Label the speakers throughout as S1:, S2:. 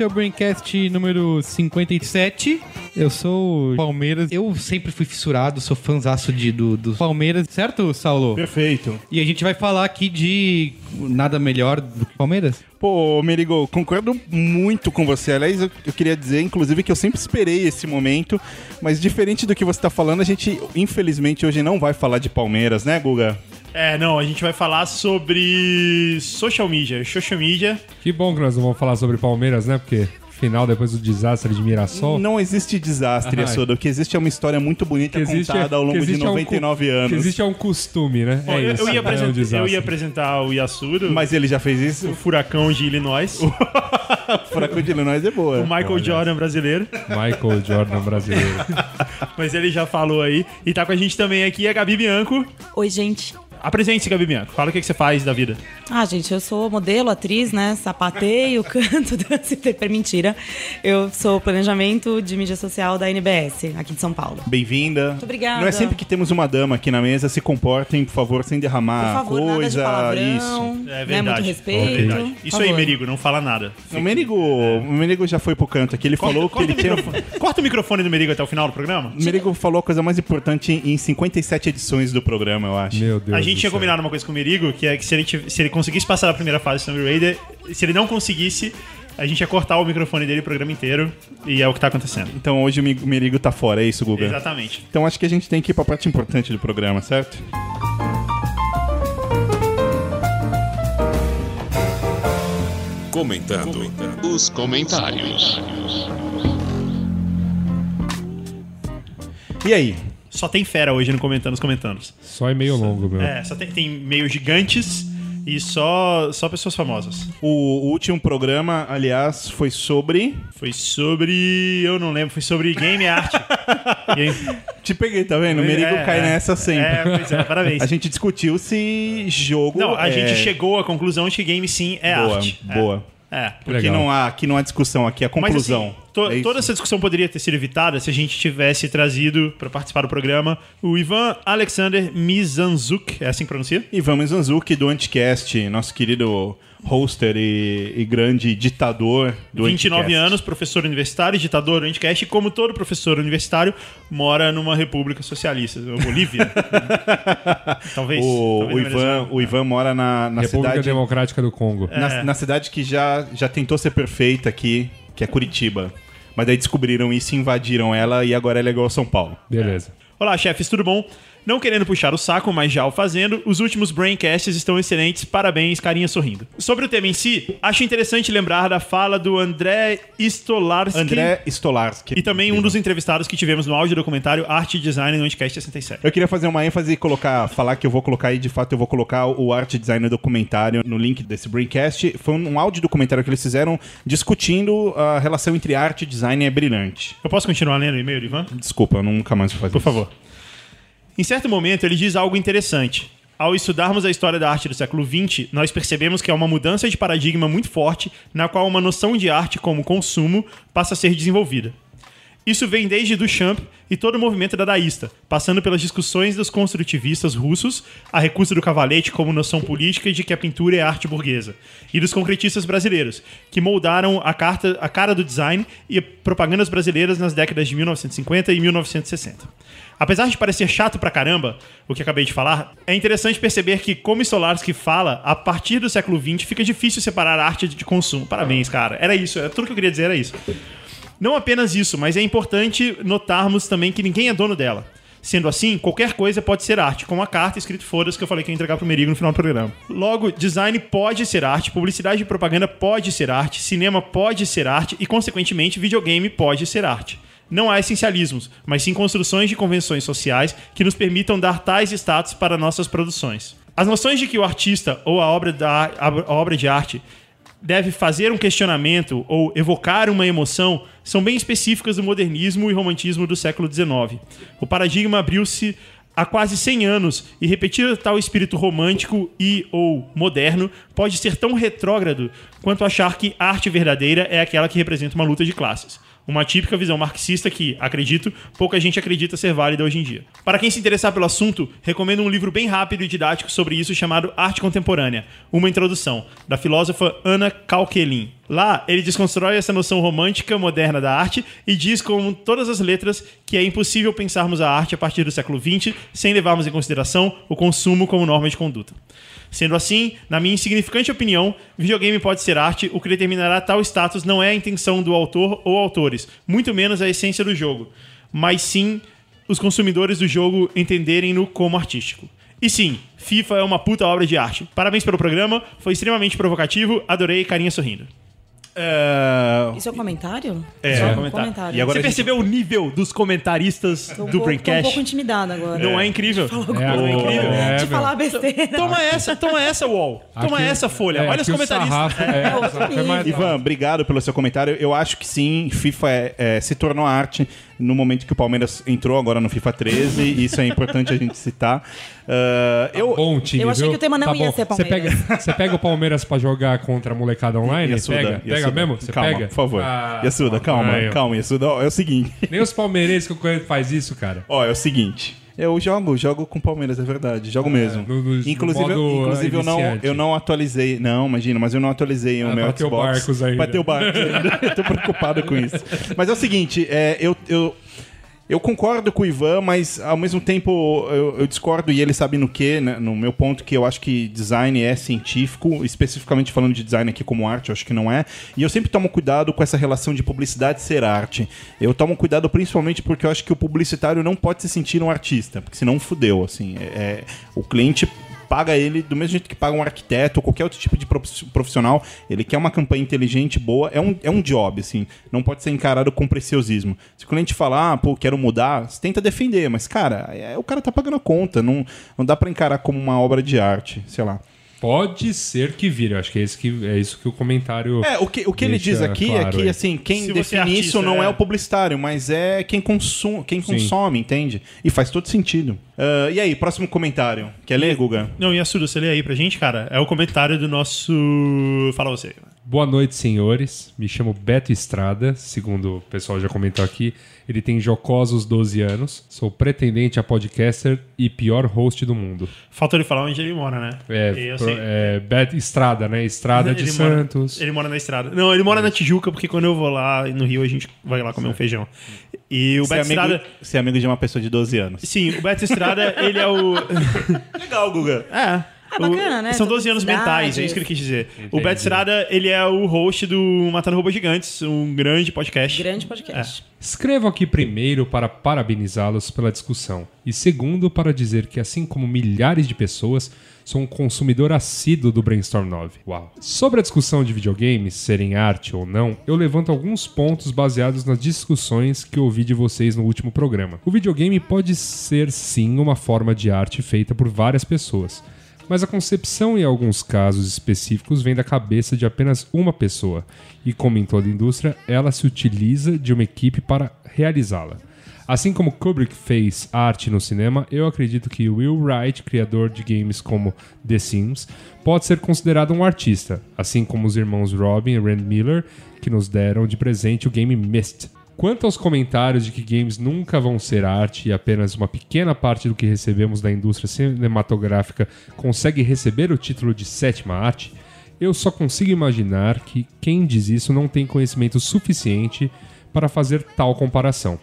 S1: Esse é o Braincast número 57. Eu sou o Palmeiras. Eu sempre fui fissurado, sou fãzaço de, do, do Palmeiras, certo, Saulo?
S2: Perfeito.
S1: E a gente vai falar aqui de nada melhor do que Palmeiras.
S2: Pô, Merigo, concordo muito com você. Aliás, eu, eu queria dizer, inclusive, que eu sempre esperei esse momento, mas diferente do que você tá falando, a gente, infelizmente, hoje não vai falar de Palmeiras, né, Guga?
S3: É, não, a gente vai falar sobre social media, social media.
S4: Que bom que nós não vamos falar sobre Palmeiras, né? Porque final, depois do desastre de Mirassol.
S2: Não existe desastre,
S4: Ai.
S2: Assoda. O que existe é uma história muito bonita contada ao longo de
S4: existe é um
S2: 99 anos.
S4: Que existe é um costume, né?
S3: Bom,
S4: é
S3: eu,
S4: isso,
S3: eu ia
S4: é um
S3: apresentar, eu ia apresentar o Yasuro,
S2: Mas ele já fez isso?
S3: o furacão de Illinois, o
S2: Furacão de Illinois é boa.
S3: Michael Jordan brasileiro,
S4: Michael Jordan brasileiro.
S3: mas ele já falou aí. E tá com a gente também aqui a Gabi Bianco.
S5: Oi, gente.
S3: Apresente-se, Gabi Bianco. Fala o que, que você faz da vida.
S5: Ah, gente, eu sou modelo, atriz, né? Sapateio, canto, dança e. Mentira. Eu sou planejamento de mídia social da NBS, aqui de São Paulo.
S2: Bem-vinda. Muito
S5: obrigada.
S2: Não é sempre que temos uma dama aqui na mesa, se comportem, por favor, sem derramar
S5: Por favor, nada de
S2: coisa.
S5: palavrão.
S2: Isso.
S3: É
S5: Né?
S3: verdade.
S5: Muito respeito.
S3: É verdade. Isso aí. Merigo, não fala nada.
S2: O Merigo, o Merigo já foi pro canto aqui. Ele falou que ele
S3: corta,
S2: tinha.
S3: o microfone, corta o microfone do Merigo até o final do programa.
S2: O Merigo falou a coisa mais importante em 57 edições do programa, eu acho.
S4: Meu Deus.
S3: A gente tinha
S4: céu.
S3: combinado uma coisa com o Merigo, que é que se ele, tiv- se ele conseguisse passar a primeira fase do Tomb Raider, se ele não conseguisse, a gente ia cortar o microfone dele o programa inteiro. E é o que tá acontecendo.
S2: Então hoje o Mi- o Merigo tá fora, é isso, Guga?
S3: Exatamente.
S2: Então acho que a gente tem que ir pra parte importante do programa, certo?
S6: Comentando os comentários.
S2: E aí?
S3: Só tem fera hoje no Comentando os Comentandos.
S4: Só é meio longo, meu.
S3: É, só tem, tem meio gigantes e só, só pessoas famosas.
S2: O, o último programa, aliás, foi sobre.
S3: Foi sobre. Eu não lembro, foi sobre game art. Game-
S2: Te peguei, tá vendo? O Merigo
S3: É,
S2: cai
S3: é.
S2: nessa sempre.
S3: É, pois é, parabéns.
S2: A gente discutiu se jogo.
S3: Não, a
S2: é...
S3: gente chegou à conclusão de que game sim é
S2: Boa,
S3: arte. É.
S2: boa.
S3: É.
S2: Porque
S4: Legal.
S2: não há, aqui não há discussão, aqui é a
S3: Mas
S2: conclusão.
S3: assim, to-
S2: É
S3: toda essa discussão poderia ter sido evitada se a gente tivesse trazido para participar do programa o Ivan Alexander Mizanzuk, é assim que pronuncia?
S2: Ivan Zanzuki do Anticast, nosso querido hoster e, e grande ditador do
S3: 29
S2: Anticast.
S3: anos, professor universitário, ditador do Anticast, e como todo professor universitário, mora numa república socialista, Bolívia. talvez.
S2: O,
S3: talvez
S2: o
S3: na
S2: Ivan, o Ivan mora na, na
S4: República
S2: cidade.
S4: Democrática do Congo.
S3: É.
S2: Na, na cidade que já, já tentou ser perfeita aqui, que é Curitiba. Mas daí descobriram isso, invadiram ela e agora ela é igual a São Paulo.
S4: Beleza.
S3: Olá, chefes, tudo bom? Não querendo puxar o saco, mas já o fazendo, os últimos Braincasts estão excelentes, parabéns, carinha sorrindo. Sobre o tema em si, acho interessante lembrar da fala do André Stolarski.
S2: André Stolarski.
S3: E também um dos entrevistados que tivemos no áudio documentário Arte e Design no Anticast 67.
S2: Eu queria fazer uma ênfase e colocar, falar que eu vou colocar e de fato eu vou colocar o arte design documentário no link desse Braincast. Foi um áudio documentário que eles fizeram discutindo a relação entre arte e design é brilhante.
S3: Eu posso continuar lendo o e-mail, Ivan?
S2: Desculpa, eu nunca mais vou fazer
S3: Por
S2: isso.
S3: favor. Em certo momento, ele diz algo interessante. Ao estudarmos a história da arte do século XX, nós percebemos que há uma mudança de paradigma muito forte, na qual uma noção de arte como consumo passa a ser desenvolvida. Isso vem desde Duchamp e todo o movimento dadaísta, passando pelas discussões dos construtivistas russos, a recusa do cavalete como noção política de que a pintura é arte burguesa, e dos concretistas brasileiros, que moldaram a, carta, a cara do design e propagandas brasileiras nas décadas de 1950 e 1960. Apesar de parecer chato pra caramba, o que acabei de falar, é interessante perceber que, como Stolarski fala, a partir do século XX fica difícil separar arte de consumo. Parabéns, cara. Era isso, tudo que eu queria dizer era isso. Não apenas isso, mas é importante notarmos também que ninguém é dono dela. Sendo assim, qualquer coisa pode ser arte, como a carta escrito foda-se que eu falei que ia entregar pro Merigo no final do programa. Logo, design pode ser arte, publicidade e propaganda pode ser arte, cinema pode ser arte e, consequentemente, videogame pode ser arte. Não há essencialismos, mas sim construções de convenções sociais que nos permitam dar tais status para nossas produções. As noções de que o artista ou a obra, da, a obra de arte deve fazer um questionamento ou evocar uma emoção são bem específicas do modernismo e romantismo do século XIX. O paradigma abriu-se há quase 100 anos e repetir tal espírito romântico e ou moderno pode ser tão retrógrado quanto achar que arte verdadeira é aquela que representa uma luta de classes. Uma típica visão marxista que, acredito, pouca gente acredita ser válida hoje em dia. Para quem se interessar pelo assunto, recomendo um livro bem rápido e didático sobre isso chamado Arte Contemporânea, uma introdução, da filósofa Ana Kalkelin. Lá, ele desconstrói essa noção romântica moderna da arte e diz, com todas as letras, que é impossível pensarmos a arte a partir do século XX sem levarmos em consideração o consumo como norma de conduta. Sendo assim, na minha insignificante opinião, videogame pode ser arte, o que determinará tal status não é a intenção do autor ou autores, muito menos a essência do jogo, mas sim os consumidores do jogo entenderem-no como artístico. E sim, FIFA é uma puta obra de arte. Parabéns pelo programa, foi extremamente provocativo, adorei, carinha sorrindo.
S2: É,
S5: Isso é um comentário?
S3: É,
S5: Só um
S3: comentário.
S5: comentário.
S2: E agora
S3: Você
S2: gente-
S3: percebeu o nível dos comentaristas
S5: Tô um
S3: do
S5: pouco- Tô um
S3: Braincast?
S5: pouco intimidada agora.
S3: Não é incrível?
S4: É,
S3: Não é incrível?
S4: é,
S5: De
S4: meu.
S5: falar besteira.
S3: Toma essa, toma essa, UOL. Toma
S4: Aqui-
S3: essa, Folha.
S4: é,
S3: Olha os comentaristas.
S4: sarrafo- é, é
S2: Ivan, obrigado pelo seu comentário. Eu acho que sim, FIFA é- é, se tornou arte no momento que o Palmeiras entrou agora no FIFA 13, e isso é importante a gente citar. Ah, eu,
S4: Bom time,
S5: Eu achei
S4: viu?
S5: que o tema não
S4: Tá
S5: ia
S4: bom.
S5: ser
S4: Você
S5: Palmeiras.
S4: pega, você pega o Palmeiras pra jogar contra a molecada online?
S2: Yasuda,
S4: pega,
S2: Yasuda.
S4: pega mesmo? Você
S2: calma,
S4: pega?
S2: por favor.
S4: Ah,
S2: Yasuda, calma,
S4: Ai, ó.
S2: calma, Yasuda. Ó, É o seguinte.
S4: Nem os palmeirenses que eu conheço faz isso, cara.
S2: Ó, é o seguinte. Eu jogo, jogo com Palmeiras, é verdade. Jogo mesmo.
S4: no- no-
S2: inclusive,
S4: no
S2: eu, inclusive eu, não, eu não atualizei. Não, imagina, mas eu não atualizei o
S4: Ah,
S2: meu
S4: bateu
S2: Xbox.
S4: barcos ainda.
S2: Bateu barcos ainda. eu tô preocupado com isso. Mas é o seguinte, é, eu, eu, eu concordo com o Ivan, mas ao mesmo tempo eu, eu discordo, e ele sabe no que, né, no meu ponto, que eu acho que design é científico, especificamente falando de design aqui como arte, eu acho que não é. E eu sempre tomo cuidado com essa relação de publicidade ser arte. Eu tomo cuidado principalmente porque eu acho que o publicitário não pode se sentir um artista, porque senão fudeu, assim. É, é- o cliente paga ele do mesmo jeito que paga um arquiteto ou qualquer outro tipo de prof- profissional. Ele quer uma campanha inteligente, boa. É um, é um job, assim. Não pode ser encarado com preciosismo. Se o cliente falar, ah, pô, quero mudar, você tenta defender. Mas, cara, é- o cara tá pagando a conta. Não, não dá pra encarar como uma obra de arte, sei lá.
S4: Pode ser que vire. Eu acho que é, esse que, é isso que o comentário.
S2: É, o que, o que ele diz aqui é
S4: claro
S2: que,
S4: aí.
S2: assim, quem
S3: Se é
S2: define
S3: artista,
S2: isso não é.
S3: é.
S2: o publicitário, mas é quem, consum, quem
S4: Sim.
S2: consome, entende? E faz todo sentido. Ah, e aí, próximo comentário. Quer ler, Guga?
S3: Não, Yasuda, você lê aí pra gente, cara? É o comentário do nosso... Fala você.
S4: Boa noite, senhores. Me chamo Beto Estrada, segundo o pessoal já comentou aqui. Ele tem jocosos 12 anos. Sou pretendente a podcaster e pior host do mundo.
S3: Faltou ele falar onde ele mora, né?
S4: É,
S3: Eu
S4: pro-
S3: sei.
S4: é Beto Estrada, né? Estrada de
S3: Ele mora-
S4: Santos.
S3: ele mora na estrada. Não, ele mora na Tijuca, porque quando eu vou lá no Rio, a gente vai lá comer um feijão. E o Beto
S2: amigo,
S3: Estrada...
S2: ser amigo de uma pessoa de 12 anos.
S3: Sim, o Beto Estrada, ele é o...
S2: Legal, Guga.
S3: É.
S5: Ah, bacana,
S3: O-
S5: né?
S3: São
S5: São
S3: 12 anos mentais, é isso que ele quis dizer. O
S4: Entendi.
S3: Beto Estrada, ele é o host do Matando Robôs Gigantes, um grande podcast.
S5: Grande podcast.
S4: Escrevo aqui primeiro para parabenizá-los pela discussão e segundo para dizer que, assim como milhares de pessoas, sou um consumidor assíduo do Brainstorm 9. Uau! Sobre a discussão de videogames serem arte ou não, eu levanto alguns pontos baseados nas discussões que ouvi de vocês no último programa. O videogame pode ser sim uma forma de arte feita por várias pessoas. Mas a concepção, em alguns casos específicos, vem da cabeça de apenas uma pessoa, e como em toda indústria, ela se utiliza de uma equipe para realizá-la. Assim como Kubrick fez arte no cinema, eu acredito que Will Wright, criador de games como The Sims, pode ser considerado um artista, assim como os irmãos Robin e Rand Miller, que nos deram de presente o game Myst. Quanto aos comentários de que games nunca vão ser arte e apenas uma pequena parte do que recebemos da indústria cinematográfica consegue receber o título de sétima arte, eu só consigo imaginar que quem diz isso não tem conhecimento suficiente para fazer tal comparação.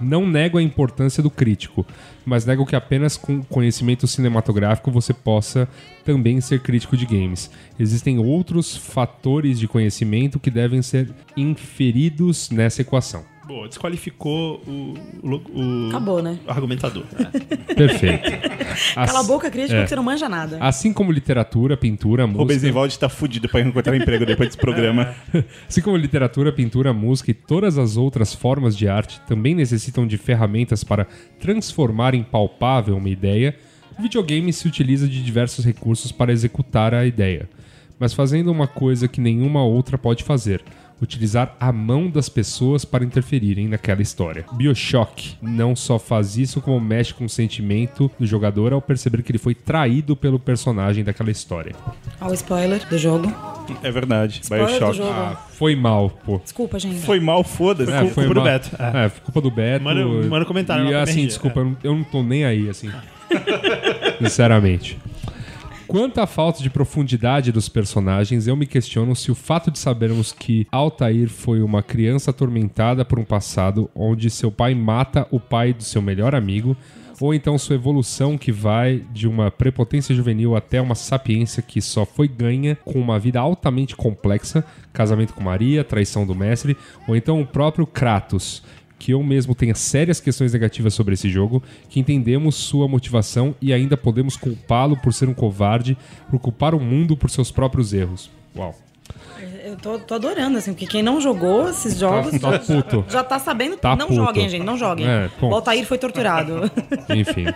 S4: Não nego a importância do crítico, mas nego que apenas com conhecimento cinematográfico você possa também ser crítico de games. Existem outros fatores de conhecimento que devem ser inferidos nessa equação.
S3: Boa, desqualificou o, o, o
S5: Acabou, né?
S3: argumentador.
S4: Perfeito.
S5: Cala a
S4: As-
S5: boca, crítico,
S4: é.
S5: que você não manja nada.
S4: Assim como literatura, pintura,
S2: O
S4: música.
S2: Bezenvalde tá fudido pra encontrar um emprego depois desse programa.
S4: Assim como literatura, pintura, música e todas as outras formas de arte também necessitam de ferramentas para transformar em palpável uma ideia, o videogame se utiliza de diversos recursos para executar a ideia, mas fazendo uma coisa que nenhuma outra pode fazer. Utilizar a mão das pessoas para interferirem naquela história. Bioshock não só faz isso, como mexe com o sentimento do jogador ao perceber que ele foi traído pelo personagem daquela história.
S5: Olha o spoiler do jogo.
S2: É verdade.
S5: Spoiler do
S2: Bioshock.
S5: jogo.
S4: Ah, foi mal, pô.
S5: Desculpa, gente.
S2: Foi mal, foda-se.
S4: É,
S3: culpa do
S4: mal.
S3: Beto. É.
S4: É, foi culpa do Beto.
S3: Manda- manda um comentário
S4: E assim, desculpa, não- eu não tô nem aí, assim. Sinceramente. Quanto à falta de profundidade dos personagens, eu me questiono se o fato de sabermos que Altair foi uma criança atormentada por um passado onde seu pai mata o pai do seu melhor amigo, ou então sua evolução que vai de uma prepotência juvenil até uma sapiência que só foi ganha com uma vida altamente complexa, casamento com Maria, traição do mestre, ou então o próprio Kratos, que eu mesmo tenha sérias questões negativas sobre esse jogo, que entendemos sua motivação e ainda podemos culpá-lo por ser um covarde, por culpar o mundo por seus próprios erros. Uau.
S5: Eu tô, tô adorando, assim, porque quem não jogou esses jogos
S4: tá puto.
S5: já tá sabendo.
S4: Tá
S5: não
S4: puto.
S5: joguem, gente, não joguem.
S4: É,
S5: o Altair foi torturado.
S4: Enfim.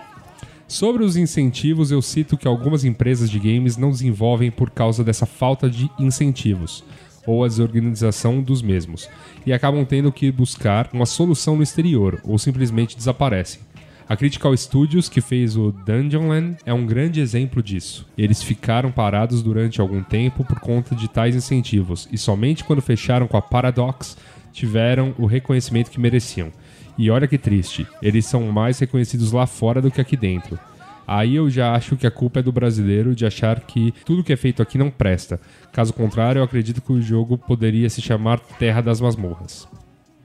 S4: Sobre os incentivos, eu cito que algumas empresas de games não desenvolvem por causa dessa falta de incentivos ou a desorganização dos mesmos e acabam tendo que buscar uma solução no exterior ou simplesmente desaparecem. A Critical Studios, que fez o Dungeonland, é um grande exemplo disso. Eles ficaram parados durante algum tempo por conta de tais incentivos e somente quando fecharam com a Paradox tiveram o reconhecimento que mereciam. E olha que triste, eles são mais reconhecidos lá fora do que aqui dentro. Aí eu já acho que a culpa é do brasileiro de achar que tudo que é feito aqui não presta. Caso contrário, eu acredito que o jogo poderia se chamar Terra das Masmorras.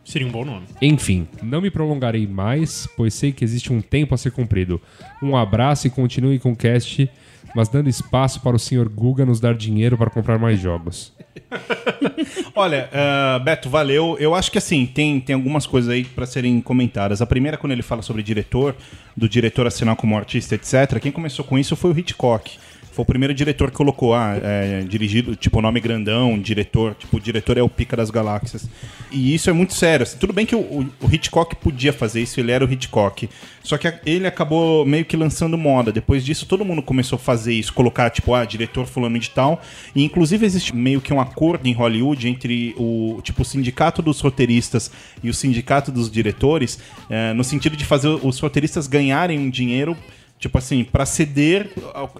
S3: Seria um bom nome.
S4: Enfim, não me prolongarei mais, pois sei que existe um tempo a ser cumprido. Um abraço e continue com o cast, mas dando espaço para o Sr. Guga nos dar dinheiro para comprar mais jogos.
S2: Olha, ah, Beto, valeu. Eu acho que assim, tem, tem algumas coisas aí pra serem comentadas. A primeira, quando ele fala sobre diretor, do diretor assinar como artista, etc., quem começou com isso foi o Hitchcock. Foi o primeiro diretor que colocou, ah, é, dirigido, tipo, nome grandão, diretor, tipo, o diretor é o pica das galáxias. E isso é muito sério. assim. tudo bem que o, o- o Hitchcock podia fazer isso, ele era o Hitchcock. Só que ele acabou meio que lançando moda. Depois disso, todo mundo começou a fazer isso, colocar, tipo, ah, diretor fulano de tal. E inclusive existe meio que um acordo em Hollywood entre o, tipo, o sindicato dos roteiristas e o sindicato dos diretores, eh, no sentido de fazer os roteiristas ganharem um dinheiro Tipo assim, pra ceder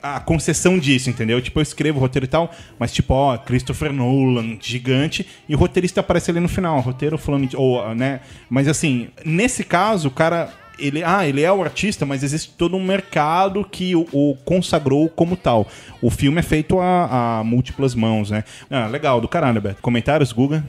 S2: a, a concessão disso, entendeu? Tipo, eu escrevo roteiro e tal, mas tipo, ó, Christopher Nolan, gigante, e o roteirista aparece ali no final, roteiro falando ou, né? Mas assim, nesse caso, o cara ele, ah, ele é o artista, mas existe todo um mercado que o, o consagrou como tal. O filme é feito a, a múltiplas mãos, né? Ah, legal, do caralho, Beto. Comentários, Guga?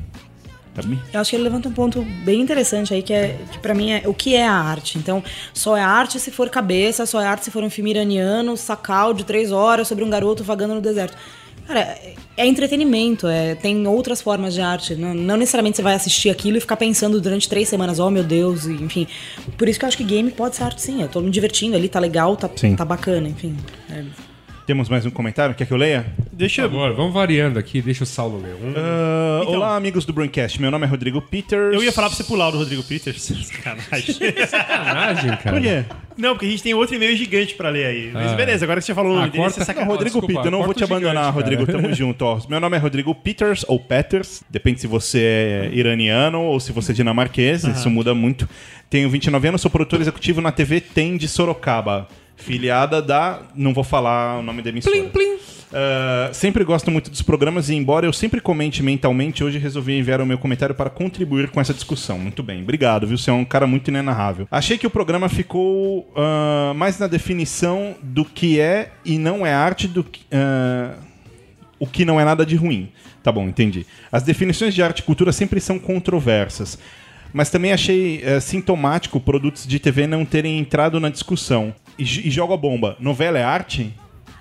S2: Bem?
S5: Eu acho que ele levanta um ponto bem interessante aí, que é que para mim é o que é a arte. Então, só é arte se for cabeça, só é arte se for um filme iraniano, sacal de três horas sobre um garoto vagando no deserto. Cara, é- entretenimento, é, tem outras formas de arte. Não, não necessariamente você vai assistir aquilo e ficar pensando durante três semanas, oh meu Deus, e, enfim. Por isso que eu acho que game pode ser arte sim. Eu tô me divertindo ali, tá legal, tá,
S2: Sim.
S5: tá bacana, enfim. É.
S2: Temos mais um comentário? Quer que eu leia?
S3: Deixa eu.
S4: favor, vamos variando aqui, deixa o Saulo ler. Um,
S2: Ah,
S3: Então-
S2: olá, amigos do Braincast. Meu nome é Rodrigo Peters.
S3: Eu ia falar pra você pular o do Rodrigo Peters. Sacanagem.
S4: sacanagem, cara.
S2: Por quê?
S3: Não, porque a gente tem outro e-mail gigante pra ler aí. Mas
S4: Ah.
S3: beleza, agora que você falou o nome
S4: Ah,
S3: dele,
S4: corta-
S3: você
S2: Não,
S3: sacanagem.
S2: Rodrigo
S4: desculpa,
S2: Peters, eu não vou te
S4: gigante,
S2: abandonar,
S4: cara.
S2: Rodrigo. Tamo junto, ó. Meu nome é Rodrigo Peters ou Peters, depende se você é iraniano ou se você é dinamarquês, isso muda muito. Tenho 29 anos, sou produtor executivo na TV Tem de Sorocaba, filiada da. Não vou falar o nome da emissora. Plim, plim. sempre gosto muito dos programas e, embora eu sempre comente mentalmente, hoje resolvi enviar o meu comentário para contribuir com essa discussão. Muito bem, obrigado, viu? Você é um cara muito inenarrável. Achei que o programa ficou ah, mais na definição do que é e não é arte do que. ah, o que não é nada de ruim. Tá bom, entendi. As definições de arte e cultura sempre são controversas. Mas também achei eh, sintomático produtos de TV não terem entrado na discussão. E, e joga a bomba. Novela é arte?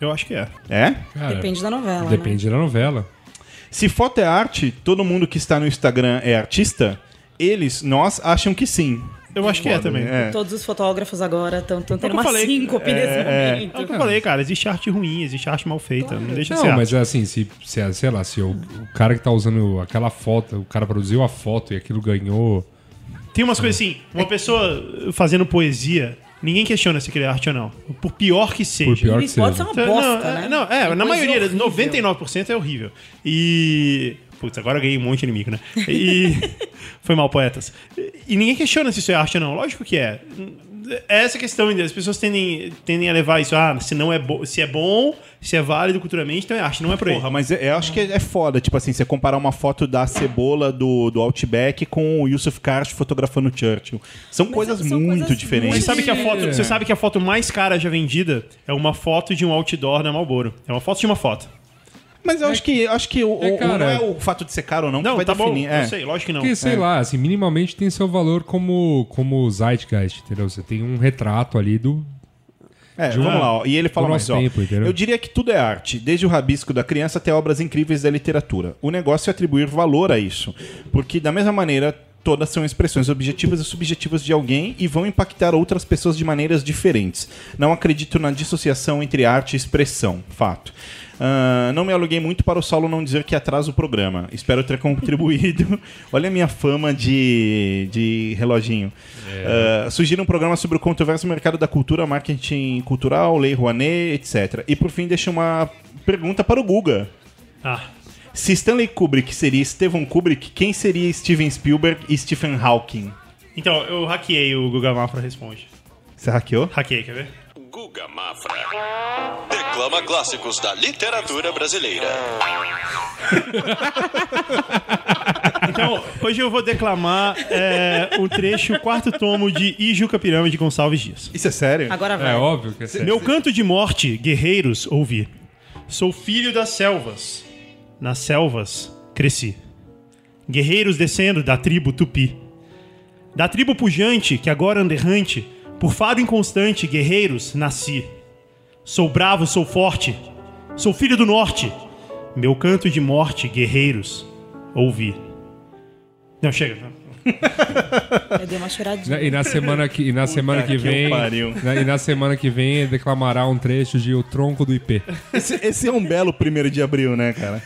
S3: Eu acho que é.
S2: É?
S4: Cara,
S5: Depende da novela. né?
S4: Depende da novela.
S2: Se foto é arte, todo mundo que está no Instagram é artista? Eles, nós, acham que sim.
S3: Eu acho que é também.
S2: É.
S5: Todos os fotógrafos agora estão tendo
S3: que eu
S5: uma
S3: falei.
S5: síncope nesse
S3: É
S5: momento.
S3: o que eu falei, cara. Existe arte ruim, existe arte mal feita. Não deixa de ser
S4: Não,
S3: arte.
S4: mas é assim, se, se sei lá, se o, o cara que tá usando aquela foto, o cara produziu a foto e aquilo ganhou.
S3: Tem umas coisas assim, uma pessoa fazendo poesia, ninguém questiona se aquilo é arte ou não. Por pior que seja.
S4: Por pior que
S5: pode ser
S4: seja.
S5: uma
S3: Então,
S5: bosta,
S3: não,
S5: né?
S3: Não, é, na
S5: Coisa
S3: maioria,
S5: horrível.
S3: 99% é horrível. E. Putz, agora eu ganhei um monte de inimigo, né? E. Foi mal, poetas. E ninguém questiona se isso é arte ou não. Lógico que é. É essa questão, as pessoas tendem, tendem a levar isso, ah, se não é bo se é bom, se é válido culturalmente, então é arte, não é por aí.
S2: Porra, mas eu eu acho que é foda, tipo assim, você comparar uma foto da cebola do, do Outback com o Yusuf Karsh fotografando Churchill. São coisas
S5: são
S2: muito
S5: coisas
S2: diferentes.
S3: Você sabe, que a foto,
S4: É.
S3: você sabe que a foto mais cara já vendida é uma foto de um outdoor da Marlboro. É uma foto de uma foto.
S2: Mas eu acho que, acho que o,
S4: É,
S2: o-
S4: cara.
S2: não é o fato de ser caro ou não,
S3: Não,
S2: que vai
S3: tá
S2: definir.
S3: bom,
S2: é.
S3: eu sei, lógico que não.
S4: Porque, sei lá, assim, minimamente tem seu valor como, como Zeitgeist, entendeu? Você tem um retrato ali do.
S2: É,
S3: De
S2: vamos
S3: uma-
S2: lá. ó. E ele fala
S4: do
S2: mais,
S4: nosso
S2: ó.
S4: tempo, entendeu?
S2: Eu diria que tudo é arte, desde o rabisco da criança até obras incríveis da literatura. O negócio é atribuir valor a isso. Porque, da mesma maneira, todas são expressões objetivas e subjetivas de alguém e vão impactar outras pessoas de maneiras diferentes. Não acredito na dissociação entre arte e expressão. Fato. Ah, não me aluguei muito para o Saulo não dizer que atrasa o programa. Espero ter contribuído. Olha a minha fama de, de reloginho. Ah, sugiro um programa sobre o controverso mercado da cultura, marketing cultural, lei Rouanet, etc. E por fim, deixa uma pergunta para o Guga.
S3: Ah,
S2: Se Stanley Kubrick seria Steven Kubrick, quem seria Steven Spielberg e Stephen Hawking?
S3: então, eu hackeei o Guga Mafra Responde.
S2: Você hackeou?
S3: Hackeei, quer ver?
S6: Guga Mafra. Declama clássicos da literatura brasileira.
S3: Então, hoje eu vou declamar é, o trecho, o quarto tomo de Ijuca Pirâmide Gonçalves Dias.
S2: Isso é sério?
S5: Agora vai.
S4: É óbvio que é sério.
S3: Meu canto de morte, guerreiros, ouvi. Sou filho das selvas. Nas selvas, cresci. Guerreiros descendo da tribo Tupi. Da tribo pujante, que agora anda errante, por fado inconstante, guerreiros, nasci. Sou bravo, sou forte. Sou filho do norte. Meu canto de morte, guerreiros, ouvi. Não, chega.
S5: Eu dei uma choradinha.
S4: E na semana que, e na semana que
S2: que
S4: vem. na- e na semana que vem declamará um trecho de O Tronco do IP.
S2: Esse, esse é um belo primeiro de abril, né, cara?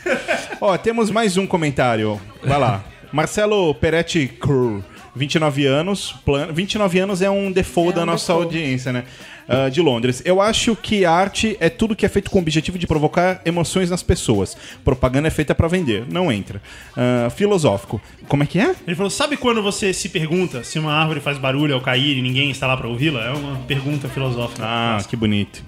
S2: Ó, temos mais um comentário. Vai lá. Marcelo Peretti Cruz, 29 anos. Plan... 29 anos é um default
S5: É
S2: da
S5: um
S2: nossa
S5: default.
S2: audiência, né? Ah, de Londres. Eu acho que arte é tudo que é feito com o objetivo de provocar emoções nas pessoas. Propaganda é feita pra vender, não entra. Ah, filosófico. Como é que é?
S3: Ele falou: sabe quando você se pergunta se uma árvore faz barulho ao cair e ninguém está lá para ouvi-la? É uma pergunta filosófica.
S2: Ah, que bonito.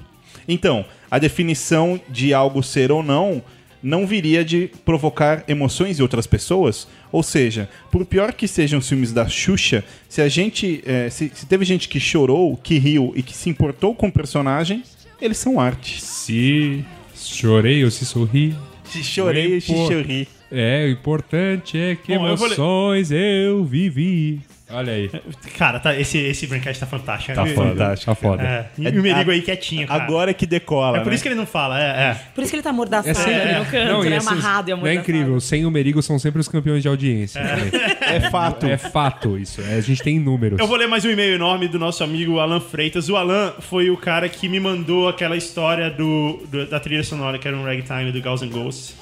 S2: Então, a definição de algo ser ou não não viria de provocar emoções em outras pessoas? Ou seja, por pior que sejam os filmes da Xuxa, se a gente. eh, se, se teve gente que chorou, que riu e que se importou com o personagem, eles são arte.
S4: Se chorei ou se sorri.
S2: Se chorei, se
S4: Pô.
S2: chorri.
S4: É, o importante é que
S3: Bom, eu
S4: emoções eu vivi. Olha aí.
S3: Cara, tá, esse, esse Braincast tá fantástico.
S2: Tá
S3: E-
S2: fantástico.
S4: Tá foda.
S3: É, e o Merigo aí quietinho, cara.
S2: Agora é que decola.
S3: É por
S2: né?
S3: isso que ele não fala, é, é.
S5: Por isso que ele tá amordaçado
S4: É sempre-
S5: no canto,
S4: Não, e
S5: né?
S4: esses-
S5: Amarrado e
S4: não é
S5: amordaçado.
S4: incrível. Sem o Merigo são sempre os campeões de audiência.
S2: É fato.
S4: É fato isso. É, a gente tem números.
S3: Eu vou ler mais um e-mail enorme do nosso amigo Alan Freitas. O Alan foi o cara que me mandou aquela história do, do- da trilha sonora, que era um ragtime do Ghosts and Ghosts.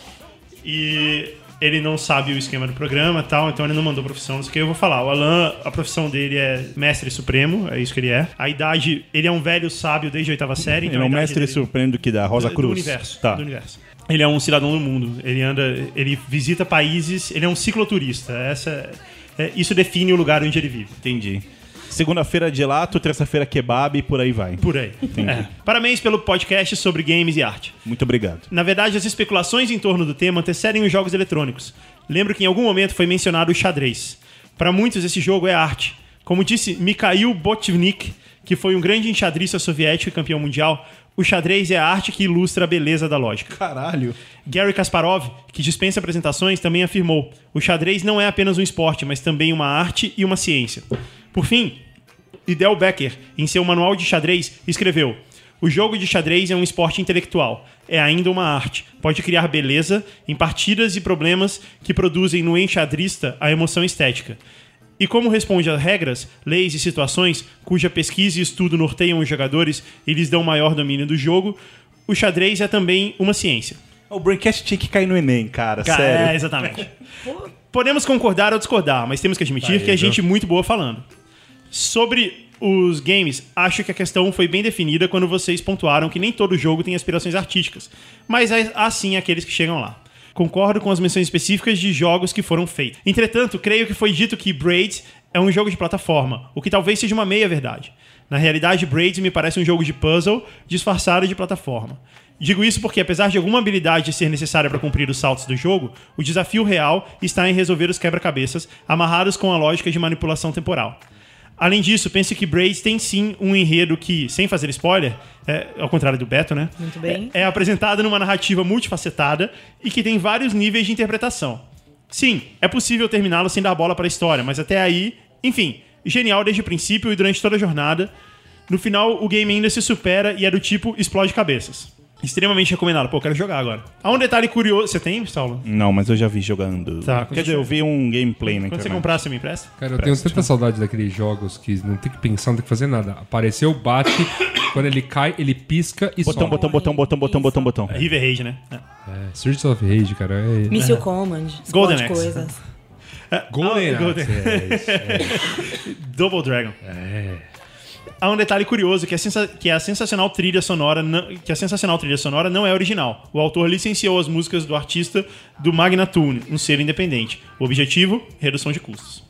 S3: E ele não sabe o esquema do programa tal, então ele não mandou profissão, não sei o que. Eu vou falar. O Alan, a profissão dele é mestre supremo, é isso que ele é. A idade, ele é um velho sábio desde a oitava série.
S2: Ele
S3: então
S2: é
S3: a
S2: um mestre
S3: dele-
S2: surpreendente que dá, Rosa
S3: do-
S2: Cruz.
S3: Do universo.
S2: Tá.
S3: Do universo. Ele é um cidadão do mundo. Ele anda, ele visita países, ele é um cicloturista. Essa, é- isso define o lugar onde ele vive.
S2: Entendi. Segunda-feira gelato, terça-feira kebab e por aí vai.
S3: Por aí. É. Parabéns pelo podcast sobre games e arte.
S2: Muito obrigado.
S3: Na verdade, as especulações em torno do tema antecedem os jogos eletrônicos. Lembro que em algum momento foi mencionado o xadrez. Para muitos, esse jogo é arte. Como disse Mikhail Botvinnik, que foi um grande enxadrista soviético e campeão mundial, o xadrez é a arte que ilustra a beleza da lógica.
S2: Caralho.
S3: Gary Kasparov, que dispensa apresentações, também afirmou: o xadrez não é apenas um esporte, mas também uma arte e uma ciência. Por fim, Idel Becker, em seu manual de xadrez, escreveu: O jogo de xadrez é um esporte intelectual, é ainda uma arte. Pode criar beleza em partidas e problemas que produzem no enxadrista a emoção estética. E como responde a regras, leis e situações cuja pesquisa e estudo norteiam os jogadores e lhes dão maior domínio do jogo, o xadrez é também uma ciência.
S2: O Braincast tinha que cair no Enem, cara,
S3: Ca-
S2: sério.
S3: É, exatamente. Podemos concordar ou discordar, mas temos que admitir
S4: Tá
S3: que é
S4: aí,
S3: gente muito boa falando. Sobre os games, acho que a questão foi bem definida quando vocês pontuaram que nem todo jogo tem aspirações artísticas, mas há há sim aqueles que chegam lá. Concordo com as menções específicas de jogos que foram feitos. Entretanto, creio que foi dito que Braids é um jogo de plataforma, o que talvez seja uma meia verdade. Na realidade, Braids me parece um jogo de puzzle disfarçado de plataforma. Digo isso porque, apesar de alguma habilidade ser necessária para cumprir os saltos do jogo, o desafio real está em resolver os quebra-cabeças amarrados com a lógica de manipulação temporal. Além disso, penso que Braids tem sim um enredo que, sem fazer spoiler, é, ao contrário do Beto, né?
S5: Muito bem.
S3: É, é apresentado numa narrativa multifacetada e que tem vários níveis de interpretação. Sim, é possível terminá-lo sem dar bola para a história, mas até aí, enfim, genial desde o princípio e durante toda a jornada. No final, o game ainda se supera e é do tipo explode cabeças. Extremamente recomendado. Pô, quero jogar agora. Há um detalhe curioso. Você tem, Saulo?
S2: Não, mas eu já vi jogando.
S3: Tá,
S2: Quer dizer, eu vi um gameplay na
S3: Quando você
S2: internet.
S3: comprar, você me empresta?
S4: Cara, eu tenho tanta saudade daqueles jogos que não tem que pensar, não tem que fazer nada. Apareceu, bate, quando ele cai, ele pisca e
S2: Botão,
S4: sobe.
S2: botão, botão, botão, botão, botão, botão.
S3: É River Raid, né? É.
S4: É, Streets of Rage, cara. É...
S5: Missile Command,
S3: Golden Axe.
S5: coisas.
S4: Golden
S3: Ah, Golden-
S4: Axe, é, isso, é.
S3: Double Dragon. Há um detalhe curioso que a, sensa- que a sensacional trilha sonora não, que a sensacional trilha sonora não é original. O autor licenciou as músicas do artista do Magnatune, um selo independente. O objetivo: redução de custos.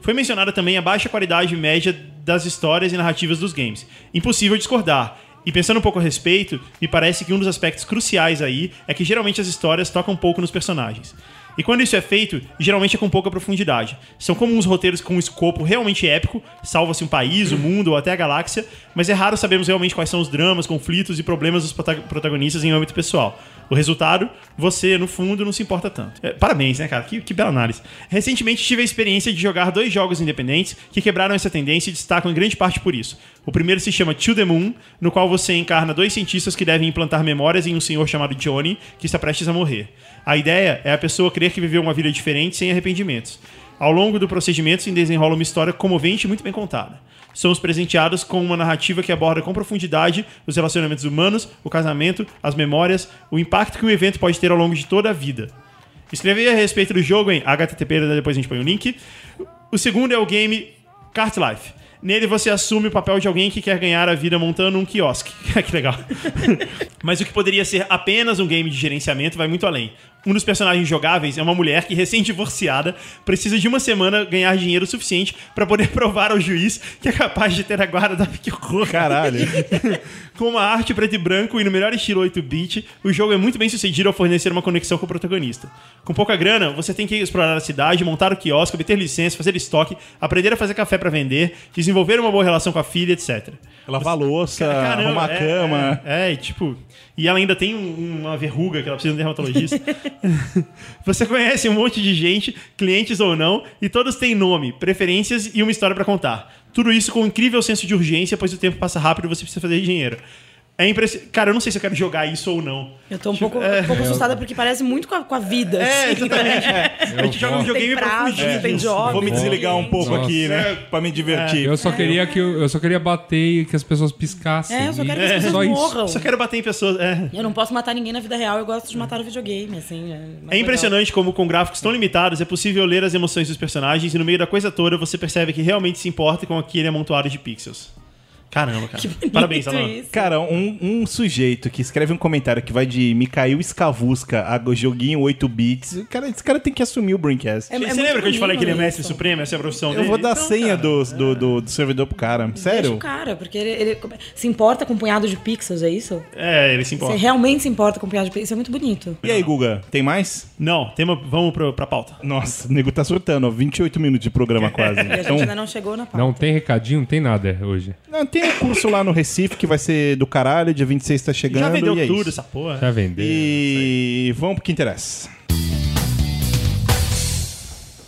S3: Foi mencionada também a baixa qualidade média das histórias e narrativas dos games. Impossível discordar. E pensando um pouco a respeito, me parece que um dos aspectos cruciais aí é que geralmente as histórias tocam um pouco nos personagens. E quando isso é feito, geralmente é com pouca profundidade. São como uns roteiros com um escopo realmente épico, salva-se um país, o mundo ou até a galáxia, mas é raro sabermos realmente quais são os dramas, conflitos e problemas dos prota- protagonistas em âmbito pessoal. O resultado, você, no fundo, não se importa tanto. É, parabéns, né, cara? Que, que bela análise. Recentemente tive a experiência de jogar dois jogos independentes que quebraram essa tendência e destacam em grande parte por isso. O primeiro se chama To the Moon, no qual você encarna dois cientistas que devem implantar memórias em um senhor chamado Johnny, que está prestes a morrer. A ideia é a pessoa crer que viveu uma vida diferente sem arrependimentos. Ao longo do procedimento se desenrola uma história comovente e muito bem contada. Somos presenteados com uma narrativa que aborda com profundidade os relacionamentos humanos, o casamento, as memórias, o impacto que o evento pode ter ao longo de toda a vida. Escrevi a respeito do jogo em http, depois a gente põe o link. O segundo é o game Kart Life. Nele você assume o papel de alguém que quer ganhar a vida montando um quiosque. que legal. Mas o que poderia ser apenas um game de gerenciamento vai muito além. Um dos personagens jogáveis é uma mulher que, recém-divorciada, precisa de uma semana ganhar dinheiro suficiente para poder provar ao juiz que é capaz de ter a guarda da... Que horror.
S2: Caralho.
S3: Com uma arte preto e branco e no melhor estilo 8-bit, o jogo é muito bem sucedido ao fornecer uma conexão com o protagonista. Com pouca grana, você tem que explorar a cidade, montar o quiosque, obter licença, fazer estoque, aprender a fazer café para vender, desenvolver uma boa relação com a filha, etc.
S2: Lavar louça,
S3: Caramba,
S2: arrumar
S3: é,
S2: cama.
S3: É, é, tipo. E ela ainda tem um- uma verruga que ela precisa de um dermatologista. Você conhece um monte de gente, clientes ou não, e todos têm nome, preferências e uma história pra contar. Tudo isso com um incrível senso de urgência, pois o tempo passa rápido e você precisa fazer dinheiro. É impressionante. Cara, eu não sei se eu quero jogar isso ou não.
S5: Eu tô um
S3: Tipo,
S5: pouco,
S3: é.
S5: um pouco assustada porque parece muito com a, com a vida.
S3: É,
S5: assim,
S3: exatamente.
S5: né?
S3: A gente joga um videogame pra fugir.
S5: tem job.
S2: Vou me desligar um pouco
S4: Nossa.
S2: aqui, né? Pra me divertir.
S4: Eu só queria que eu, eu só queria bater e que as pessoas piscassem.
S5: É, eu só
S4: E-
S5: quero que as pessoas morram.
S3: Só quero bater em pessoas. É.
S5: Eu não posso matar ninguém na vida real, eu gosto de matar no videogame, assim. É,
S3: É impressionante como, com gráficos tão limitados, é possível ler as emoções dos personagens e no meio da coisa toda você percebe que realmente se importa com aquele amontoado de pixels. Caramba, cara. Parabéns, Alan.
S5: isso.
S2: Cara, um, um sujeito que escreve um comentário que vai de Mikhail Skavusca a joguinho 8 bits, cara, esse cara tem que assumir o Braincast.
S5: É-
S3: Você
S5: muito
S3: lembra que eu te falei que ele é mestre
S5: isso.
S3: supremo? Essa é a profissão
S2: Eu
S3: dele?
S2: vou dar a
S3: Então,
S2: senha
S3: cara,
S2: do, do, do, do servidor pro cara.
S5: Deixa
S2: Sério?
S5: o cara, porque ele, ele se importa com um punhado de pixels, é isso?
S3: É, ele se
S5: Você
S3: importa.
S5: realmente se importa com um punhado de pixels, isso é muito bonito.
S2: E aí, Guga, tem mais?
S3: Não, tema, vamos pro, pra pauta.
S2: Nossa, o nego tá surtando, ó. 28 minutos de programa quase.
S5: E a gente
S2: Então,
S5: ainda não chegou na pauta.
S4: Não tem recadinho, não tem nada hoje.
S2: não, tem um curso lá no Recife que vai ser do caralho, dia 26 tá chegando.
S3: Já vendeu
S2: e é
S3: tudo
S2: isso.
S3: essa porra.
S4: Já vendeu.
S2: E vamos pro que interessa.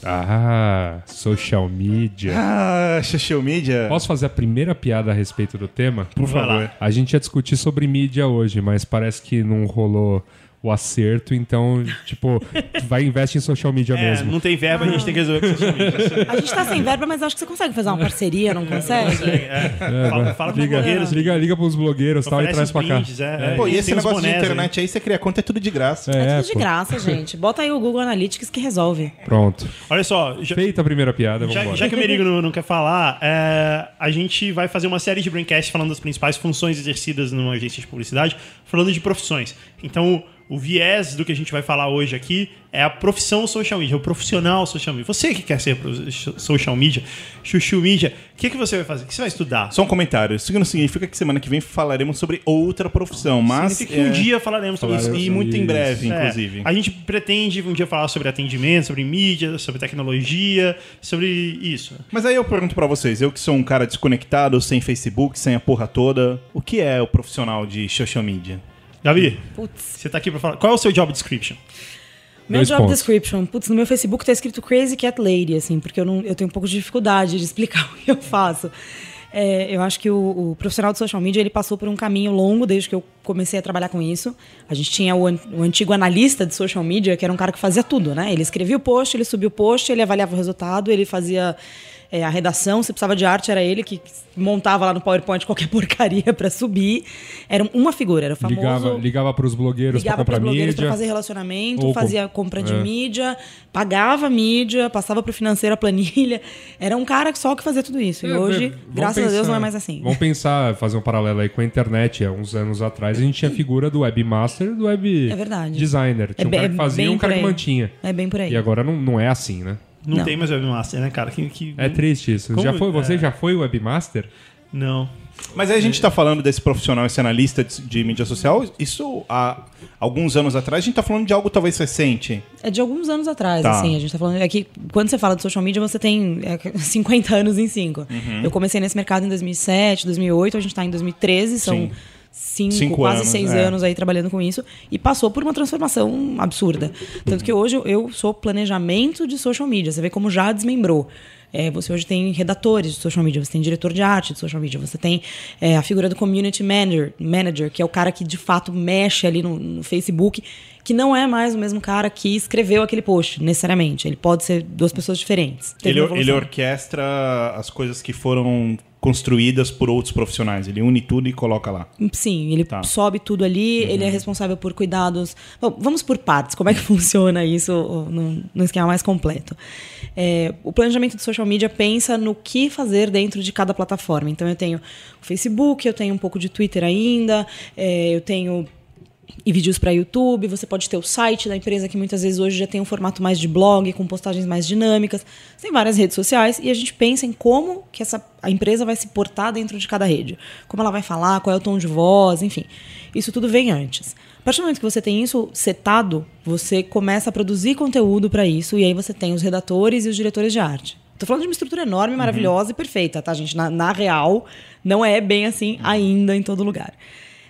S4: Ah, social media.
S2: Ah, social media.
S4: Posso fazer a primeira piada a respeito do tema?
S2: Por favor.
S4: A gente ia discutir sobre mídia hoje, mas parece que não rolou o acerto, então, tipo, vai e investe em social media
S3: É,
S4: mesmo.
S3: não tem verba, a gente tem que resolver com social media.
S5: A gente tá sem verba, mas acho que você consegue fazer uma parceria, não consegue?
S3: É, fala, fala com os
S4: Liga,
S3: blogueiros.
S4: liga, liga pros blogueiros tal, e traz pra cá.
S3: brindes, é, é.
S2: Pô, e esse negócio de
S3: bonés aí.
S2: internet aí, você cria conta, é tudo de graça.
S5: É
S4: É,
S5: tudo de
S4: pô.
S5: graça, gente. Bota aí o Google Analytics que resolve.
S4: Pronto.
S3: Olha só, já,
S4: Feita a primeira piada, vamos
S3: já,
S4: embora.
S3: já que o Merigo não, não quer falar, é, a gente vai fazer uma série de braincast falando das principais funções exercidas numa agência de publicidade, falando de profissões. Então, o viés do que a gente vai falar hoje aqui é a profissão social media, o profissional social media. Você que quer ser social media, chuchu media, o que, que você vai fazer? O que você vai estudar?
S2: Só um comentário. Isso não significa que semana que vem falaremos sobre outra profissão, mas.
S3: Significa que um
S2: é,
S3: dia falaremos sobre isso.
S2: E muito em breve,
S3: É,
S2: inclusive.
S3: a gente pretende um dia falar sobre atendimento, sobre mídia, sobre tecnologia, sobre isso.
S2: Mas aí eu pergunto pra vocês, eu que sou um cara desconectado, sem Facebook, sem a porra toda, o que é o profissional de social media?
S3: Gabi,
S5: Putz.
S3: você tá aqui pra falar. Qual é o seu job description?
S5: Meu
S4: Dois
S5: job
S4: pontos.
S5: description, putz, no meu Facebook tá escrito Crazy Cat Lady, assim, porque eu, não, eu tenho um pouco de dificuldade de explicar o que eu faço. É, eu acho que o, o profissional de social media ele passou por um caminho longo desde que eu comecei a trabalhar com isso. A gente tinha o, an- o antigo analista de social media, que era um cara que fazia tudo, né? Ele escrevia o post, ele subia o post, ele avaliava o resultado, ele fazia é, a redação, se precisava de arte, era ele que montava lá no PowerPoint qualquer porcaria para subir. Era uma figura, era o famoso
S4: Ligava, ligava pros blogueiros pra
S5: ligava para
S4: comprar
S5: blogueiros
S4: mídia.
S5: para fazer relacionamento, fazia
S4: com-
S5: compra de
S4: é.
S5: mídia, pagava mídia, passava para o financeiro a planilha. Era um cara só que fazia tudo isso. E
S4: É,
S5: hoje,
S4: vamos
S5: graças a Deus,
S4: pensar-
S5: não é mais assim.
S4: Vamos pensar, fazer um paralelo aí com a internet. Há uns anos atrás, a gente tinha a figura do webmaster e do web
S5: É
S4: designer. Tinha
S5: É
S4: um cara que fazia e um cara que mantinha.
S5: É bem por aí.
S4: E agora não, não é assim, né?
S3: Não,
S5: Não.
S3: tem mais webmaster, né, cara? Que, que-
S4: É triste isso.
S3: Como-
S4: já foi, você
S3: é.
S4: já foi webmaster?
S3: Não.
S2: Mas aí a gente tá falando desse profissional, esse analista de, de mídia social, isso há alguns anos atrás, a gente tá falando de algo talvez recente.
S5: É de alguns anos atrás,
S2: Tá.
S5: assim. A gente tá falando. É que quando você fala de social media, você tem é, 50 anos em 5.
S2: Uhum.
S5: Eu comecei nesse mercado em 2007, 2008, a gente tá em 2013, são.
S2: Sim.
S5: Cinco,
S2: Cinco
S5: quase
S2: anos,
S5: seis
S2: é.
S5: anos aí trabalhando com isso e passou por uma transformação absurda. Tanto que hoje eu sou planejamento de social media. Você vê como já desmembrou. É, você hoje tem redatores de social media, você tem diretor de arte de social media, você tem é, a figura do community manager, manager, que é o cara que de fato mexe ali no, no Facebook, que não é mais o mesmo cara que escreveu aquele post, necessariamente. Ele pode ser duas pessoas diferentes.
S2: Ele, ele orquestra as coisas que foram construídas por outros profissionais. Ele une tudo e coloca lá.
S5: Sim, ele
S2: Tá.
S5: sobe tudo ali, ele é responsável por cuidados. Bom, vamos por partes, como é que funciona isso num, num esquema mais completo. É, o planejamento de social media pensa no que fazer dentro de cada plataforma. Então eu tenho o Facebook, eu tenho um pouco de Twitter ainda, é, eu tenho e vídeos para YouTube, você pode ter o site da empresa que muitas vezes hoje já tem um formato mais de blog, com postagens mais dinâmicas. Tem várias redes sociais e a gente pensa em como que essa a empresa vai se portar dentro de cada rede. Como ela vai falar, qual é o tom de voz, enfim. Isso tudo vem antes. A partir do momento que você tem isso setado, você começa a produzir conteúdo para isso e aí você tem os redatores e os diretores de arte. Tô falando de uma estrutura enorme, maravilhosa e perfeita, tá, gente? Na, na real, não é bem assim ainda em todo lugar.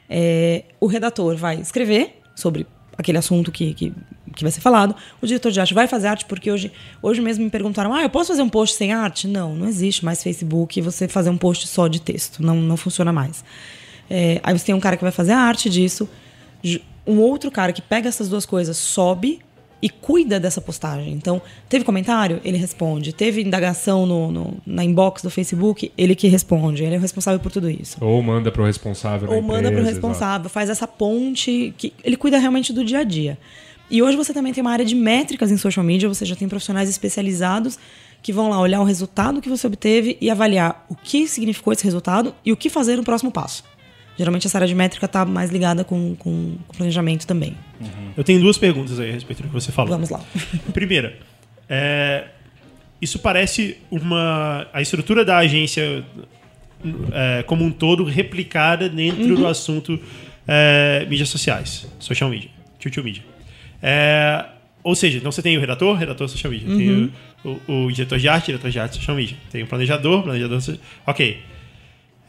S5: É, o redator vai escrever sobre aquele assunto que, que, que vai ser falado. O diretor de arte vai fazer arte, porque hoje, hoje mesmo me perguntaram: ah, eu posso fazer um post sem arte? Não, não existe mais Facebook você fazer um post só de texto. Não, não funciona mais. É, aí você tem um cara que vai fazer a arte disso, um outro cara que pega essas duas coisas, sobe e cuida dessa postagem. Então, teve comentário? Ele responde. Teve indagação no, no- na inbox do Facebook? Ele que responde. Ele é o responsável por tudo isso.
S4: Ou manda pro responsável da
S5: Ou manda para o responsável, faz essa ponte que ele cuida realmente do dia a dia. E hoje você também tem uma área de métricas em social media, você já tem profissionais especializados que vão lá olhar o resultado que você obteve e avaliar o que significou esse resultado e o que fazer no próximo passo. Geralmente essa área de métrica está mais ligada com, com, com planejamento também.
S3: Eu tenho duas perguntas aí a respeito do que você falou.
S5: Vamos lá.
S3: Primeira, é, isso parece uma. A estrutura da agência é, como um todo replicada dentro do assunto é, mídias sociais, social media, social media. É, ou seja, então você tem o redator, redator social media, tem o, o- o diretor de arte, diretor de arte social media, tem o planejador, planejador. so- Ok.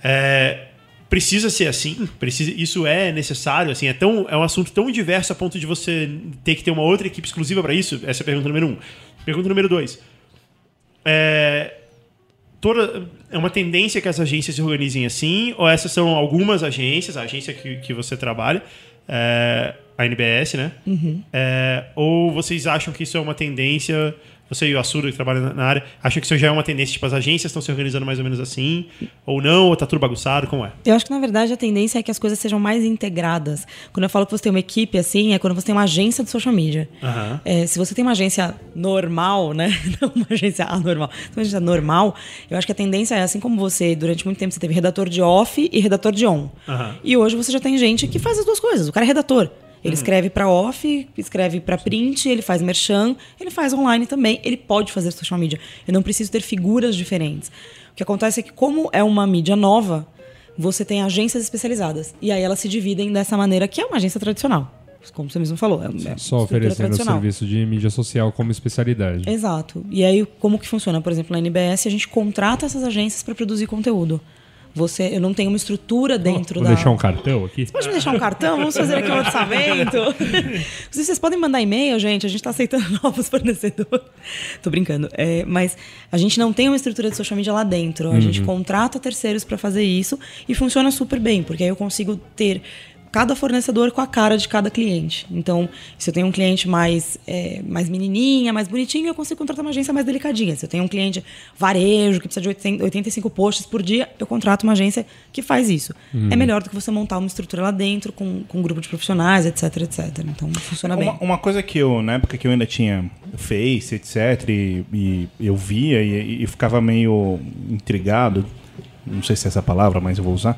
S3: É, precisa ser assim? Precisa, isso é necessário? Assim, é, tão, é um assunto tão diverso a ponto de você ter que ter uma outra equipe exclusiva para isso? Essa é a pergunta número um. Pergunta número dois. É, toda, é uma tendência que as agências se organizem assim? Ou essas são algumas agências, a agência que, que você trabalha? é, a NBS, né? É, ou vocês acham que isso é uma tendência? Você e o Asura, que trabalham na- área, acham que isso já é uma tendência? Tipo, as agências estão se organizando mais ou menos assim? Ou não? Ou tá tudo bagunçado? Como é?
S5: Eu acho que, na verdade, a tendência é que as coisas sejam mais integradas. Quando eu falo que você tem uma equipe assim, é quando você tem uma agência de social media.
S3: Aham.
S5: É, se você tem uma agência normal, né? Não uma agência anormal. Uma agência normal, eu acho que a tendência é assim como você, durante muito tempo, você teve redator de off e redator de on.
S3: Aham.
S5: E hoje você já tem gente que faz as duas coisas. O cara é redator. Ele escreve para off, escreve para print, ele faz merchan, ele faz online também. Ele pode fazer social media. Eu não preciso ter figuras diferentes. O que acontece é que, como é uma mídia nova, você tem agências especializadas. E aí elas se dividem dessa maneira, que é uma agência tradicional. Como você mesmo falou. É
S4: Só oferecendo o serviço de mídia social como especialidade.
S5: Exato. E aí, como que funciona? Por exemplo, na NBS, a gente contrata essas agências para produzir conteúdo. Você, eu não tenho uma estrutura dentro
S4: Vou
S5: da.
S4: deixar um cartão aqui.
S5: Pode me deixar um cartão? Vamos fazer aqui um orçamento. Vocês podem mandar e-mail, gente. A gente está aceitando novos fornecedores. Tô brincando. É, mas a gente não tem uma estrutura de social media lá dentro. A gente contrata terceiros para fazer isso e funciona super bem, porque aí eu consigo ter cada fornecedor com a cara de cada cliente. Então, se eu tenho um cliente mais, é, mais menininha, mais bonitinho, eu consigo contratar uma agência mais delicadinha. Se eu tenho um cliente varejo, que precisa de 80 85 posts por dia, eu contrato uma agência que faz isso. É melhor do que você montar uma estrutura lá dentro com, com um grupo de profissionais, etc, etc. Então, funciona bem.
S2: Uma, uma coisa que eu, na época que eu ainda tinha Face, etc., e, e eu via e, e ficava meio intrigado, não sei se é essa palavra, mas eu vou usar.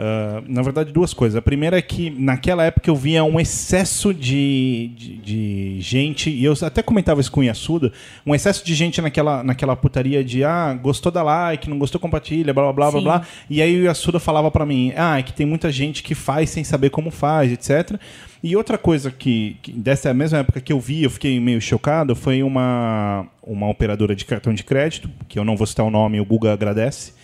S2: Ah, na verdade, duas coisas. A primeira é que naquela época eu via um excesso de, de, de gente, e eu até comentava isso com o Yasuda, um excesso de gente naquela, naquela putaria de ah, gostou da like, não gostou, compartilha, blá blá blá blá
S5: Sim.
S2: blá. E aí o Yasuda falava pra mim, ah, é que tem muita gente que faz sem saber como faz, etc. E outra coisa que, que dessa mesma época que eu vi, eu fiquei meio chocado, foi uma, uma operadora de cartão de crédito, que eu não vou citar o nome, o Guga agradece,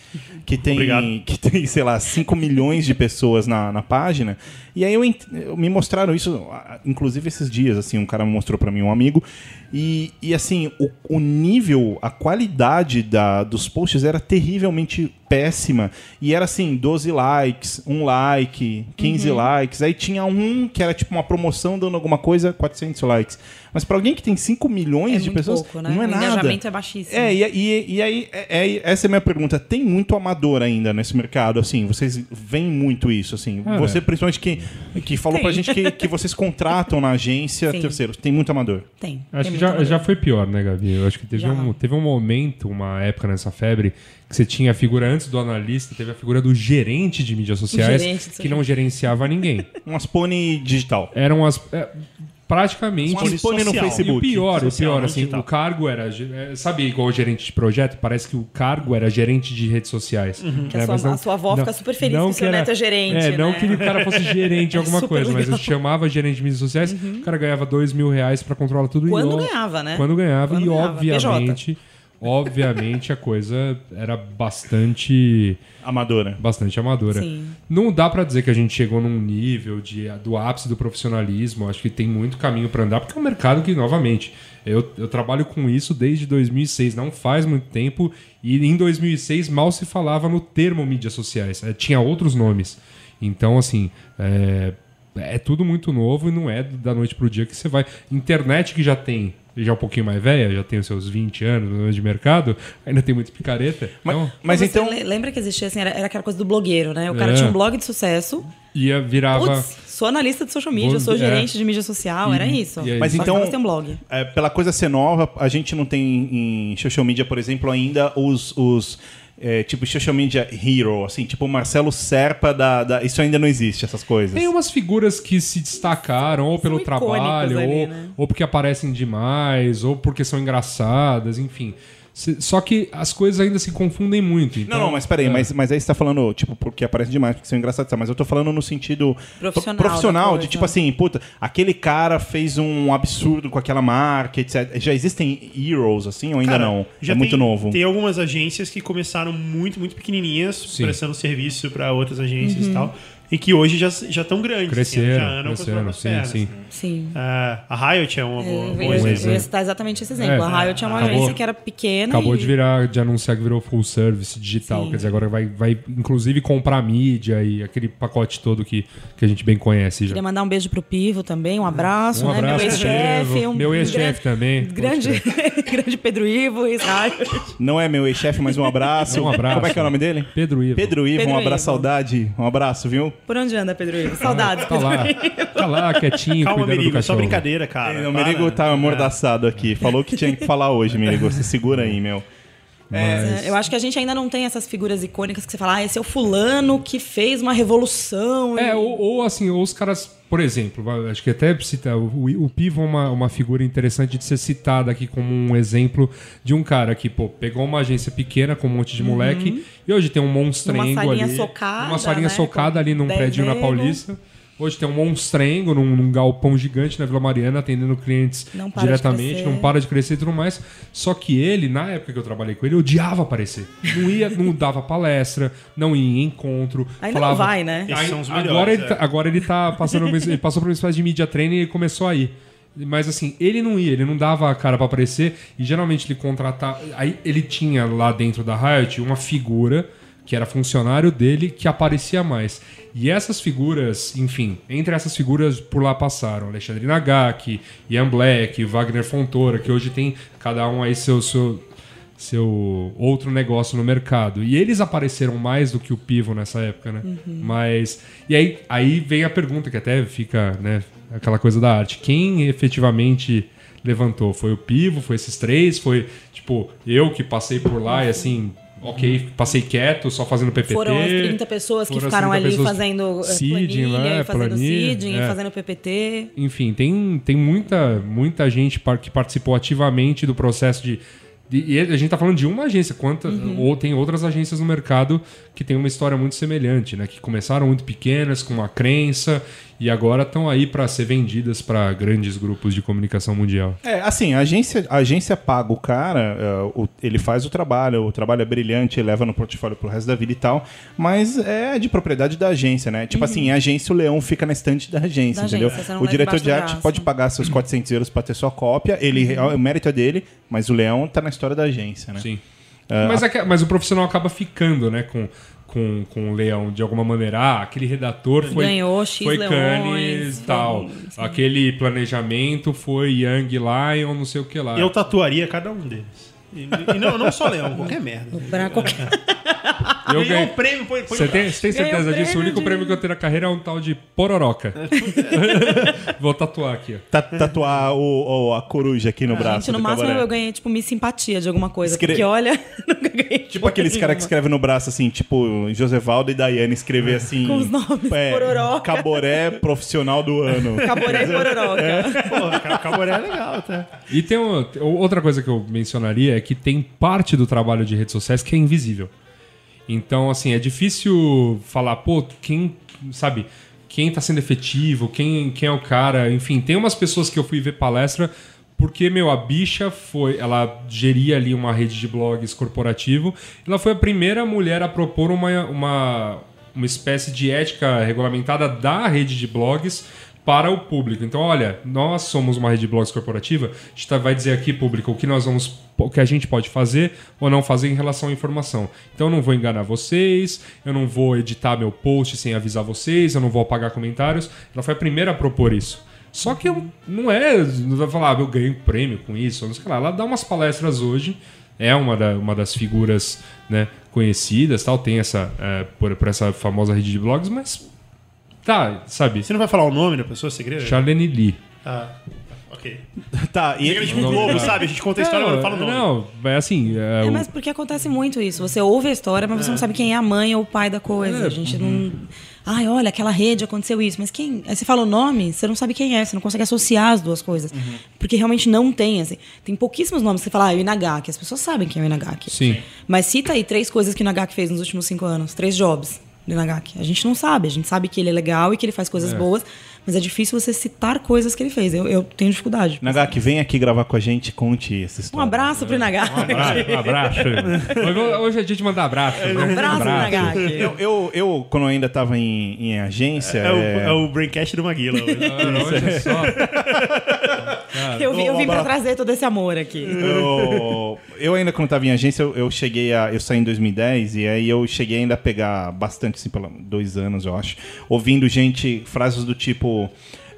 S2: que tem,
S3: Obrigado.
S2: que tem, sei lá, 5 milhões de pessoas na, na página. E aí eu, eu- me mostraram isso, inclusive esses dias, assim, um cara me mostrou pra mim, um amigo. E, e assim, o, o nível, a qualidade da, dos posts era terrivelmente péssima. E era assim, 12 likes, um like, 15
S5: Uhum.
S2: likes. Aí tinha um que era tipo uma promoção dando alguma coisa, 400 likes. Mas pra alguém que tem 5 milhões
S5: É
S2: de pessoas,
S5: pouco, né?
S2: não é
S5: O
S2: nada.
S5: engajamento é baixíssimo.
S2: É, e, e, e aí, é- é- essa é a minha pergunta. Tem muito amador ainda nesse mercado, assim? Vocês veem muito isso, assim?
S4: Ah,
S2: Você,
S4: é.
S2: principalmente, que, que falou pra
S5: Tem.
S2: gente que, que vocês contratam na agência
S5: Sim.
S2: terceiros. Tem muito amador.
S5: Tem.
S4: Acho
S5: tem
S4: que já, já foi pior, né, Gavi? Eu acho que teve
S5: Já.
S4: um, teve um momento, uma época nessa febre, que você tinha a figura antes do analista, teve a figura do gerente de mídias sociais,
S5: gerente
S4: que não gerenciava ninguém.
S2: Umas pônei digital.
S4: Eram as. é, praticamente.
S2: Umas pônei no
S3: social.
S4: E
S2: Facebook.
S4: o pior, o
S3: Social,
S4: pior,
S3: não
S4: assim,
S3: digital.
S4: o cargo era. é, Sabe, igual o gerente de projeto? Parece que o cargo era gerente de redes sociais.
S5: Que a
S4: É,
S5: sua-
S4: mas
S5: a sua avó fica super feliz que o seu
S4: era-
S5: neto é gerente,
S4: É, não
S5: né?
S4: que o cara fosse gerente de
S5: É
S4: alguma coisa, mas eu
S5: legal. Uhum.
S4: chamava gerente de mídias sociais, o cara ganhava dois mil reais pra controlar tudo. e
S5: Quando
S4: ó-
S5: ganhava, né?
S4: Quando ganhava,
S5: Quando
S4: e
S5: ganhava,
S4: obviamente, obviamente a coisa era bastante
S2: Amadora.
S4: bastante amadora.
S5: Sim.
S4: Não dá pra dizer que a gente chegou num nível de, do ápice do profissionalismo. Acho que tem muito caminho pra andar, porque é um mercado que, novamente, eu, eu trabalho com isso desde 2006, não faz muito tempo, e em 2006 mal se falava no termo mídias sociais, eh, tinha outros nomes. Então, assim, é, é tudo muito novo e não é da noite pro dia que você vai. Internet que já tem, já é um pouquinho mais velha, já tem os seus 20 anos de mercado, ainda tem muito picareta.
S2: Mas,
S4: então,
S2: mas então.
S5: le- Lembra que existia assim, era, era aquela coisa do blogueiro, né? O cara
S4: É.
S5: tinha um blog de sucesso.
S4: ia virava.
S5: Putz, sou analista de social media, sou
S4: é.
S5: gerente de mídia social, era isso.
S4: e aí?
S2: Mas
S5: Só
S2: então-
S5: tem um blog.
S2: É, pela coisa ser nova, a gente não tem em social media, por exemplo, ainda os. os é, tipo social media hero, assim, tipo o Marcelo Serpa da, da- Isso ainda não existe, essas coisas.
S4: Tem umas figuras que se destacaram ou pelo trabalho,
S5: ali,
S4: ou,
S5: né?
S4: ou porque aparecem demais, ou porque são engraçadas, enfim. Só que as coisas ainda se confundem muito. Então,
S2: Não, não, mas peraí,
S4: é.
S2: mas, mas aí você tá falando, tipo, porque aparece demais, porque são engraçados, tá? mas eu tô falando no sentido
S5: Profissional
S2: pro- profissional de tipo assim, puta, aquele cara fez um absurdo com aquela marca, etc. Já existem heroes, assim, ou ainda
S3: Cara,
S2: não?
S3: já
S2: é muito
S3: tem-
S2: novo.
S3: Tem algumas agências que começaram muito, muito pequenininhas,
S4: Sim.
S3: prestando serviço para outras agências
S5: Uhum.
S3: e tal. E que hoje já já estão grandes.
S4: Cresceram,
S3: assim, já andam com as
S4: cresceram, sim,
S3: pernas,
S4: sim.
S3: né?
S5: Sim.
S3: Ah, a Riot é uma boa,
S5: Eu,
S3: bom
S5: eu, eu
S3: exemplo.
S5: ia citar exatamente esse exemplo.
S4: É,
S5: a Riot é uma
S4: acabou-
S5: agência que era pequena.
S4: Acabou
S5: e...
S4: de virar, de anunciar que virou full service digital.
S5: Sim.
S4: Quer dizer, agora vai, vai inclusive comprar mídia e aquele pacote todo que, que a gente bem conhece já.
S5: Queria mandar um beijo pro Pivo também, um abraço,
S4: Um
S5: né?
S4: abraço,
S5: meu ex-chefe. Um,
S4: Meu
S5: um
S4: ex-chefe também,
S5: Grande, grande Pedro Ivo, ex-Riot.
S2: Não é meu ex-chefe, mas um abraço.
S4: Um abraço.
S2: Como é que é o nome dele?
S4: Pedro Ivo.
S2: Pedro Ivo,
S5: Pedro
S2: um abraço,
S5: Ivo.
S2: saudade. Um abraço, viu?
S5: Por onde anda, Pedro Ivo? Saudades,
S4: Tá
S5: Pedro
S4: lá,
S5: Ivo.
S4: tá lá quietinho,
S3: Calma, Merigo, só brincadeira, cara.
S2: o
S3: Para.
S2: Merigo tá amordaçado aqui. Falou que tinha que falar hoje, Merigo. Você segura aí, meu.
S5: É, Eu acho que a gente ainda não tem essas figuras icônicas que você fala, ah, esse é o fulano que fez uma revolução.
S4: É,
S5: e-
S4: ou, ou assim, ou os caras, por exemplo, acho que até cita, o, o Pivo é uma, uma figura interessante de ser citada aqui como um exemplo de um cara que, pô, pegou uma agência pequena com um monte de moleque e hoje tem um monstrengo ali.
S5: socada,
S4: Uma salinha
S5: né,
S4: socada ali num
S5: 10
S4: prédio na
S5: nego.
S4: Paulista. Hoje tem um monstrengo num, num galpão gigante na Vila Mariana, atendendo clientes
S5: Não para
S4: diretamente, não para de crescer e tudo mais. Só que ele, na época que eu trabalhei com ele, odiava aparecer. Não ia, não dava palestra, não ia em encontro.
S5: Ainda
S4: falava,
S5: não vai, né?
S3: Esses
S4: Aí,
S3: são os
S4: agora,
S3: melhores,
S4: ele
S3: é.
S4: tá, agora ele tá passando ele passou por uma espécie de media training e começou a ir. Mas assim, ele não ia, ele não dava a cara pra aparecer e geralmente ele contratava. Aí ele tinha lá dentro da Riot uma figura que era funcionário dele que aparecia mais. E essas figuras, enfim, entre essas figuras por lá passaram Alexandre Nagaki, Ian Black, Wagner Fontoura, que hoje tem cada um aí seu, seu, seu outro negócio no mercado. E eles apareceram mais do que o Pivo nessa época, né? Mas. E aí, aí vem a pergunta que até fica, né? Aquela coisa da arte. Quem efetivamente levantou? Foi o Pivo? Foi esses três? Foi, tipo, eu que passei por lá e assim. Ok, passei quieto, só fazendo PPT.
S5: Foram as 30 pessoas que ficaram
S4: 30
S5: ali fazendo eh,
S4: seeding
S5: planilha, e fazendo
S4: planilha,
S5: seeding,
S4: é.
S5: e fazendo PPT.
S4: Enfim, tem, tem muita, muita gente que participou ativamente do processo de. e a gente tá falando de uma agência, quanta, ou tem outras agências no mercado que tem uma história muito semelhante, né? Que começaram muito pequenas, com uma crença, e agora estão aí para ser vendidas para grandes grupos de comunicação mundial.
S2: É, assim, a agência, a agência paga o cara, é, o- ele faz o trabalho, o trabalho é brilhante, ele leva no portfólio pro resto da vida e tal, mas é de propriedade da agência, né? Tipo assim, a agência, o leão fica na estante da agência,
S5: Da
S2: entendeu?
S5: agência,
S2: o diretor de arte pode pagar seus 400 euros pra ter sua cópia, ele, o mérito é dele, mas o leão tá na história da agência, né?
S4: Sim. mas, é que- mas o profissional acaba ficando, né, com, com, com o leão, de alguma maneira. Ah, aquele redator foi,
S5: Ganhou X
S4: foi
S5: leões,
S4: Cannes
S5: foi-
S4: tal.
S5: sim.
S4: Aquele planejamento foi Young Lion, não sei o que lá.
S3: Eu tatuaria cada um deles. E, e não, não só leão, qualquer merda.
S5: Pra qualquer...
S4: Eu ganhei-
S3: um prêmio, põe, põe
S4: Você tem, tem certeza disso? O único
S5: de-
S4: prêmio que eu tenho na carreira é um tal de pororoca. Vou tatuar aqui, ó.
S2: Tatuar o, o- a coruja aqui no braço.
S5: Gente, no máximo
S2: cabaré.
S5: eu ganhei, tipo, me simpatia de alguma coisa.
S2: Escre-
S5: Porque, olha, nunca ganhei.
S2: Tipo aqueles caras que escrevem no braço assim, tipo Josevaldo e Daiane escrever assim.
S5: Com os nomes, pororoca.
S2: Caboré profissional do ano.
S5: Caboré e pororoca.
S3: Porra, cara, caboré é legal, tá?
S4: E tem um- tem outra coisa que eu mencionaria é que tem parte do trabalho de redes sociais que é invisível. Então, assim, é difícil falar, pô, quem, sabe, quem tá sendo efetivo, quem, quem é o cara, enfim, tem umas pessoas que eu fui ver palestra porque, meu, a bicha foi, ela geria ali uma rede de blogs corporativo, ela foi a primeira mulher a propor uma, uma, uma espécie de ética regulamentada da rede de blogs para o público. Então, olha, nós somos uma rede de blogs corporativa, a gente tá- vai dizer aqui, público, o que nós vamos o que a gente pode fazer ou não fazer em relação à informação. Então eu não vou enganar vocês, eu não vou editar meu post sem avisar vocês, eu não vou apagar comentários. Ela foi a primeira a propor isso. Só que eu, não é, não vai falar, ah, eu ganhei prêmio com isso, não sei lá. Ela dá umas palestras hoje, é uma, da- uma das figuras né, conhecidas, tal, tem essa, é, por, por essa famosa rede de blogs, mas tá, sabe,
S3: Você não vai falar o nome da pessoa, segredo?
S4: Charlene Lee.
S3: Ah, ok.
S2: Tá, e
S3: Segredo tipo Globo, sabe? A gente conta a história, mas não fala o nome.
S4: Não, é assim, é,
S5: É,
S4: o-
S5: mas porque acontece muito isso. Você ouve a história, mas você não sabe quem é a mãe ou o pai da coisa.
S4: É,
S5: A gente não. Ai, olha, aquela rede aconteceu isso. Mas quem. Aí você fala o nome, você não sabe quem é, você não consegue associar as duas coisas. Porque realmente não tem, assim. Tem pouquíssimos nomes que você fala, ah, o Inagaki. As pessoas sabem quem é o Inagaki.
S4: Sim.
S5: Mas cita aí três coisas que o Inagaki fez nos últimos cinco anos. Três jobs. Do Inagaki. A gente não sabe. A gente sabe que ele é legal e que ele faz coisas boas, mas é difícil você citar coisas que ele fez. Eu, eu tenho dificuldade.
S2: Nagaki, vem aqui gravar com a gente, conte essa
S5: Um
S2: história.
S5: abraço pro Inagaki.
S4: Um abraço. Um abraço. Hoje- é dia de mandar abraço. né?
S5: Um abraço pro Inagaki.
S2: Eu, eu, eu, quando eu ainda tava em, em agência.
S3: É, o,
S2: é-
S3: é o Braincast do Maguila. hoje.
S4: Ah, Hoje é só.
S5: Eu, vim- eu vim pra
S2: abraço.
S5: trazer todo esse amor aqui.
S2: Eu, eu ainda quando tava em agência, eu, eu cheguei a. Eu saí em 2010 e aí eu cheguei ainda a pegar bastante, assim, pelo dois anos, eu acho, ouvindo gente, frases do tipo.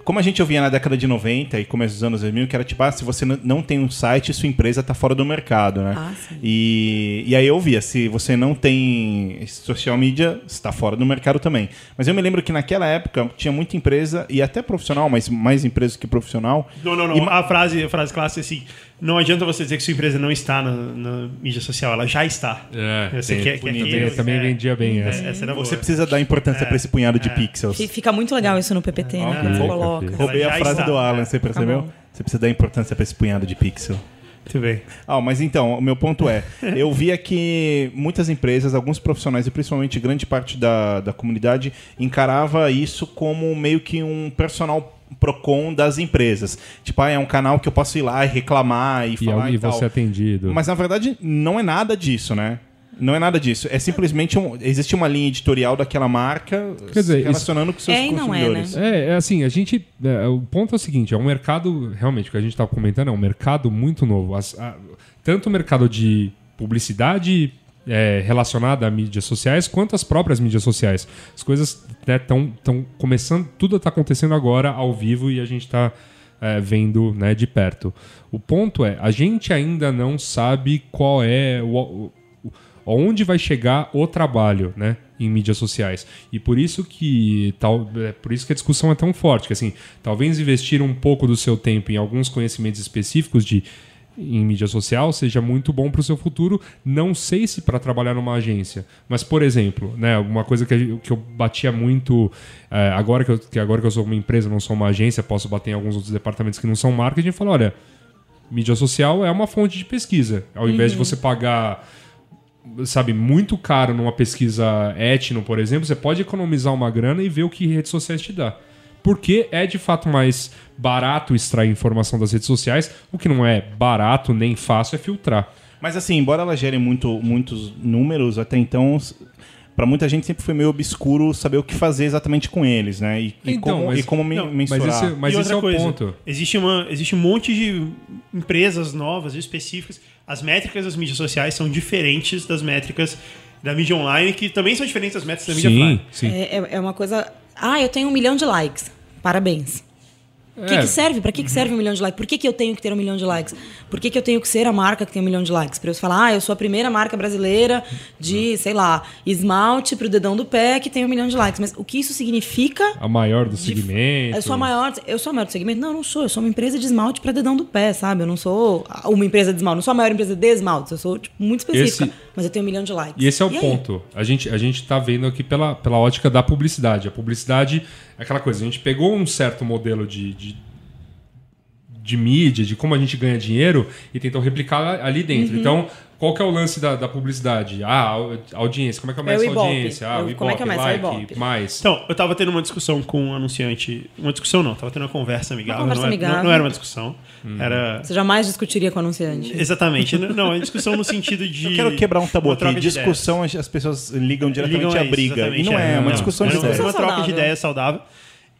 S2: Como a gente ouvia na década de 90 e começo dos anos 2000, que era tipo, ah, se você não tem um site, sua empresa tá fora do mercado, né?
S5: Ah, sim.
S2: E, e aí eu ouvia, se você não tem social media, está fora do mercado também. Mas eu me lembro que naquela época tinha muita empresa, e até profissional, mas mais empresa que profissional,
S3: Não, não, não. A frase, a frase clássica é assim: não adianta você dizer que sua empresa não está na, na mídia social, ela já está.
S4: É,
S3: Você
S4: tem-
S3: quer, quer
S4: bonito.
S3: queira,
S4: Também
S3: é,
S4: vendia bem essa.
S3: Essa era boa.
S2: você precisa dar importância pra esse punhado de pixels.
S5: Fi- Fica muito legal isso no PPT, né?
S4: Ok,
S5: Quando
S4: ok.
S5: coloca.
S2: Roubei a frase
S3: está.
S2: do Alan, você percebeu?
S5: bom.
S2: você precisa dar importância pra esse punhado de pixel.
S3: Muito bem.
S2: Ah, mas então, o meu ponto é, eu via que muitas empresas, alguns profissionais e principalmente grande parte da, da comunidade encarava isso como meio que um personal Procon das empresas. Tipo, ah, é um canal que eu posso ir lá e reclamar e,
S4: E,
S2: falar
S4: e
S2: e, tal.
S4: você é atendido.
S2: Mas na verdade não é nada disso, né? Não é nada disso. É simplesmente um, existe uma linha editorial daquela marca
S4: Quer dizer,
S2: relacionando com seus
S5: É e não é,
S2: consumidores.
S4: É, é assim, a gente. é, o ponto é o seguinte: é um mercado, realmente, o que a gente estava comentando, é um mercado muito novo. As- a- tanto o mercado de publicidade é, relacionada a mídias sociais, quanto as próprias mídias sociais. As coisas estão tão começando, tudo está acontecendo agora ao vivo e a gente está vendo né, de perto. O ponto é, a gente ainda não sabe qual é o, o- onde vai chegar o trabalho, né, em mídias sociais. E por isso que tal, é por isso que a discussão é tão forte, que assim, talvez investir um pouco do seu tempo em alguns conhecimentos específicos de em mídia social seja muito bom para o seu futuro. Não sei se para trabalhar numa agência, mas por exemplo, né, uma coisa que, que eu batia muito é, agora que, eu, que agora que eu sou uma empresa, não sou uma agência, posso bater em alguns outros departamentos que não são marketing e falar, olha, mídia social é uma fonte de pesquisa. Ao invés de você pagar sabe, muito caro numa pesquisa etno, por exemplo, você pode economizar uma grana e ver o que redes sociais te dá. Porque é de fato mais barato extrair informação das redes sociais, o que não é barato nem fácil é filtrar.
S2: Mas assim, embora ela gere muito, muitos números, até então, para muita gente sempre foi meio obscuro saber o que fazer exatamente com eles, né? E, e
S4: Então,
S2: como,
S4: mas-
S2: e como me-
S3: não,
S2: mensurar.
S4: mas esse- mas
S3: e
S4: esse
S3: outra
S4: é o
S3: coisa,
S4: ponto.
S3: Existe, uma, existe um monte de empresas novas, específicas. As métricas das mídias sociais são diferentes das métricas da mídia online, que também são diferentes das métricas da mídia
S4: Sim,
S3: offline.
S4: sim.
S5: É, é- é uma coisa. Ah, eu tenho um milhão de likes. Parabéns. O que,
S4: É.
S5: que serve? Pra que, que serve um milhão de likes? Por que, que eu tenho que ter um milhão de likes? Por que, que eu tenho que ser a marca que tem um milhão de likes? Pra eu falar, ah, eu sou a primeira marca brasileira de, sei lá, esmalte pro dedão do pé que tem um milhão de likes. Mas o que isso significa?
S4: A maior do
S5: de-
S4: segmento.
S5: Eu sou a maior, eu sou a maior do segmento? Não, eu não sou. Eu sou uma empresa de esmalte pra dedão do pé, sabe? Eu não sou uma empresa de esmalte. Não sou a maior empresa de esmalte. Eu sou tipo, muito específica.
S4: Esse-
S5: Mas eu tenho um milhão de likes.
S4: E esse é o
S5: aí?
S4: ponto. A gente, a gente tá vendo aqui pela, pela ótica da publicidade. A publicidade é aquela coisa, a gente pegou um certo modelo de, de, de mídia, de como a gente ganha dinheiro e tentou replicar ali dentro.
S5: Uhum.
S4: Então, qual que é o lance da, da publicidade? Ah, audiência, como é que aumenta
S5: É
S4: a audiência? Ah, o
S5: como é que aumenta? É o
S4: like,
S5: Ibope.
S4: mais.
S3: Então, eu tava tendo uma discussão com um anunciante. Uma discussão não, tava tendo uma conversa amigável.
S5: conversa
S3: não, era-
S5: amigável.
S3: não- não era uma discussão.
S4: Hum.
S3: Era.
S5: Você jamais discutiria com o anunciante.
S3: Exatamente. não, é discussão no sentido de.
S2: Eu quero quebrar um tabu
S3: uma
S2: aqui. Discussão, as as pessoas ligam diretamente
S3: Ligam
S2: à
S3: isso,
S2: briga. E não é, é uma
S3: não.
S2: discussão de
S3: uma,
S2: ideias.
S3: uma troca de ideias saudável.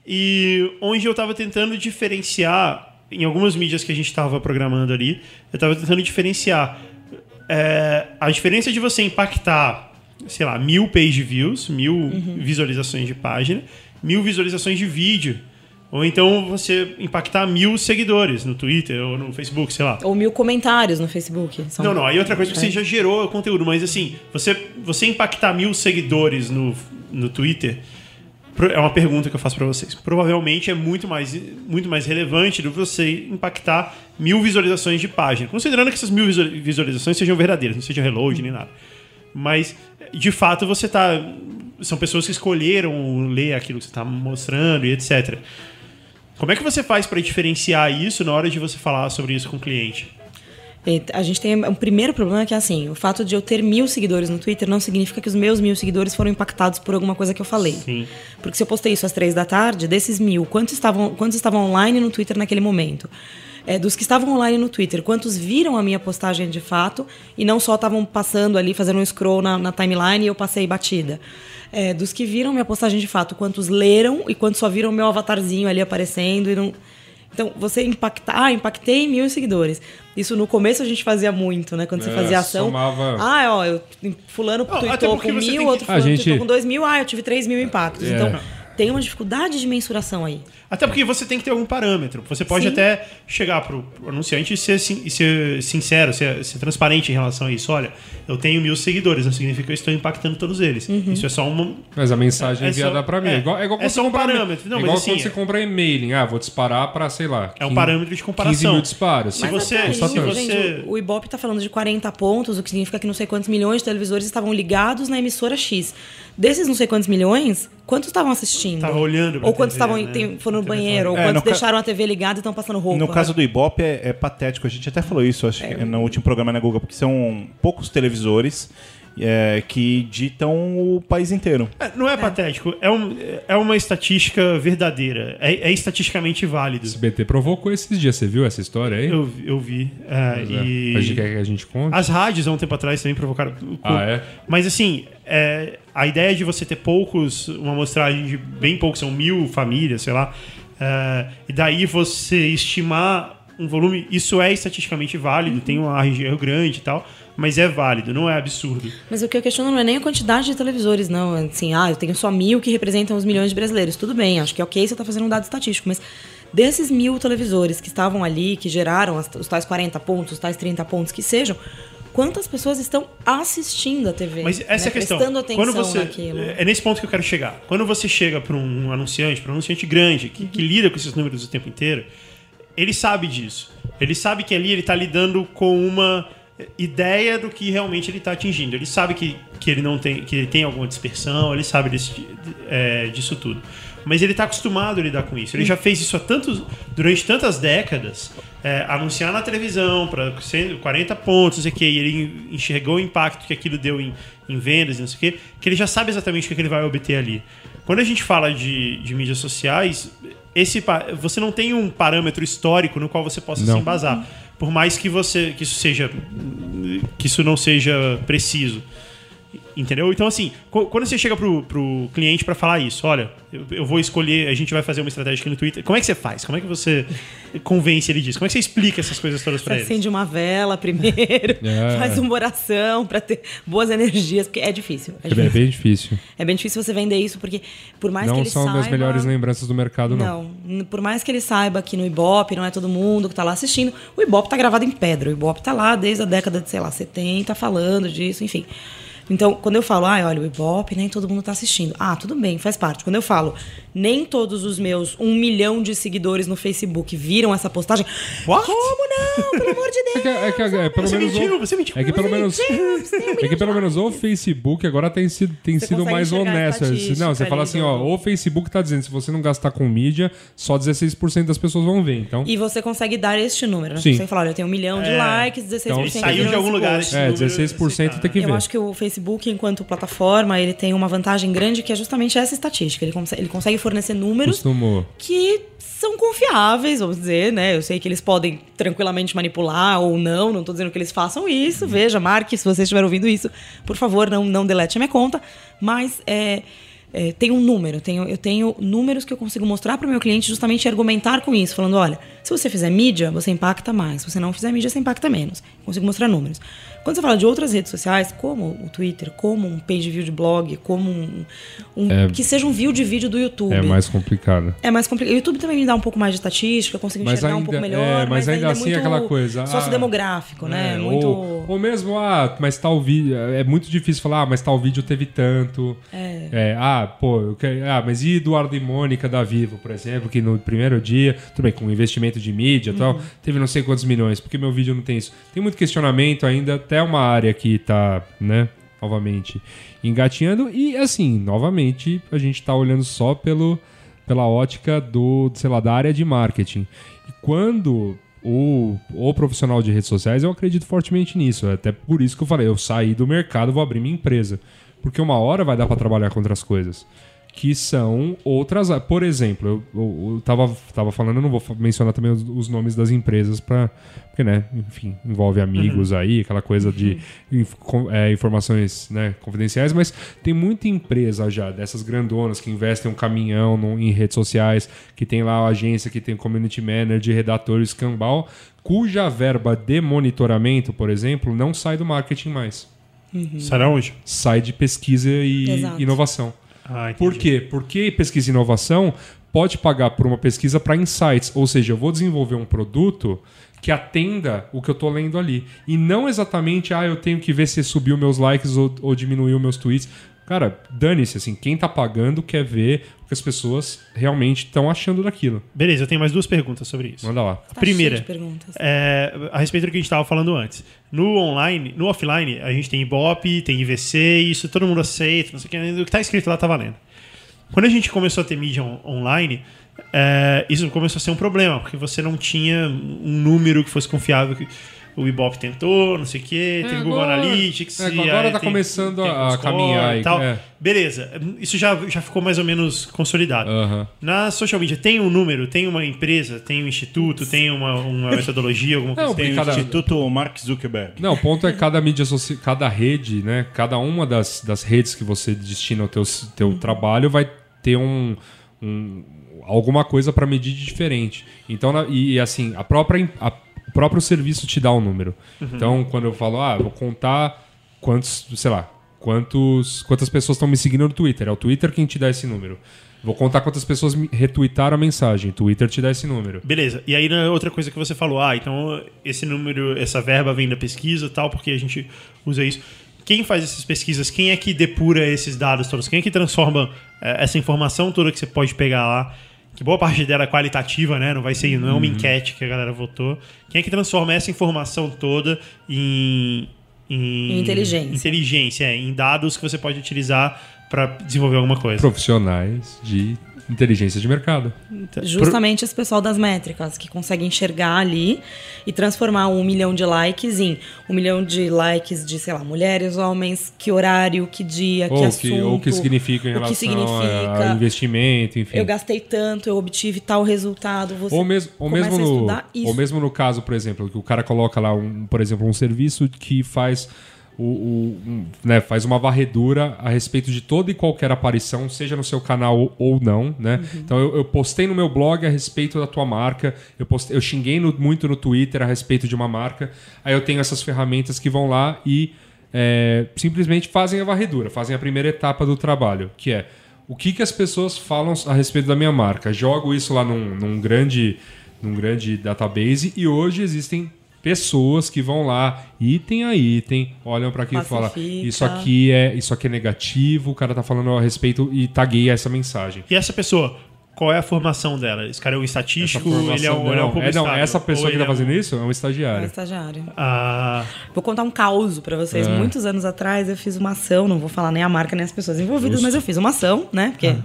S3: E onde eu tava tentando diferenciar, em algumas mídias que a gente tava programando ali, eu tava tentando diferenciar é, a diferença de você impactar, sei lá, mil page views, mil visualizações de página, mil visualizações de vídeo. Ou então você impactar mil seguidores no Twitter ou no Facebook, sei lá.
S5: Ou mil comentários no Facebook. São-
S3: Não, não. Aí outra coisa que
S5: É.
S3: você já gerou conteúdo, mas assim, você, você impactar mil seguidores no, no Twitter é uma pergunta que eu faço pra vocês. Provavelmente é muito mais, muito mais relevante do que você impactar mil visualizações de página. Considerando que essas mil visual- visualizações sejam verdadeiras, não sejam reload nem nada. Mas, de fato, você tá. São pessoas que escolheram ler aquilo que você está mostrando e etc. Como é que você faz para diferenciar isso na hora de você falar sobre isso com o cliente?
S5: A gente tem um primeiro problema que é assim, o fato de eu ter mil seguidores no Twitter não significa que os meus mil seguidores foram impactados por alguma coisa que eu falei.
S3: Sim.
S5: Porque se eu postei isso às três da tarde, desses mil, quantos estavam, quantos estavam online no Twitter naquele momento? É, dos que estavam online no Twitter, quantos viram a minha postagem de fato e não só estavam passando ali, fazendo um scroll na, na timeline e eu passei batida? É, dos que viram minha postagem de fato, quantos leram e quantos só viram meu avatarzinho ali aparecendo e não. Então, você impactar, ah, impactei mil seguidores. Isso no começo a gente fazia muito, né? Quando você
S4: É,
S5: fazia ação.
S4: somava-
S5: Ah, ó, eu, fulano
S3: Não, até
S5: tweetou com mil,
S3: que-
S5: outro
S4: A
S5: fulano
S4: gente-
S5: tweetou com dois mil, ah, eu tive três mil impactos.
S4: É.
S5: Então, tem uma dificuldade de mensuração aí.
S3: Até porque você tem que ter algum parâmetro. Você pode
S5: Sim.
S3: até chegar pro pro anunciante e ser, e ser sincero, ser, ser transparente em relação a isso. Olha, eu tenho mil seguidores, não significa que eu estou impactando todos eles.
S5: Uhum.
S3: Isso é só uma.
S4: Mas a mensagem
S3: É
S4: enviada
S3: só-
S4: pra mim.
S3: é.
S4: É igual, é igual
S3: É
S4: quando
S3: só
S4: você
S3: um
S4: compra-
S3: parâmetro. Não,
S4: é
S3: mas
S4: igual
S3: assim,
S4: quando você
S3: é-
S4: compra e-mailing. Ah, vou disparar pra, sei lá.
S3: É um
S4: 15
S3: parâmetro de
S4: 15
S3: comparação.
S4: mil disparos.
S3: Se
S5: Mas
S3: você-
S5: até
S3: se você-
S5: gente, o Ibope está falando de 40 pontos, o que significa que não sei quantos milhões de televisores estavam ligados na emissora X. Desses não sei quantos milhões, quantos estavam assistindo?
S3: Tava olhando
S5: Ou quantos estavam
S3: né?
S5: foram no banheiro? Ou
S2: É,
S5: quantos
S2: no ca-
S5: deixaram a TV ligada e estão passando roupa?
S2: No caso do Ibope é, é patético. A gente até falou isso, acho que no último programa na Google, porque são poucos televisores é, que ditam o país inteiro.
S3: É, não é, patético, é, um, é uma estatística verdadeira. É, é estatisticamente válido.
S4: O SBT provocou esses dias. Você viu essa história aí?
S3: Eu, eu vi. é,
S4: é.
S3: e...
S4: A gente quer que a gente conte?
S3: As rádios, há um tempo atrás, também provocaram.
S4: Ah, é?
S3: Mas assim, é, a ideia de você ter poucos, uma amostragem de bem poucos, são mil famílias, sei lá, é, e daí você estimar um volume, isso é estatisticamente válido, tem uma região grande e tal, mas é válido, não é absurdo.
S5: Mas o que eu questiono não é nem a quantidade de televisores, não. Assim, ah, eu tenho só mil que representam os milhões de brasileiros. Tudo bem, acho que é ok você está fazendo um dado estatístico, mas desses mil televisores que estavam ali, que geraram os tais 40 pontos, os tais 30 pontos que sejam, quantas pessoas estão assistindo a TV?
S3: Mas essa
S5: né?
S3: é a questão.
S5: Prestando atenção
S3: Quando você,
S5: naquilo.
S3: é nesse ponto que eu quero chegar. Quando você chega para um anunciante, para um anunciante grande, que, que lida com esses números o tempo inteiro, ele sabe disso. Ele sabe que ali ele está lidando com uma ideia do que realmente ele está atingindo. Ele sabe que, que ele não tem que ele tem alguma dispersão, ele sabe desse, é, disso tudo. Mas ele está acostumado a lidar com isso. Ele já fez isso há tantos, durante tantas décadas. é, anunciar na televisão para 40 pontos, não sei o quê, e ele enxergou o impacto que aquilo deu em, em vendas, e não sei o quê, que ele já sabe exatamente o que, que ele vai obter ali. Quando a gente fala de, de mídias sociais, esse, você não tem um parâmetro histórico no qual você possa
S4: Não.
S3: se embasar. Por mais que você que isso seja que isso não seja preciso. Entendeu? Então, assim, qu- quando você chega pro, pro cliente pra falar isso, olha, eu, eu vou escolher, a gente vai fazer uma estratégia aqui no Twitter. Como é que você faz? Como é que você convence ele disso? Como é que você explica essas coisas todas pra
S5: Você
S3: ele?
S5: acende uma vela primeiro,
S4: É.
S5: faz uma oração para ter boas energias, porque é difícil. É
S4: É bem,
S5: difícil.
S4: bem difícil.
S5: É bem difícil você vender isso, porque por mais que
S4: Não
S5: ele
S4: são
S5: saiba...
S4: das melhores lembranças do mercado, não.
S5: Não, por mais que ele saiba que no Ibope não é todo mundo que tá lá assistindo, o Ibope tá gravado em pedra. O Ibope tá lá desde a década de, sei lá, 70, falando disso, enfim. Então, quando eu falo, ah, olha, o Ibope, nem todo mundo tá assistindo. Ah, tudo bem, faz parte. Quando eu falo, nem todos os meus um milhão de seguidores no Facebook viram essa postagem.
S3: What?
S5: Como não? Pelo amor de Deus!
S4: É que, é que, é, pelo
S3: Você
S4: menos
S3: mentiu,
S4: o-
S3: você mentiu.
S4: É que pelo menos é que pelo menos o. Facebook agora tem sido, tem
S5: Você
S4: sido mais honesto.
S5: estatística
S4: Não, você fala assim, ó, o Facebook tá dizendo se você não gastar com mídia, só 16% das pessoas vão ver. Então,
S5: E você consegue dar este número. Né?
S4: Sim.
S5: Você fala, olha, eu tenho um milhão de
S3: É.
S5: likes, 16%
S4: Então,
S3: saiu de algum lugar
S4: é,
S3: número,
S4: 16% tem que ver.
S5: Eu acho que o Facebook, enquanto plataforma, ele tem uma vantagem grande que é justamente essa estatística. Ele, consegue, ele consegue fornecer números
S4: Costumou.
S5: que são confiáveis, vamos dizer, né? Eu sei que eles podem tranquilamente manipular ou não, não tô dizendo que eles façam isso. Veja, marque, se você estiver ouvindo isso, por favor, não, não delete a minha conta. Mas é, é, tem um número, tenho, eu tenho números que eu consigo mostrar para o meu cliente justamente argumentar com isso, falando, olha, se você fizer mídia, você impacta mais. Se você não fizer mídia, você impacta menos. Consigo mostrar números. Quando você fala de outras redes sociais, como o Twitter, como um page view de blog, como um, um-
S4: É.
S5: que seja um view de vídeo do YouTube.
S4: É mais complicado.
S5: É mais complicado. O YouTube também me dá um pouco mais de estatística, eu consigo
S4: Mas
S5: enxergar um
S4: ainda-
S5: pouco melhor.
S4: é, mas ainda
S5: é
S4: assim é aquela coisa, ah,
S5: Sociodemográfico, né?
S4: É,
S5: muito.
S4: ou, ou mesmo, ah, mas tal vídeo. É muito difícil falar, ah, mas tal vídeo teve tanto. É. ah, pô, eu quero- ah, mas e Eduardo e Mônica da Vivo, por exemplo, que no primeiro dia, tudo bem, com investimento de mídia e
S5: Uhum.
S4: tal, teve não sei quantos milhões, porque meu vídeo não tem isso. Tem muito questionamento ainda, até uma área que tá, né, novamente engatinhando. E assim, novamente, a gente tá olhando só pelo, pela ótica do, sei lá, da área de marketing. E quando o, o profissional de redes sociais, eu acredito fortemente nisso. É Até por isso que eu falei, eu saí do mercado, vou abrir minha empresa. Porque uma hora vai dar para trabalhar com outras coisas. Que são outras. Por exemplo, eu, eu, eu tava, tava falando, eu não vou mencionar também os, os nomes das empresas para Porque, né, enfim, envolve amigos aí, aquela coisa de inf- com- é, informações né, confidenciais, mas tem muita empresa já, dessas grandonas que investem um caminhão no- em redes sociais, que tem lá a agência, que tem community manager, redator, escambau, cuja verba de monitoramento, por exemplo, não sai do marketing mais.
S3: Será onde?
S4: Sai de pesquisa e
S5: Exato.
S4: inovação.
S3: Ah.
S4: Por quê? Porque pesquisa e inovação pode pagar por uma pesquisa para insights, ou seja, eu vou desenvolver um produto que atenda o que eu tô lendo ali. E não exatamente, ah, eu tenho que ver se subiu meus likes ou, ou diminuiu meus tweets. Cara, dane-se, assim, quem tá pagando quer ver o que as pessoas realmente estão achando daquilo.
S3: Beleza, eu tenho mais duas perguntas sobre isso.
S4: Manda lá.
S5: Tá
S3: Primeira, é, a respeito do que a gente estava falando antes. No online, no offline, a gente tem Ibope, tem IVC, isso todo mundo aceita, não sei o que, o que tá escrito lá tá valendo. Quando a gente começou a ter mídia on- online, é, isso começou a ser um problema, porque você não tinha um número que fosse confiável. que O Ibope tentou, não sei o que, tem o Google
S4: agora-
S3: Analytics.
S4: é, agora tá
S3: tem-
S4: começando
S3: tem
S4: a
S3: Score
S4: caminhar
S3: e tal.
S4: é.
S3: Beleza, isso já, já ficou mais ou menos consolidado.
S4: Aham.
S3: Na social media tem um número, tem uma empresa, tem um instituto, tem uma, uma metodologia, alguma coisa
S4: Não,
S3: assim?
S2: Tem
S4: Cada-
S2: o Instituto Mark Zuckerberg.
S4: Não, o ponto é cada mídia social, cada rede, né? Cada uma das, das redes que você destina ao teu, teu trabalho vai ter um, um- alguma coisa para medir de diferente. Então, na- e, e, assim, a própria a- o próprio serviço te dá o número. Então, quando eu falo, ah, vou contar quantos, sei lá, quantos, quantas pessoas estão me seguindo no Twitter, é o Twitter quem te dá esse número. Vou contar quantas pessoas me retweetaram a mensagem, Twitter te dá esse número.
S3: Beleza. E aí, na outra coisa que você falou, ah, então esse número, essa verba vem da pesquisa e tal, porque a gente usa isso. Quem faz essas pesquisas? Quem é que depura esses dados todos? Quem é que transforma eh, essa informação toda que você pode pegar lá? Que boa parte dela é qualitativa, né? Não vai ser, não é uma enquete que a galera votou. Quem é que transforma essa informação toda em. Em
S5: Em inteligência.
S3: Inteligência, é, em dados que você pode utilizar para desenvolver alguma coisa.
S4: Profissionais de inteligência de mercado.
S5: Justamente esse pessoal das métricas, que consegue enxergar ali e transformar um milhão de likes em um milhão de likes de, sei lá, mulheres, homens, que horário, que dia, que
S4: Ou
S5: assunto.
S4: que, ou que significa em
S5: o que
S4: relação
S5: significa.
S4: a investimento, enfim.
S5: Eu gastei tanto, eu obtive tal resultado. Você
S4: Ou mesmo, ou, mesmo
S5: a
S4: no,
S5: estudar isso.
S4: ou mesmo no caso, por exemplo, que o cara coloca lá, um, por exemplo, um serviço que faz o, o- né, faz uma varredura a respeito de toda e qualquer aparição, seja no seu canal ou não, né?
S5: Uhum.
S4: Então eu, eu postei no meu blog a respeito da tua marca, eu, postei, eu xinguei no- muito no Twitter a respeito de uma marca, aí eu tenho essas ferramentas que vão lá e é, simplesmente fazem a varredura, fazem a primeira etapa do trabalho, que é o que, que as pessoas falam a respeito da minha marca. Jogo isso lá num, num grande, num grande database e hoje existem pessoas que vão lá, item a item, olham para aquilo e falam: isso aqui é isso aqui é negativo, o cara tá falando a respeito e tagueia essa mensagem.
S3: E essa pessoa, qual é a formação dela? Esse cara é um estatístico? Ele é um, ele é um
S4: não, é, não, essa pessoa que tá
S3: é um-
S4: fazendo isso é um
S5: É
S4: estagiário.
S5: estagiário.
S3: Ah,
S5: Vou contar um caos pra vocês.
S4: É.
S5: Muitos anos atrás eu fiz uma ação, não vou falar nem a marca nem as pessoas envolvidas, mas eu fiz uma ação, né? Porque.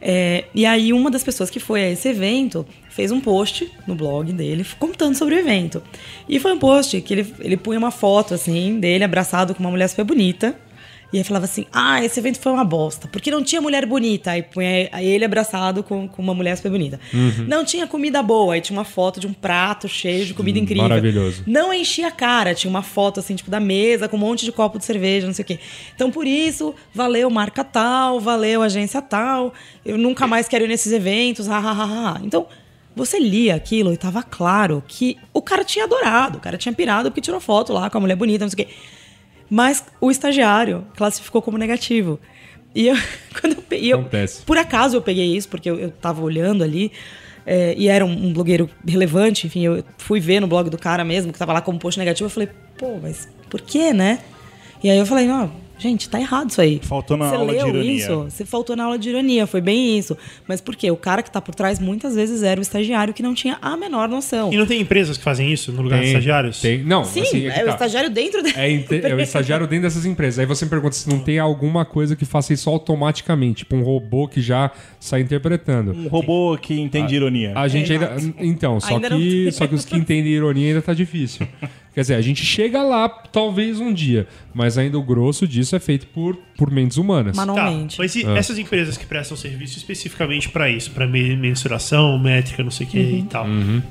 S5: É, e aí uma das pessoas que foi a esse evento fez um post no blog dele contando sobre o evento. E foi um post que ele, ele punha uma foto assim dele abraçado com uma mulher super bonita. E aí falava assim: Ah, esse evento foi uma bosta, porque não tinha mulher bonita. Aí punha ele abraçado com, com uma mulher super bonita. Não tinha comida boa, aí tinha uma foto de um prato cheio de comida incrível.
S4: Maravilhoso.
S5: Não enchia a cara, tinha uma foto assim, tipo, da mesa com um monte de copo de cerveja, não sei o quê. Então, por isso, valeu marca tal, valeu agência tal, eu nunca mais quero ir nesses eventos, ha, ha, ha, ha. Então, você lia aquilo e tava claro que o cara tinha adorado, o cara tinha pirado porque tirou foto lá com a mulher bonita, não sei o quê. Mas o estagiário classificou como negativo. E eu, quando eu, pe- e eu por acaso eu peguei isso, porque eu, eu tava olhando ali, é, e era um, um blogueiro relevante, enfim, eu fui ver no blog do cara mesmo, que tava lá como post negativo, eu falei, pô, mas por quê, né? E aí eu falei, ó, Gente, tá errado isso aí.
S2: Faltou na
S5: Você
S2: aula de
S5: leu
S2: ironia.
S5: isso? Você faltou na aula de ironia, foi bem isso. Mas por quê? O cara que tá por trás muitas vezes era o estagiário que não tinha a menor noção.
S3: E não tem empresas que fazem isso no lugar dos estagiários?
S4: Tem, não,
S5: Sim,
S4: assim, é
S5: é o
S4: tá.
S5: estagiário dentro da
S4: É, é o estagiário dentro dessas empresas. Aí você me pergunta se não tem alguma coisa que faça isso automaticamente, tipo um robô que já sai interpretando.
S2: Um robô que entende ironia.
S4: A gente
S5: É,
S4: ainda. Então, só
S5: Ainda
S4: que,
S5: tem.
S4: só que os que entendem ironia ainda tá difícil. Quer dizer, a gente chega lá talvez um dia, mas ainda o grosso disso é feito por, por mentes humanas.
S3: Tá,
S5: manualmente.
S3: mas e
S4: Ah.
S3: essas empresas que prestam serviço especificamente para isso, para mensuração, métrica, não sei o que e tal?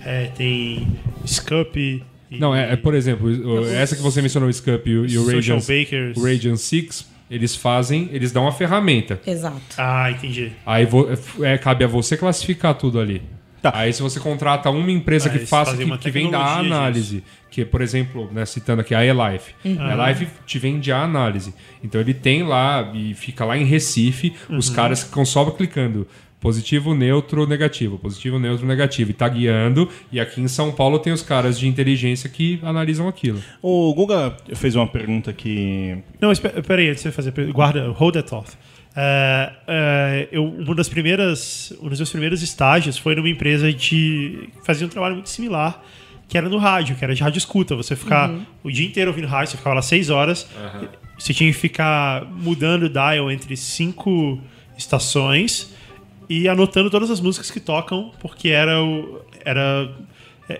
S3: É, tem Scup. e-
S4: Não, é, é, por exemplo, o- essa que você mencionou, o Scup e o, e o Radiant,
S3: Bakers.
S4: o Radiant Six, eles fazem, eles dão uma ferramenta.
S5: Exato.
S3: Ah, entendi.
S4: Aí vo- é, cabe a você classificar tudo ali.
S2: Tá.
S4: Aí se você contrata uma empresa
S3: Ah,
S4: que faça, que, que vem da
S3: tecnologia
S4: análise, que por exemplo, né, citando aqui a eLife. A eLife te vende a análise. Então ele tem lá e fica lá em Recife, os caras que ficam só clicando positivo, neutro, negativo, positivo, neutro, negativo, e tá guiando. E aqui em São Paulo tem os caras de inteligência que analisam aquilo.
S2: O Guga fez uma pergunta que.
S3: Não, peraí, antes de você fazer. Guarda, hold that thought. É, é, eu, uma das primeiras, um dos meus primeiros estágios foi numa empresa de que fazia um trabalho muito similar, que era no rádio, que era de rádio escuta. Você ficar o dia inteiro ouvindo rádio, você ficava lá seis horas, você tinha que ficar mudando o dial entre cinco estações e anotando todas as músicas que tocam, porque era o, era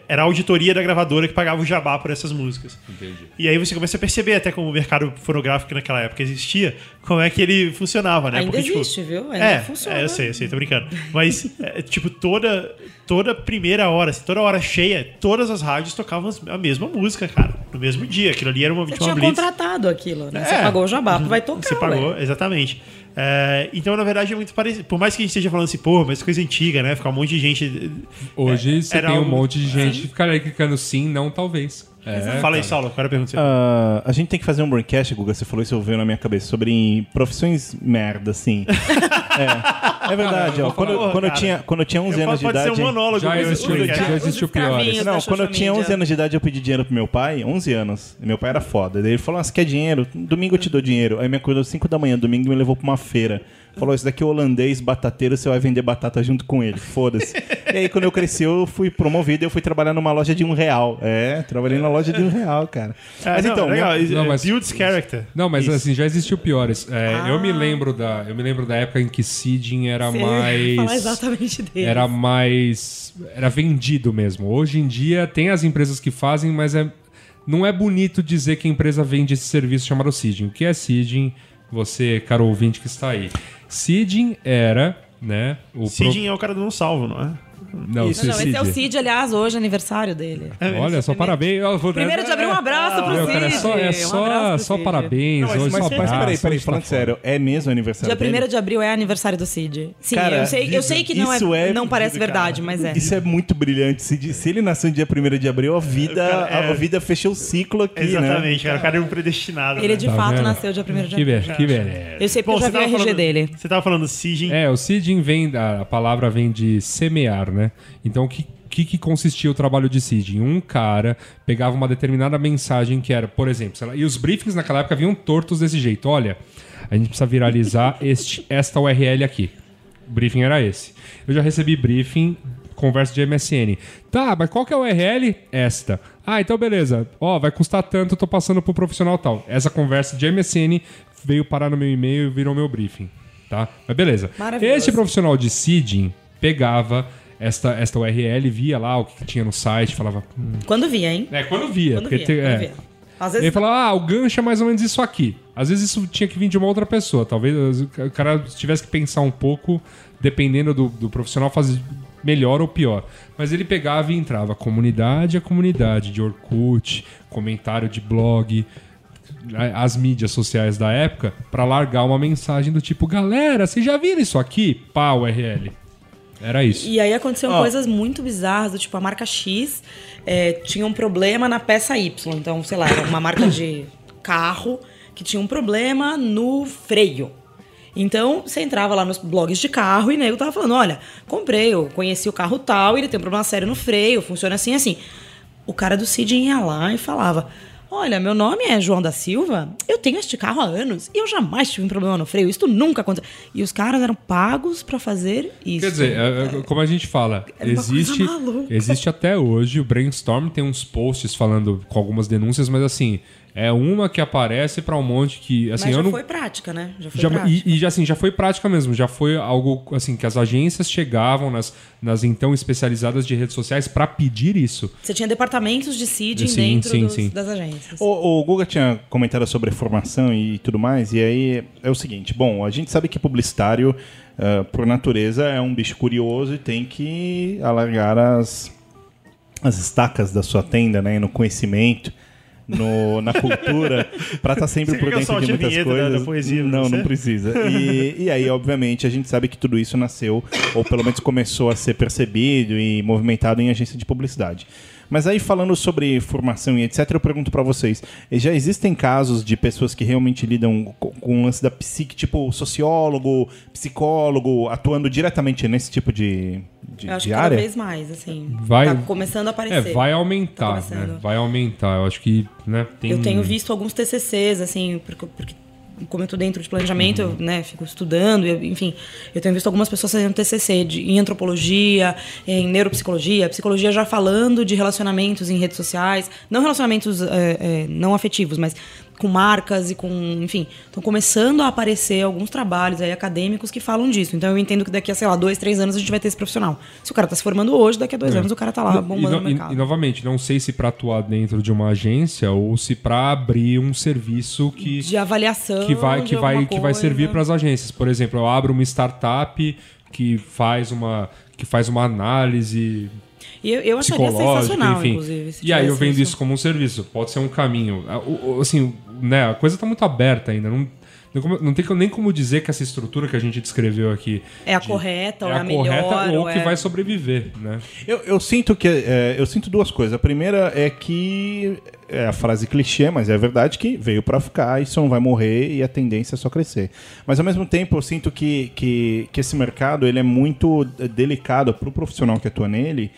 S3: era a auditoria da gravadora que pagava o jabá por essas músicas.
S4: Entendi.
S3: E aí você começa a perceber até como o mercado fonográfico naquela época existia, como é que ele funcionava, né?
S5: Ainda
S3: tipo,
S5: existe, viu? Ainda
S3: é,
S5: funciona.
S3: é, eu sei, eu sei, tô brincando. Mas, é, tipo, toda, toda primeira hora, assim, toda hora cheia, todas as rádios tocavam a mesma música, cara. No mesmo dia. Aquilo ali era uma,
S5: Você
S3: tipo, uma
S5: tinha
S3: blitz.
S5: contratado aquilo, né? Você
S3: É.
S5: pagou o jabá, vai tocar.
S3: Você pagou,
S5: ué.
S3: exatamente. É, então, na verdade, é muito parecido. Por mais que a gente esteja falando assim, porra, mas coisa antiga, né? Ficar um monte de gente.
S4: Hoje
S3: É,
S4: você tem um
S3: algo-
S4: monte de gente que fica ali clicando sim, não, talvez. É,
S3: Fala aí,
S4: cara.
S3: Saulo, qual era a pergunta? que você-
S2: Ah, a gente tem que fazer um broadcast, Guga. Você falou isso, veio na minha cabeça, sobre profissões merda, assim. é, é verdade, ó. Quando,
S3: Porra,
S2: quando eu tinha, quando eu tinha 11
S3: Eu-
S2: anos de
S3: pode
S2: idade.
S3: ser um monólogo.
S4: Já existiu,
S3: esse
S4: já existiu
S5: da
S2: Não, quando eu tinha 11
S5: media.
S2: anos de idade, eu pedi dinheiro pro meu pai. 11 anos. E meu pai era foda. Daí ele falou: ah, você quer dinheiro? Domingo eu te dou dinheiro. Aí me acordou 5 da manhã, domingo me levou pra uma feira. Falou: Isso daqui é holandês, batateiro, você vai vender batata junto com ele. Foda-se. e aí, quando eu cresci, eu fui promovido e eu fui trabalhar numa loja de um real. É, trabalhei na loja de um real, cara.
S3: É,
S2: Mas
S3: não,
S2: então,
S3: legal.
S2: minha-
S4: Não, mas-
S3: Builds character.
S4: Não, mas
S3: Isso.
S4: assim, já existiu piores. É,
S5: Ah.
S4: Eu me lembro da. Eu me lembro da época em que seeding era
S5: Você ia falar
S4: mais.
S5: exatamente dele.
S4: Era mais. Era vendido mesmo. Hoje em dia tem as empresas que fazem, mas é. Não é bonito dizer que a empresa vende esse serviço chamado seeding. O que é seeding? Você, caro ouvinte que está aí. Seeding era, né? O pro-
S3: Sidney é o cara do não salvo, não é?
S4: Não,
S5: Não, não, esse é o
S4: Cid.
S5: Cid, aliás, hoje é aniversário dele.
S4: Olha, só parabéns. Eu vou-
S5: Primeiro de abril, um abraço pro
S4: Meu,
S5: Cid.
S4: cara, é só, é
S5: Um
S4: só,
S5: Cid.
S4: parabéns.
S2: Não, mas,
S4: hoje
S2: mas,
S4: só
S2: mas
S4: abraço,
S2: peraí, peraí, falando sério, é mesmo aniversário
S5: Dia 1
S2: dele?
S5: de abril é aniversário do Cid. Sim,
S2: Cara,
S5: eu, sei, eu sei que não,
S2: isso
S5: é,
S2: é
S5: não parece
S3: vida,
S5: verdade,
S3: cara.
S5: mas é.
S2: Isso é muito brilhante. Se, de- se ele nasceu no dia 1 de abril, a vida,
S3: Cara, é-
S2: a vida fechou o ciclo aqui, né?
S3: Exatamente, cara. O cara é um predestinado.
S5: Ele
S3: né?
S5: de
S4: Tá
S5: fato
S4: vendo?
S5: nasceu dia 1 de
S4: Que,
S5: abril.
S4: be que beleza.
S5: Eu sei porque eu já vi o
S3: tava
S5: RG dele.
S3: Você tava falando Sidney.
S4: É, o seeding vem, da, a palavra vem de semear, né? Então, o que, que, que consistia o trabalho de seeding? Um cara pegava uma determinada mensagem que era, por exemplo, sei lá, e os briefings naquela época vinham tortos desse jeito. Olha, a gente precisa viralizar este, esta URL aqui. O briefing era esse. Eu já recebi briefing, conversa de MSN. Tá, mas qual que é a URL? Esta. Ah, então beleza. Ó, vai custar tanto, eu tô passando pro profissional tal. Essa conversa de MSN veio parar no meu e-mail e virou meu briefing. Tá? Mas beleza. Este profissional de seeding pegava esta, esta URL, via lá o que tinha no site, falava. "Hum."
S5: Quando via, hein?
S4: É, quando via.
S5: Quando via,
S4: te-
S5: quando
S4: é.
S5: via. Às
S4: Ele
S5: vezes
S4: falava, ah, o gancho é mais ou menos isso aqui. Às vezes isso tinha que vir de uma outra pessoa. Talvez o cara tivesse que pensar um pouco, dependendo do, do profissional, fazer melhor ou pior. Mas ele pegava e entrava comunidade a comunidade de Orkut, comentário de blog, as mídias sociais da época, pra largar uma mensagem do tipo, galera, vocês já viram isso aqui? Pá, URL. Era isso.
S5: E aí aconteceram
S2: Ó.
S5: coisas muito bizarras, do tipo, a marca X é, tinha um problema na peça Y. Então, sei lá, era uma marca de carro que tinha um problema no freio. Então, você entrava lá nos blogs de carro e nego tava falando, olha, comprei, eu conheci o carro tal, ele tem um problema sério no freio, funciona assim, assim. O cara do Cid ia lá e falava, Olha, meu nome é João da Silva, eu tenho este carro há anos e eu jamais tive um problema no freio, isso nunca aconteceu. E os caras eram pagos pra fazer isso.
S4: Quer dizer, é, é, como a gente fala,
S5: coisa
S4: existe, existe até hoje, o Brainstorm tem uns posts falando com algumas denúncias, mas assim, é uma que aparece pra um monte que. Assim,
S5: Mas
S4: eu
S5: já
S4: não.
S5: foi prática, né? Já foi
S4: Já,
S5: prática.
S4: e, e já, assim, já foi prática mesmo, já foi algo assim que as agências chegavam nas, nas então especializadas de redes sociais pra pedir isso.
S5: Você tinha departamentos de seeding
S4: Sim,
S5: dentro
S4: sim,
S5: dos-
S4: sim.
S5: das agências.
S2: O, o Guga tinha comentado sobre formação e tudo mais, e aí é o seguinte: bom, a gente sabe que publicitário, ah, por natureza, é um bicho curioso e tem que alargar as, as estacas da sua tenda, né? No conhecimento, no, na cultura, pra estar sempre
S3: Você
S2: por dentro de muitas
S3: da-
S2: coisas.
S3: da poesia pra
S2: não, não precisa. E, e aí, obviamente, a gente sabe que tudo isso nasceu, ou pelo menos começou a ser percebido e movimentado em agência de publicidade. Mas aí, falando sobre formação e etc., eu pergunto pra vocês: já existem casos de pessoas que realmente lidam com, com o lance da psique, tipo sociólogo, psicólogo, atuando diretamente nesse tipo de, de,
S5: Eu acho
S2: de
S5: que cada
S2: área?
S5: vez mais, assim.
S4: Vai-
S5: Tá começando a
S4: É,
S5: aparecer.
S4: vai
S5: Tá
S4: aumentar,
S5: começando.
S4: né? Vai aumentar. Eu acho que, né, tem
S5: Eu tenho visto alguns TCCs, assim, porque, porque como eu tô dentro de planejamento, eu né, fico estudando, eu- enfim, eu tenho visto algumas pessoas fazendo TCC de, em antropologia, em neuropsicologia, psicologia já falando de relacionamentos em redes sociais, não relacionamentos é, é, não afetivos, mas com marcas e com, enfim, estão começando a aparecer alguns trabalhos aí acadêmicos que falam disso. Então eu entendo que daqui a, sei lá, dois, três anos a gente vai ter esse profissional. Se o cara tá se formando hoje, daqui a dois anos o cara tá lá
S4: É.
S5: Bombando
S4: e, no-
S5: no
S4: e-
S5: mercado.
S4: e, novamente, não sei se pra atuar dentro de uma agência ou se pra abrir um serviço que
S5: de avaliação
S4: que vai que vai
S5: alguma
S4: que vai
S5: coisa.
S4: servir para as agências. Por exemplo, eu abro uma startup que faz uma que faz uma análise
S5: E eu, eu acharia sensacional,
S4: enfim.
S5: inclusive.
S4: E aí eu vendo isso. como um serviço. Pode ser um caminho. Ah, o- o- Assim, né, a coisa tá muito aberta ainda. Não, não, tem nem como dizer que essa estrutura que a gente descreveu aqui
S5: É a correta, ou é a,
S4: correta
S5: melhor,
S4: ou que
S5: é...
S4: vai sobreviver, né?
S2: Eu, eu sinto que é, eu sinto duas coisas. A primeira é que é a frase clichê, mas é verdade que veio pra ficar, isso não vai morrer e a tendência é só crescer. Mas ao mesmo tempo eu sinto que, que, que esse mercado ele é muito delicado pro profissional que atua nele.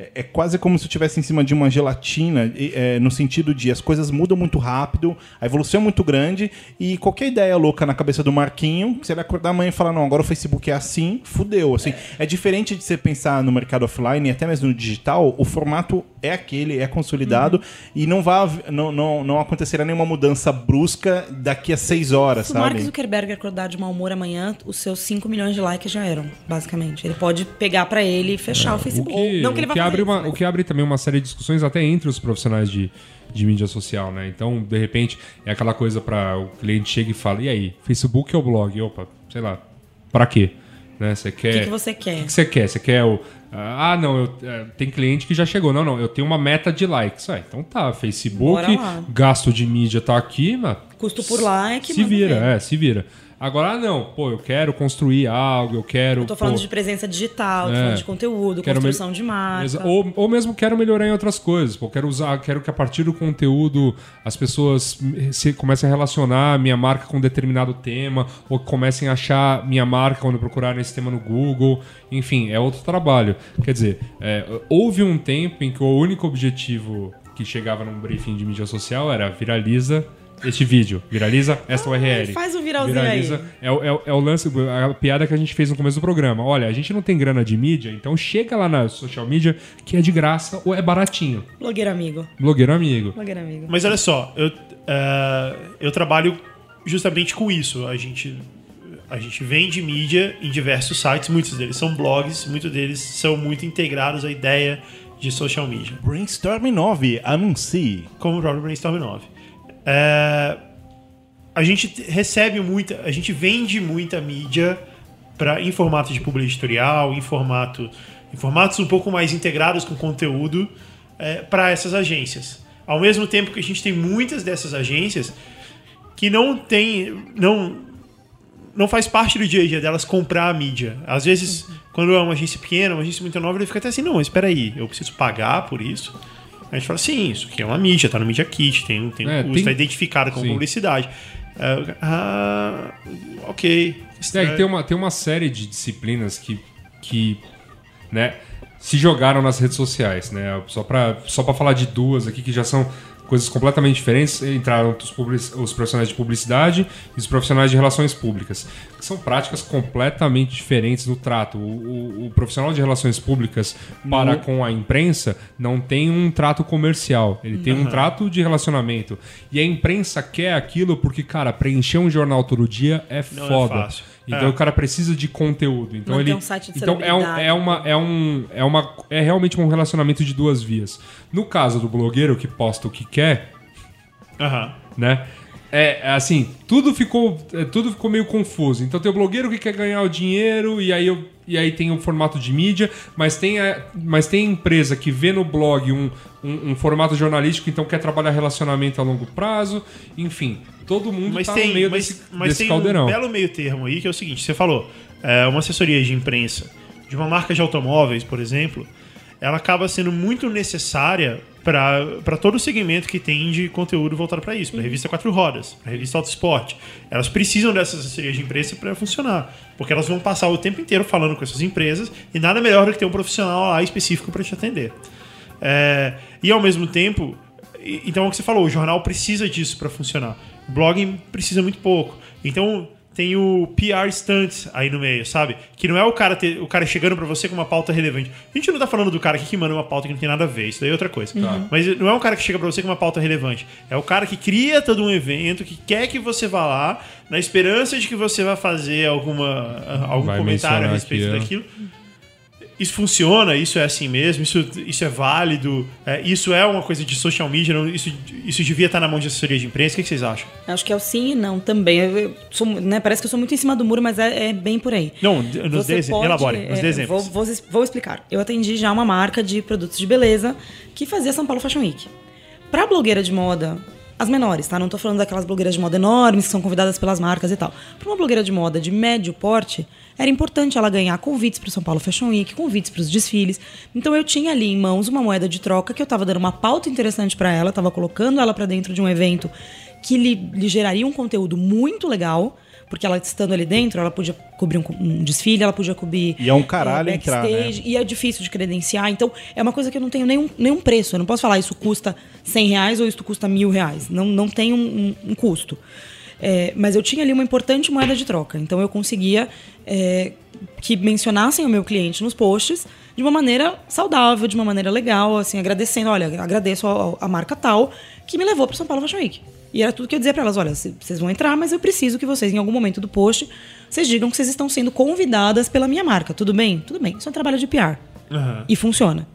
S2: É- É quase como se eu estivesse em cima de uma gelatina, é, no sentido de as coisas mudam muito rápido, a evolução é muito grande, e qualquer ideia louca na cabeça do Marquinho, você vai acordar amanhã e falar, não, agora o Facebook é assim, fudeu. Assim, é diferente de você pensar no mercado offline e até mesmo no digital, o formato é aquele, é consolidado, e não, vai, não, não, não acontecerá nenhuma mudança brusca daqui a seis horas,
S5: Se o Mark
S2: sabe?
S5: Zuckerberg acordar de mau humor amanhã, os seus 5 milhões de likes já eram, basicamente. Ele pode pegar pra ele e fechar o
S4: O
S5: Facebook.
S4: que,
S5: não que ele
S4: o
S5: fazer
S4: abre uma, o que abre também uma série de discussões até entre os profissionais de, de mídia social, né? Então, de repente, é aquela coisa para o cliente chega e fala: "E aí, Facebook ou blog?" Opa, sei lá. Pra quê? Né? Você quer
S5: O que, que você quer?
S4: O que você quer? Você quer o. Ah, não, eu, é, tem cliente que já chegou. Não, não, eu tenho uma meta de likes. Ah, então tá, Facebook, gasto de mídia tá aqui, mas.
S5: Custo por like,
S4: Se vira, é, se vira. Agora, não, pô, eu quero construir algo, eu quero.
S5: Eu tô falando
S4: pô,
S5: de presença digital, tô
S4: É.
S5: falando de conteúdo, construção
S4: me-
S5: de marca.
S4: Ou, ou mesmo quero melhorar em outras coisas. Pô, quero usar, quero que a partir do conteúdo as pessoas se comecem a relacionar minha marca com determinado tema, ou que comecem a achar minha marca quando procurarem esse tema no Google. Enfim, é outro trabalho. Quer dizer, é, houve um tempo em que o único objetivo que chegava num briefing de mídia social era viraliza este vídeo, viraliza esta URL.
S5: faz o viralzinho
S4: viraliza,
S5: aí.
S4: é, o- é é o lance, a piada que a gente fez no começo do programa. Olha, a gente não tem grana de mídia, então chega lá na social media que é de graça ou é baratinho.
S5: Blogueiro amigo.
S4: Blogueiro amigo.
S5: Blogueiro amigo.
S3: Mas olha só, eu, eh, eu trabalho justamente com isso. A gente, a gente vende mídia em diversos sites, muitos deles são blogs, muitos deles são muito integrados à ideia de social media.
S2: Brainstorm 9, anuncie.
S3: como o próprio Brainstorm 9. É, a gente te- recebe muita, a gente vende muita mídia para em formato de publi editorial, em formato, em formatos um pouco mais integrados com conteúdo para essas agências. Ao mesmo tempo que a gente tem muitas dessas agências que não tem, não não faz parte do dia a dia delas comprar a mídia. Às vezes, quando é uma agência pequena, uma agência muito nova, ele fica até assim, não, espera aí, eu preciso pagar por isso? A gente fala, sim, isso aqui é uma mídia, tá no Media Kit, tem, um- tem um
S4: É,
S3: custo,
S4: tem-
S3: tá identificado como
S4: Sim.
S3: publicidade. Ah, ok.
S4: É, tem, uma, tem uma série de disciplinas que, que né, se jogaram nas redes sociais, né? Só pra, só pra falar de duas aqui que já são coisas completamente diferentes. Entraram os, os profissionais de publicidade e os profissionais de relações públicas, que são práticas completamente diferentes no trato. O, o- o profissional de relações públicas para com a imprensa não tem um trato comercial, ele tem um trato de relacionamento. E a imprensa quer aquilo porque, cara, preencher um jornal todo dia é
S3: Não é
S4: foda.
S3: fácil.
S4: Então
S3: É.
S4: o cara precisa de conteúdo. Então
S5: Manter
S4: ele
S5: um site de
S4: então é, um, é uma é um é uma é realmente um relacionamento de duas vias. No caso do blogueiro que posta o que quer,
S3: Aham.
S4: né? É, é assim, tudo ficou, é, tudo ficou meio confuso. Então tem o blogueiro que quer ganhar o dinheiro e aí, eu- e aí tem o formato de mídia, mas tem, a, mas tem empresa que vê no blog um, um, um formato jornalístico, então quer trabalhar relacionamento a longo prazo. Enfim, todo mundo
S3: Mas
S4: tá
S3: tem,
S4: no meio
S3: mas,
S4: desse,
S3: mas
S4: desse
S3: tem
S4: caldeirão.
S3: um belo meio termo aí que é o seguinte: você falou, é, uma assessoria de imprensa de uma marca de automóveis, por exemplo, ela acaba sendo muito necessária para todo o segmento que tem de conteúdo voltado para isso, para a revista Quatro Rodas, para a revista Auto Esporte. Elas precisam dessas assessorias de imprensa para funcionar, porque elas vão passar o tempo inteiro falando com essas empresas e nada melhor do que ter um profissional lá específico para te atender. É, e ao mesmo tempo, então é o que você falou, o jornal precisa disso para funcionar. O blog precisa muito pouco. Então tem o PR stunt aí no meio, sabe? Que não é o cara ter, o cara chegando para você com uma pauta relevante. A gente não tá falando do cara aqui que manda uma pauta que não tem nada a ver, isso daí é outra coisa. Mas não é um cara que chega para você com uma pauta relevante. É o cara que cria todo um evento, que quer que você vá lá, na esperança de que você vai fazer alguma algum
S4: Vai
S3: comentário a respeito
S4: aquilo.
S3: daquilo isso funciona, isso é assim mesmo, isso, isso é válido, é, isso é uma coisa de social media, não- isso, isso devia estar na mão de assessoria de imprensa. O que, que vocês acham?
S5: Acho que é o sim e não também. Eu- sou, né, parece que eu sou muito em cima do muro, mas é, é bem por aí.
S3: Não, nos dê exe-
S5: pode-
S3: elabore, nos
S5: é,
S3: dê exemplos.
S5: Vou, vou, vou explicar. Eu atendi já uma marca de produtos de beleza que fazia São Paulo Fashion Week. Pra blogueira de moda, as menores, tá? Não tô falando daquelas blogueiras de moda enormes que são convidadas pelas marcas e tal. Pra uma blogueira de moda de médio porte, era importante ela ganhar convites pro São Paulo Fashion Week, convites pros desfiles. Então eu tinha ali em mãos uma moeda de troca que eu tava dando uma pauta interessante pra ela, tava colocando ela pra dentro de um evento que lhe, lhe geraria um conteúdo muito legal. Porque ela estando ali dentro, ela podia cobrir um, um desfile, ela podia cobrir.
S2: E é um caralho
S5: eh,
S2: entrar, né?
S5: E é difícil de credenciar. Então, é uma coisa que eu não tenho nenhum, nenhum preço. Eu não posso falar isso custa 100 reais ou isso custa mil reais. Não, não tem um, um- um custo. É, mas eu tinha ali uma importante moeda de troca. Então, eu conseguia é, que mencionassem o meu cliente nos posts de uma maneira saudável, de uma maneira legal, assim, agradecendo. Olha, agradeço a, a marca tal que me levou para São Paulo Fashion Week. E era tudo que eu dizia para elas: olha, vocês vão entrar, mas eu preciso que vocês, em algum momento do post, vocês digam que vocês estão sendo convidadas pela minha marca. Tudo bem? Tudo bem. Isso é um trabalho de PR. E funciona.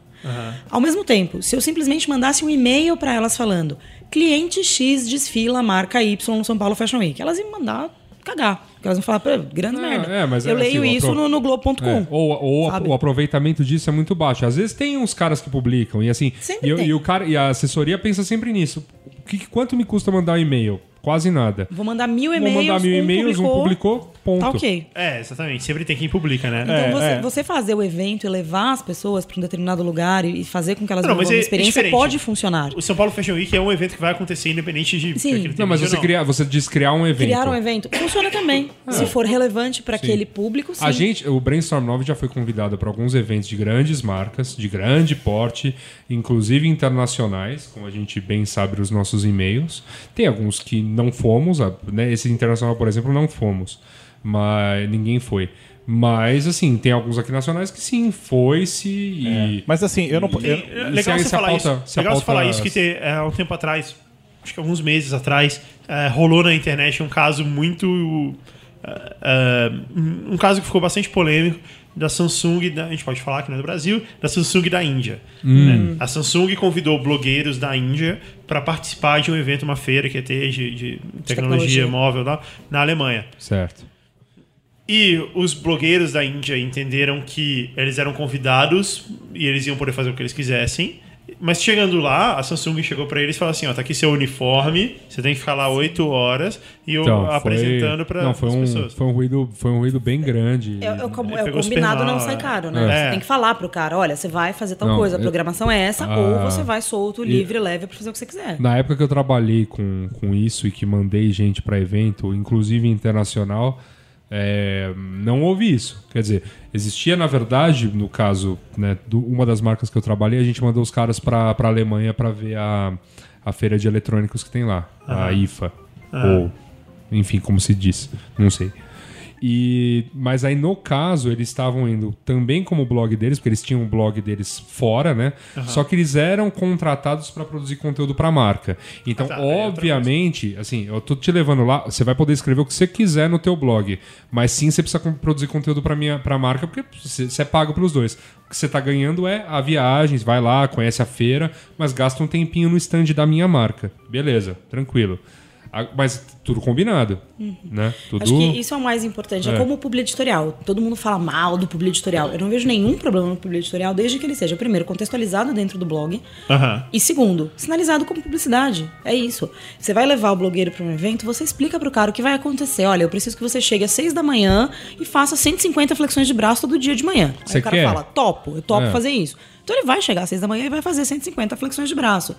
S5: Ao mesmo tempo, se eu simplesmente mandasse um e-mail para elas falando cliente X desfila a marca Y no São Paulo Fashion Week, elas iam mandar cagar. Porque elas iam falar, "Pô, grande
S4: É,
S5: merda.
S4: é, mas
S5: eu
S4: é
S5: leio
S4: assim,
S5: isso
S4: apro-
S5: no, no Globo.com.
S4: É, ou ou
S5: sabe?
S4: o aproveitamento disso é muito baixo. Às vezes tem uns caras que publicam e assim, e, e o cara e a assessoria pensa sempre nisso. Que, quanto me custa mandar um e-mail? Quase nada.
S5: Vou mandar mil
S4: Vou
S5: e-mails.
S4: mandar mil
S5: um
S4: e-mails, um publicou, ponto.
S5: Tá ok.
S3: É, exatamente. Sempre tem quem publica, né?
S5: Então,
S4: É,
S5: você,
S4: é.
S5: você fazer o evento e levar as pessoas para um determinado lugar e fazer com que elas
S3: Não,
S5: vivam uma
S3: é- é
S5: experiência
S3: diferente.
S5: pode funcionar.
S3: O São Paulo Fashion Week é um evento que vai acontecer independente de
S5: Sim.
S4: Não, mas você,
S3: vídeo ou
S4: cria, você diz criar um evento.
S5: Criar um evento funciona também. Se for relevante para aquele público, sim.
S4: A gente, o Brainstorm 9 já foi convidado para alguns eventos de grandes marcas, de grande porte, inclusive internacionais, como a gente bem sabe nos nossos e-mails. Tem alguns que não fomos, né? esse internacional, por exemplo, não fomos, mas ninguém foi. Mas, assim, tem alguns aqui nacionais que sim, foi-se e...
S2: Mas assim, eu não.
S3: Tem-
S2: eu-
S3: é
S4: e
S3: legal
S4: se-
S3: você falar
S4: pauta-
S3: isso. Legal você
S4: pauta-
S3: falar isso que te- é, há um tempo atrás, acho que alguns meses atrás, é, rolou na internet um caso muito. é, é, um caso que ficou bastante polêmico da Samsung, da- a gente pode falar que não é do Brasil, da Samsung da Índia. né? A Samsung convidou blogueiros da Índia para participar de um evento, uma feira que ia ter de, de tecnologia,
S5: tecnologia.
S3: móvel lá, na Alemanha.
S4: Certo.
S3: E os blogueiros da Índia entenderam que eles eram convidados e eles iam poder fazer o que eles quisessem. Mas chegando lá, a Samsung chegou pra eles e falou assim: ó, tá aqui seu uniforme, você tem que ficar lá oito horas e eu
S4: Então,
S3: apresentando
S4: foi,
S3: para
S4: não, foi
S3: as
S4: um,
S3: pessoas.
S4: foi um ruído, foi um ruído bem grande.
S5: É, o, é combinado
S3: mal,
S5: não sai
S3: é.
S5: caro, né?
S3: É.
S5: Você tem que falar pro cara, olha, você vai fazer tal
S4: Não,
S5: coisa, a
S4: eu-
S5: programação é essa,
S4: Ah.
S5: ou você vai solto, livre, leve pra fazer o que você quiser.
S4: Na época que eu trabalhei com, com isso e que mandei gente para evento, inclusive internacional, é, não houve isso. Quer dizer, existia, na verdade, no caso, né, do- uma das marcas que eu trabalhei, a gente mandou os caras para a Alemanha para ver a, a feira de eletrônicos que tem lá, a IFA. Ou, enfim, como se diz, não sei. E, mas aí, no caso, eles estavam indo também como blog deles, porque eles tinham um blog deles fora, né? Só que eles eram contratados para produzir conteúdo para marca. Então,
S3: Ah, tá, é
S4: obviamente, assim, eu tô te levando lá, você vai poder escrever o que você quiser no teu blog, mas sim você precisa produzir conteúdo para minha para marca, porque você é pago pelos dois. O que você tá ganhando é a viagem, vai lá, conhece a feira, mas gasta um tempinho no stand da minha marca. Beleza, tranquilo. Mas tudo combinado, né? Tudo
S5: Acho que isso é o mais importante. É,
S4: É.
S5: como o publi editorial. Todo mundo fala mal do publi editorial. Eu não vejo nenhum problema no publi editorial, desde que ele seja, primeiro, contextualizado dentro do blog.
S3: Aham.
S5: E segundo, sinalizado como publicidade. É isso. Você vai levar o blogueiro para um evento, você explica pro cara o que vai acontecer. Olha, eu preciso que você chegue às 6 da manhã e faça 150 flexões de braço todo dia de manhã. Aí
S4: Você
S5: o cara
S4: quer?
S5: fala, topo, eu topo
S4: É.
S5: fazer isso. Então ele vai chegar às 6 da manhã e vai fazer 150 flexões de braço.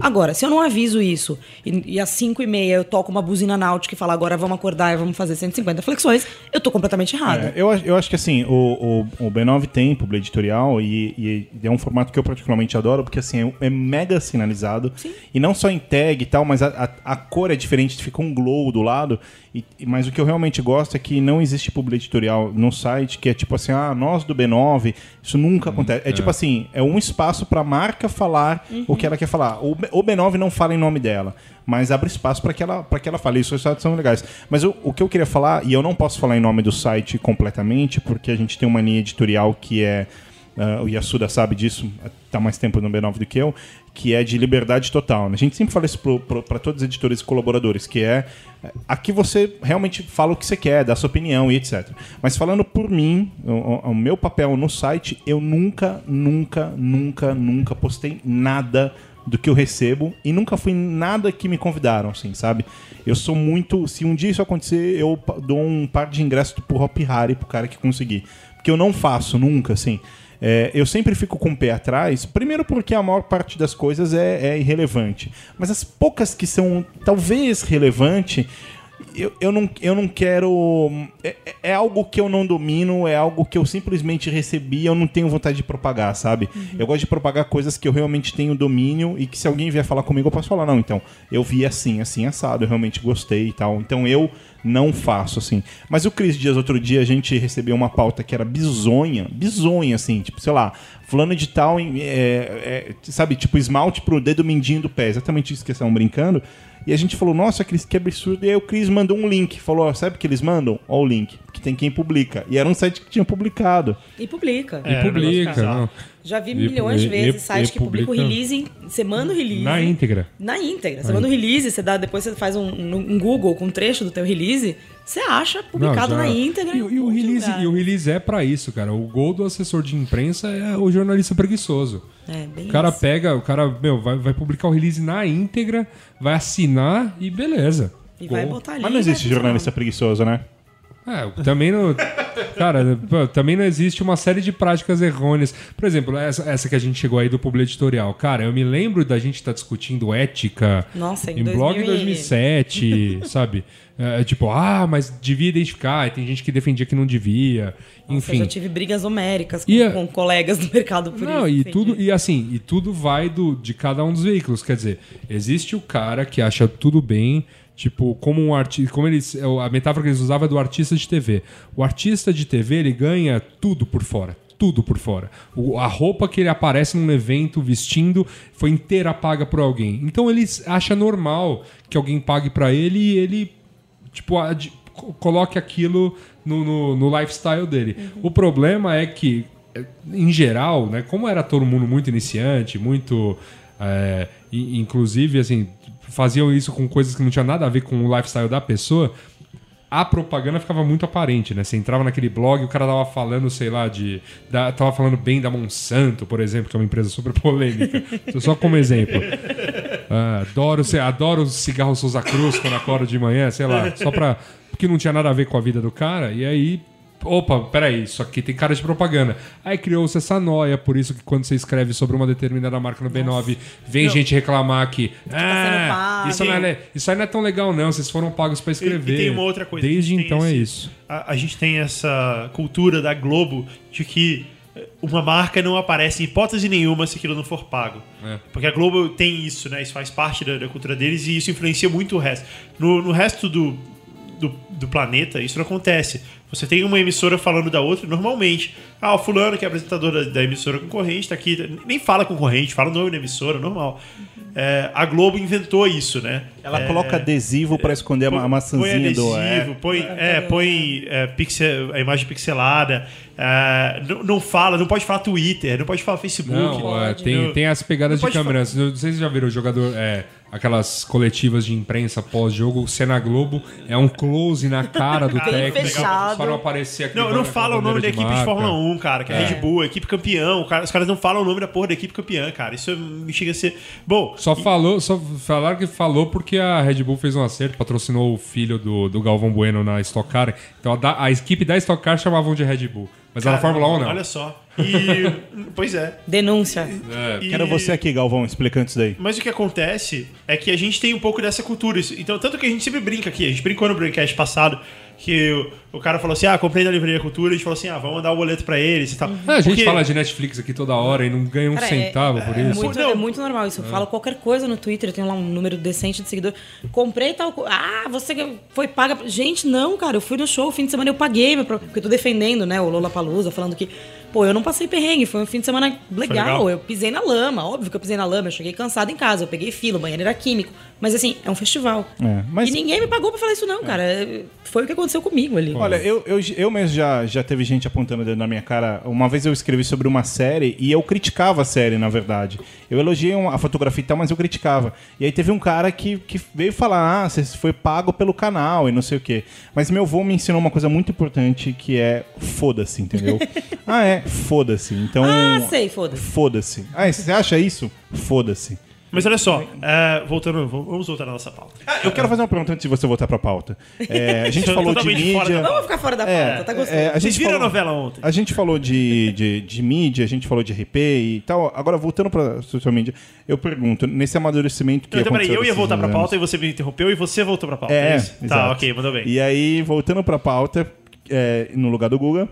S5: Agora, se eu não aviso isso e, e às 5 e meia eu toco uma buzina náutica e falo agora vamos acordar e vamos fazer 150 flexões, eu tô completamente errada.
S2: É, eu, acho- eu acho que assim, o, o, o B9 tem publi editorial e, e é um formato que eu particularmente adoro, porque assim, é, é mega sinalizado. E não só em tag e tal, mas a, a, a cor é diferente, fica um glow do lado. E, mas o que eu realmente gosto é que não existe publi editorial no site que é tipo assim, ah, nós do B9, isso nunca acontece. É, tipo assim, é um espaço pra marca falar o que ela quer falar. O, o B9 não fala em nome dela, mas abre espaço para que ela para que ela fale. Isso os são legais. Mas o, o que eu queria falar, e eu não posso falar em nome do site completamente, porque a gente tem uma linha editorial que é ah, o Yasuda sabe disso, está mais tempo no B9 do que eu, que é de liberdade total. né? A gente sempre fala isso para todos os editores e colaboradores, que é eh, aqui você realmente fala o que você quer, dá sua opinião e etc. Mas falando por mim, o, o- meu papel no site, eu nunca, nunca, nunca, nunca postei nada do que eu recebo e nunca fui nada que me convidaram, assim, sabe? Eu sou muito. Se um dia isso acontecer, eu dou um par de ingressos pro Hop Harry pro cara que conseguir. Porque eu não faço nunca, assim. É, eu sempre fico com o pé atrás, primeiro porque a maior parte das coisas é, é irrelevante. Mas as poucas que são talvez relevante, eu, eu, não, eu não quero. É, é- é algo que eu não domino, é algo que eu simplesmente recebi e eu não tenho vontade de propagar, sabe? Eu gosto de propagar coisas que eu realmente tenho domínio e que se alguém vier falar comigo, eu posso falar, não, então, eu vi assim, assim, assado, eu realmente gostei e tal. Então eu não faço, assim. Mas o Cris Dias, outro dia, a gente recebeu uma pauta que era bizonha, bizonha, assim, tipo, sei lá, fulano de tal, é, é, sabe, tipo, esmalte pro dedo mindinho do pé, exatamente isso que estavam brincando. E a gente falou, nossa, Cris, que absurdo. E aí o Cris mandou um link. Falou, sabe o que eles mandam? Ó o link. Que tem quem publica. E era um site que tinha publicado.
S5: E publica.
S4: E publica. não.
S5: Já vi
S4: E-
S5: milhões de vezes
S4: e-
S5: sites
S4: e
S5: que publicam
S4: publica-
S5: release, você manda o release.
S4: Na íntegra.
S5: Na íntegra. Você manda o release, você dá, depois você faz um, um Google com um trecho do teu release, você acha publicado
S4: Não, já-
S5: na íntegra.
S4: E, e o release, e o release é pra isso, cara. O gol do assessor de imprensa é o jornalista preguiçoso.
S5: É, bem
S4: O cara
S5: isso.
S4: pega, o cara, meu, vai, vai publicar o release na íntegra, vai assinar e beleza.
S5: E
S4: Gol.
S5: vai botar ali.
S2: Mas não existe jornalista preguiçoso, né?
S4: É, também não. Cara, também não existe uma série de práticas errôneas. Por exemplo, essa, essa que a gente chegou aí do publi editorial. Cara, eu me lembro da gente estar discutindo ética
S5: Nossa, em
S4: em blog
S5: 2000 e-
S4: 2007, sabe? É, tipo, ah, mas devia identificar. E tem gente que defendia que não devia.
S5: Nossa, eu
S4: Enfim.
S5: já tive brigas homéricas com,
S4: a-
S5: com colegas do mercado por
S4: Não,
S5: isso.
S4: e
S5: entendi.
S4: tudo, e assim, e tudo vai do, de cada um dos veículos. Quer dizer, existe o cara que acha tudo bem, tipo, como um artista. Como eles. A metáfora que eles usavam é do artista de TV. O artista de TV, ele ganha tudo por fora. Tudo por fora. O- a roupa que ele aparece num evento vestindo foi inteira paga por alguém. Então ele acha normal que alguém pague pra ele e ele tipo, ad- co- coloque aquilo no, no, no lifestyle dele. O problema é que, eh, em geral, né, como era todo mundo muito iniciante, muito. é, inclusive, assim, faziam isso com coisas que não tinham nada a ver com o lifestyle da pessoa. A propaganda ficava muito aparente, né? Você entrava naquele blog, o cara tava falando, sei lá, de. Da, tava falando bem da Monsanto, por exemplo, que é uma empresa super polêmica. Só como exemplo. Ah, adoro, sei- adoro cigarro Souza Cruz quando acordo de manhã, sei lá, só pra. Porque não tinha nada a ver com a vida do cara, e aí. Opa, peraí, isso aqui tem cara de propaganda. Aí criou-se essa noia, por isso que quando você escreve sobre uma determinada marca no B9, vem gente reclamar que. Ah,
S5: pago."
S4: isso, não é, isso aí não é tão legal, não. Vocês foram pagos pra
S3: E,
S4: escrever.
S3: e tem uma outra coisa.
S4: Desde então é
S3: esse-
S4: isso.
S3: A, a gente tem essa cultura da Globo de que uma marca não aparece em hipótese nenhuma se aquilo não for pago.
S4: É.
S3: Porque a Globo tem isso, né? Isso faz parte da, da cultura deles e isso influencia muito o resto. No, no resto do, do, do planeta, isso não acontece. Você tem uma emissora falando da outra normalmente. Ah, o fulano, que é apresentador da, da emissora concorrente, tá aqui. Nem fala concorrente, fala o nome da emissora, normal. É, a Globo inventou isso, né?
S2: Ela
S3: É,
S2: coloca adesivo pra esconder a ma- a
S3: põe
S2: maçãzinha
S3: adesivo,
S2: do. É.
S3: põe, é, põe é, pixel, a imagem pixelada, é, não, não fala, não pode falar Twitter, não pode falar Facebook.
S4: Não, é, tem,
S3: Não-
S4: tem as pegadas
S3: não
S4: de
S3: pode
S4: câmera. Não sei se vocês já viram o jogador. É, aquelas coletivas de imprensa pós-jogo, cena Globo, é um close na cara do
S5: Bem
S4: técnico.
S5: fechado.
S4: Para não aparecer aquele
S3: Não, não fala o nome da
S4: de
S3: equipe de
S4: marca.
S3: Fórmula 1, cara, que é,
S4: É.
S3: Red Bull, equipe campeão. cara- os caras não falam o nome da porra da equipe campeã, cara. Isso me chega a ser. Bom,
S4: Só falou, só falaram que falou porque a Red Bull fez um acerto, patrocinou o filho do, do Galvão Bueno na Stock Car. Então a, da- a equipe da Stock Car chamavam de Red Bull. Mas era
S3: cara,
S4: Fórmula 1 não.
S3: Olha só. E. pois é.
S5: Denúncia.
S4: É.
S3: E-
S2: Quero você aqui, Galvão, explicando isso daí.
S3: Mas o que acontece é que a gente tem um pouco dessa cultura. Então, tanto que a gente sempre brinca aqui. A gente brincou no Braincast passado que o, o cara falou assim: ah, comprei na Livraria Cultura. A gente falou assim: ah, vamos mandar o boleto pra eles e tal.
S4: É, a gente
S3: Porque-
S4: fala de Netflix aqui toda hora e não ganha um
S5: Cara, é-
S4: centavo por
S5: É
S4: isso.
S5: muito,
S3: Não.
S5: é muito normal isso. Eu falo qualquer coisa no Twitter, eu tenho lá um número decente de seguidor. Comprei tal coisa. Ah, você foi paga. Gente, não, cara. Eu fui no show, fim de semana eu paguei. meu Porque eu tô defendendo, né, o Lola Palusa, falando que, pô, eu não passei perrengue. Foi um fim de semana legal.
S3: legal.
S5: Eu pisei na lama. Óbvio que eu pisei na lama. Eu cheguei cansado em casa. Eu peguei fila, o banheiro era químico. Mas assim, é um festival.
S2: É, mas-
S5: E ninguém me pagou pra falar isso, não, cara. Foi o que aconteceu comigo ali.
S2: Olha, eu, eu, eu mesmo já, já teve gente apontando o dedo na minha cara. Uma vez eu escrevi sobre uma série e eu criticava a série, na verdade. Eu elogiei uma- a fotografia e tal, mas eu criticava. E aí teve um cara que, que veio falar: ah, você foi pago pelo canal e não sei o quê. Mas meu avô me ensinou uma coisa muito importante que é foda-se, entendeu? ah, é, foda-se. Então.
S5: Ah, sei, foda-se.
S2: Foda-se. Ah, você acha isso? Foda-se.
S3: Mas olha só, é, voltando, vamos voltar na nossa pauta.
S2: Eu quero fazer uma pergunta antes de você voltar pra pauta. É, a gente falou de mídia.
S3: da
S5: Vamos ficar fora da pauta,
S2: É,
S5: tá gostoso.
S2: é, a
S3: Vocês
S2: gente
S3: viram
S2: falou-
S3: a novela ontem?
S2: A gente falou de, de, de mídia, a gente falou de RP e tal. Agora, voltando pra social media, eu pergunto, nesse amadurecimento que
S3: Não, então, peraí, eu ia voltar pra
S2: desses
S3: pauta e você me interrompeu e você voltou pra pauta.
S2: É,
S3: isso? Tá, ok, mandou bem.
S2: E aí, voltando pra pauta, é, no lugar do Guga,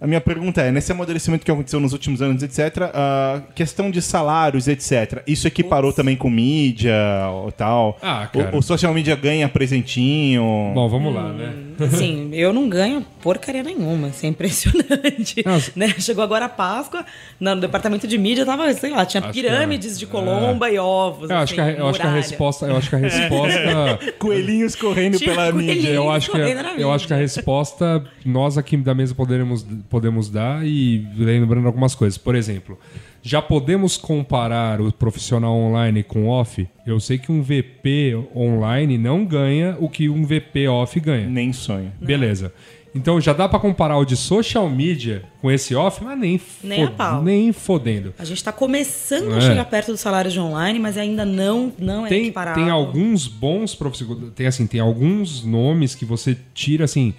S2: a minha pergunta é, nesse amadurecimento que aconteceu nos últimos anos, etc., a questão de salários, etc., isso equiparou também com mídia ou tal?
S4: Ah, cara.
S2: O, o social media ganha presentinho?
S4: Bom, vamos lá, né?
S5: Assim, eu não ganho porcaria nenhuma. Isso é impressionante. Né? Chegou agora a Páscoa, no departamento de mídia tava, sei lá, tinha
S4: Acho
S5: pirâmides
S4: é.
S5: de colomba e ovos.
S4: Eu acho, que a,
S5: assim,
S4: eu acho que a
S5: muralha.
S4: resposta. Eu acho que a resposta.
S2: Coelhinhos correndo
S5: Tinha
S2: pela mídia.
S4: Eu acho, que, eu acho que a
S5: mídia.
S4: resposta nós aqui da mesa podemos, podemos dar e lembrando algumas coisas. Por exemplo, já podemos comparar o profissional online com off? Eu sei que um VP online não ganha o que um VP off ganha.
S2: Nem sonho.
S4: Beleza. Então já dá pra comparar o de social media com esse off, mas nem,
S5: Nem a pau.
S4: nem fodendo.
S5: A gente tá começando a
S4: É.
S5: chegar perto do salário de online, mas ainda não, não é
S4: tem,
S5: equiparável.
S4: tem alguns bons profissionais. Tem assim, tem alguns nomes que você tira assim.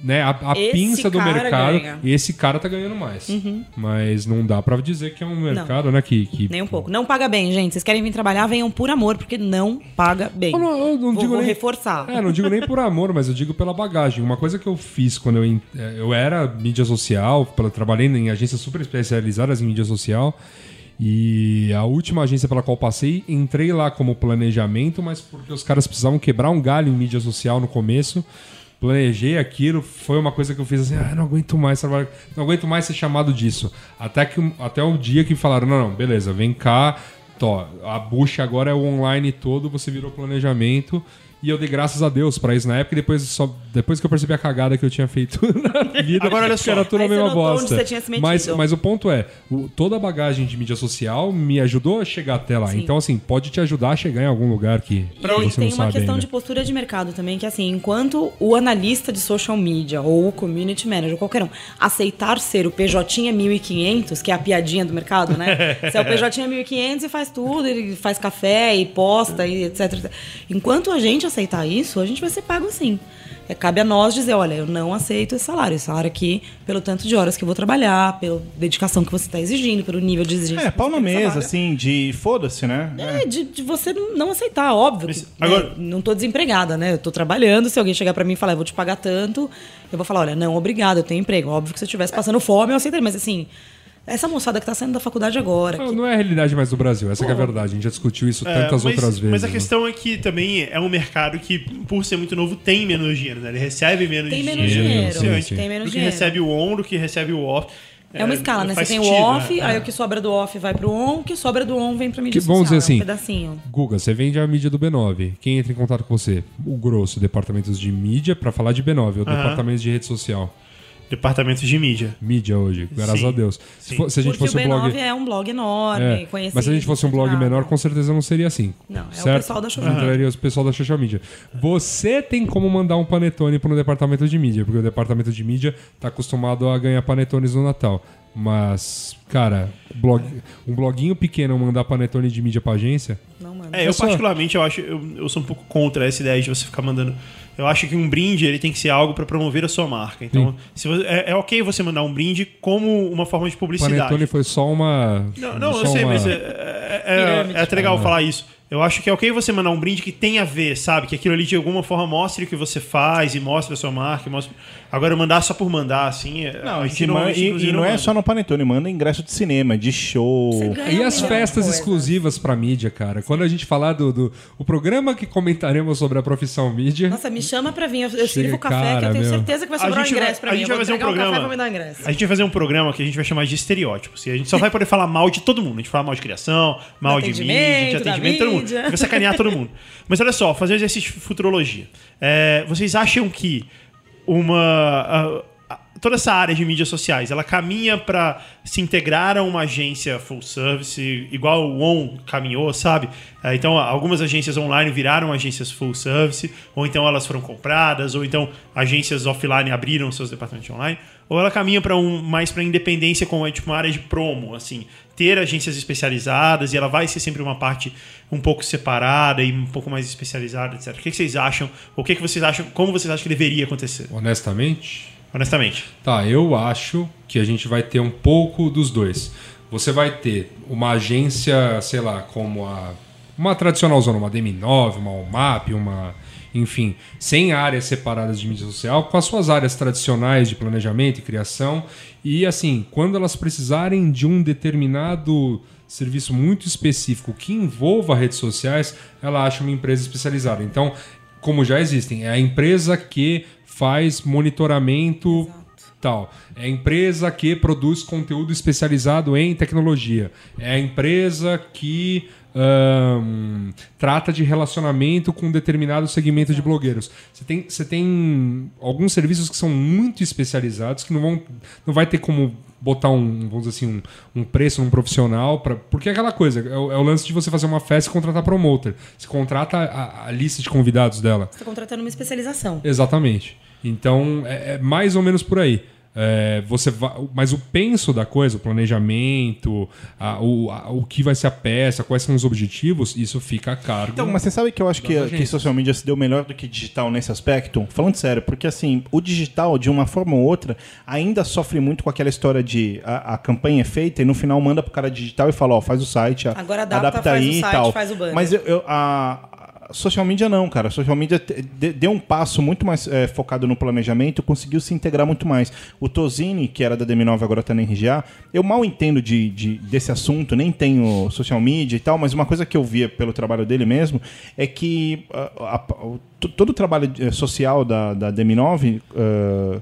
S4: Né, a, a pinça do mercado.
S5: ganha. Uhum.
S4: E esse cara tá ganhando mais. Mas não dá pra dizer que é um mercado, né? Que, que...
S5: Nem um pouco. Não paga bem, gente. Vocês querem vir trabalhar, venham por amor, porque não paga bem.
S4: Eu não, eu não
S5: Vou-
S4: digo
S5: vou
S4: nem,
S5: reforçar.
S4: É, não digo nem por amor, mas eu digo pela bagagem. Uma coisa que eu fiz quando eu, eh, eu era mídia social, trabalhei em agências super especializadas em mídia social. E a última agência pela qual passei, entrei lá como planejamento, mas porque os caras precisavam quebrar um galho em mídia social no começo. Planejei aquilo, foi uma coisa que eu fiz assim, ah, não aguento mais trabalhar, não aguento mais ser chamado disso. Até, que, até o dia que falaram, não, não, beleza, vem cá, Tó, a bucha agora é o online todo, você virou planejamento. E eu dei graças a Deus pra isso na época, e depois, só, depois que eu percebi a cagada que eu tinha feito na vida.
S3: Agora, olha
S4: que
S3: só.
S4: Era tudo a
S5: Aí você
S4: mesma
S5: notou onde
S4: bosta.
S5: você tinha se metido.
S4: mas, mas o ponto é, o- toda a bagagem de mídia social me ajudou a chegar até lá.
S5: Sim.
S4: Então, assim, pode te ajudar a chegar em algum lugar que
S5: E
S4: você
S5: tem
S4: não
S5: uma
S4: sabe
S5: questão
S4: ainda.
S5: de postura de mercado também, que assim, enquanto o analista de social media ou o community manager, qualquer um, aceitar ser o PJ 1500, que é a piadinha do mercado, né? Você é o PJ 1500 e faz tudo, ele faz café e posta e etc, etc. Enquanto a gente aceitar isso, a gente vai ser pago assim. É, cabe a nós dizer, olha, eu não aceito esse salário. Esse salário aqui, pelo tanto de horas que eu vou trabalhar, pela dedicação que você está exigindo, pelo nível de exigência.
S2: É, pau na mesa, assim, de foda-se, né?
S5: É, de, de você não aceitar, óbvio.
S3: Mas
S5: que,
S3: agora-
S5: né, não tô desempregada, né? Eu tô trabalhando. Se alguém chegar pra mim e falar, eu vou te pagar tanto, eu vou falar, olha, não, obrigado, eu tenho emprego. Óbvio que se eu estivesse passando fome, eu aceitaria. Mas assim, essa moçada que tá saindo da faculdade agora.
S4: Não,
S5: que-
S4: não é a realidade mais do Brasil, essa que é a verdade. A gente já discutiu isso
S3: É,
S4: tantas
S3: mas,
S4: outras vezes.
S3: Mas a
S4: né?
S3: questão é que também é um mercado que, por ser muito novo, tem menos dinheiro, né? Ele recebe menos
S5: Tem
S3: dinheiro.
S5: menos dinheiro.
S4: sim, sim.
S5: Tem menos
S3: do que
S5: dinheiro.
S3: recebe o on, do que recebe o off.
S5: É uma escala,
S3: não
S5: né? Você tem o
S3: sentido,
S5: off,
S3: né?
S5: aí o que sobra do off vai pro on, o que sobra do on vem pra mídia
S4: Que, vamos
S5: social.
S4: dizer assim,
S5: É um pedacinho.
S4: Guga, você vende a mídia do B9. Quem entra em contato com você? O grosso, departamentos de mídia, pra falar de B9, ou
S3: Aham.
S4: departamentos de rede social.
S3: Departamentos de mídia.
S4: Mídia hoje, graças
S3: Sim,
S4: a Deus. Se,
S3: sim.
S4: fo- se a gente
S5: Porque
S4: fosse
S5: o
S4: um
S5: B9
S4: blog.
S5: é um blog enorme,
S4: É,
S5: conhecido.
S4: mas se a gente fosse um blog menor, com certeza não seria assim.
S5: Não, é o pessoal da social media.
S4: Entraria o pessoal da social media. Você tem como mandar um panetone para o departamento de mídia, porque o departamento de mídia tá acostumado a ganhar panetones no Natal. Mas, cara, blog, um bloguinho pequeno mandar panetone de mídia pra agência,
S5: Não, mano.
S3: É, eu particularmente, eu acho, eu, eu sou um pouco contra essa ideia de você ficar mandando. Eu acho que um brinde ele tem que ser algo para promover a sua marca. Então, se você- é, é ok você mandar um brinde como uma forma de publicidade.
S4: panetone foi só uma.
S3: Não, não
S4: só
S3: eu sei,
S4: uma-
S3: mas é, é, é- é até legal falar isso. Eu acho que é ok você mandar um brinde que tem a ver, sabe? Que aquilo ali de alguma forma mostre o que você faz e mostre a sua marca. e Mostre... Agora, mandar só por mandar, assim. é-
S2: Não,
S3: a
S2: e,
S3: gente
S2: man-
S3: normalmente,
S2: e- e não é
S3: manda.
S2: só no Panetone, manda ingresso de cinema, de show.
S4: E as festas
S5: coisa.
S4: exclusivas pra mídia, cara? Quando a gente falar do, do o programa que comentaremos sobre a profissão mídia.
S5: Nossa, me chama pra vir. Eu, eu sirvo café, que
S4: cara,
S5: eu tenho
S4: meu.
S5: certeza que vai
S3: A
S5: sobrar um
S3: gente vai-
S5: ingresso pra
S3: a
S5: mim.
S3: gente
S5: Eu
S3: vai fazer um programa.
S5: café pra me dar ingresso.
S3: A gente vai fazer um programa que a gente vai chamar de estereótipos. E a gente só vai poder falar mal de todo mundo. A gente fala mal de criação, mal de mídia, de
S5: atendimento,
S3: todo mundo.
S5: Mídia.
S3: Vai sacanear todo mundo. Mas olha só, fazer um exercício de futurologia. É, vocês acham que uma. a- toda essa área de mídias sociais, ela caminha para se integrar a uma agência full service, igual o ON caminhou, sabe? É, então, algumas agências online viraram agências full service, ou então elas foram compradas, ou então agências offline abriram seus departamentos online, ou ela caminha para um mais para independência como é tipo uma área de promo, assim, ter agências especializadas e ela vai ser sempre uma parte um pouco separada e um pouco mais especializada, etc. O que que vocês acham? O que que vocês acham? Como vocês acham que deveria acontecer?
S4: Honestamente,
S3: Honestamente.
S4: Tá, eu acho que a gente vai ter um pouco dos dois. Você vai ter uma agência, sei lá, como a. Uma tradicional zona, uma DM9, uma OMAP, uma. Enfim, sem áreas separadas de mídia social, com as suas áreas tradicionais de planejamento e criação. E assim, quando elas precisarem de um determinado serviço muito específico que envolva redes sociais, ela acha uma empresa especializada. Então, como já existem, é a empresa que faz monitoramento tal. É a empresa que produz conteúdo especializado em tecnologia. É a empresa que ahn, trata de relacionamento com um determinado segmento de blogueiros. Você tem, você tem alguns serviços que são muito especializados que não vão não vai ter como botar um vamos assim um, um preço num profissional para porque é aquela coisa é o, é o lance de você fazer uma festa e contratar promoter você contrata a, a lista de convidados dela
S5: Você tá contratando uma especialização.
S4: Exatamente. Então, é, é mais ou menos por aí. É, você vai, mas o penso da coisa, o planejamento, a- o, a- o que vai ser a peça, quais são os objetivos, isso fica a cargo.
S2: Então, mas você sabe que eu acho que, que social media se deu melhor do que digital nesse aspecto? Falando sério, porque assim, o digital, de uma forma ou outra, ainda sofre muito com aquela história de a, a campanha é feita e no final manda pro cara digital e fala, ó, faz o site,
S5: Agora adapta, faz o
S2: aí e
S5: site,
S2: tal.
S5: faz o banner.
S2: Mas eu, eu- a social media não, cara. A social media deu um passo muito mais eh, focado no planejamento, conseguiu se integrar muito mais. O Tozini, que era da DM9 agora tá na RGA, eu mal entendo de, de- desse assunto, nem tenho social media e tal, mas uma coisa que eu via pelo trabalho dele mesmo é que a- to- todo o trabalho eh, social da, da DM9 ah,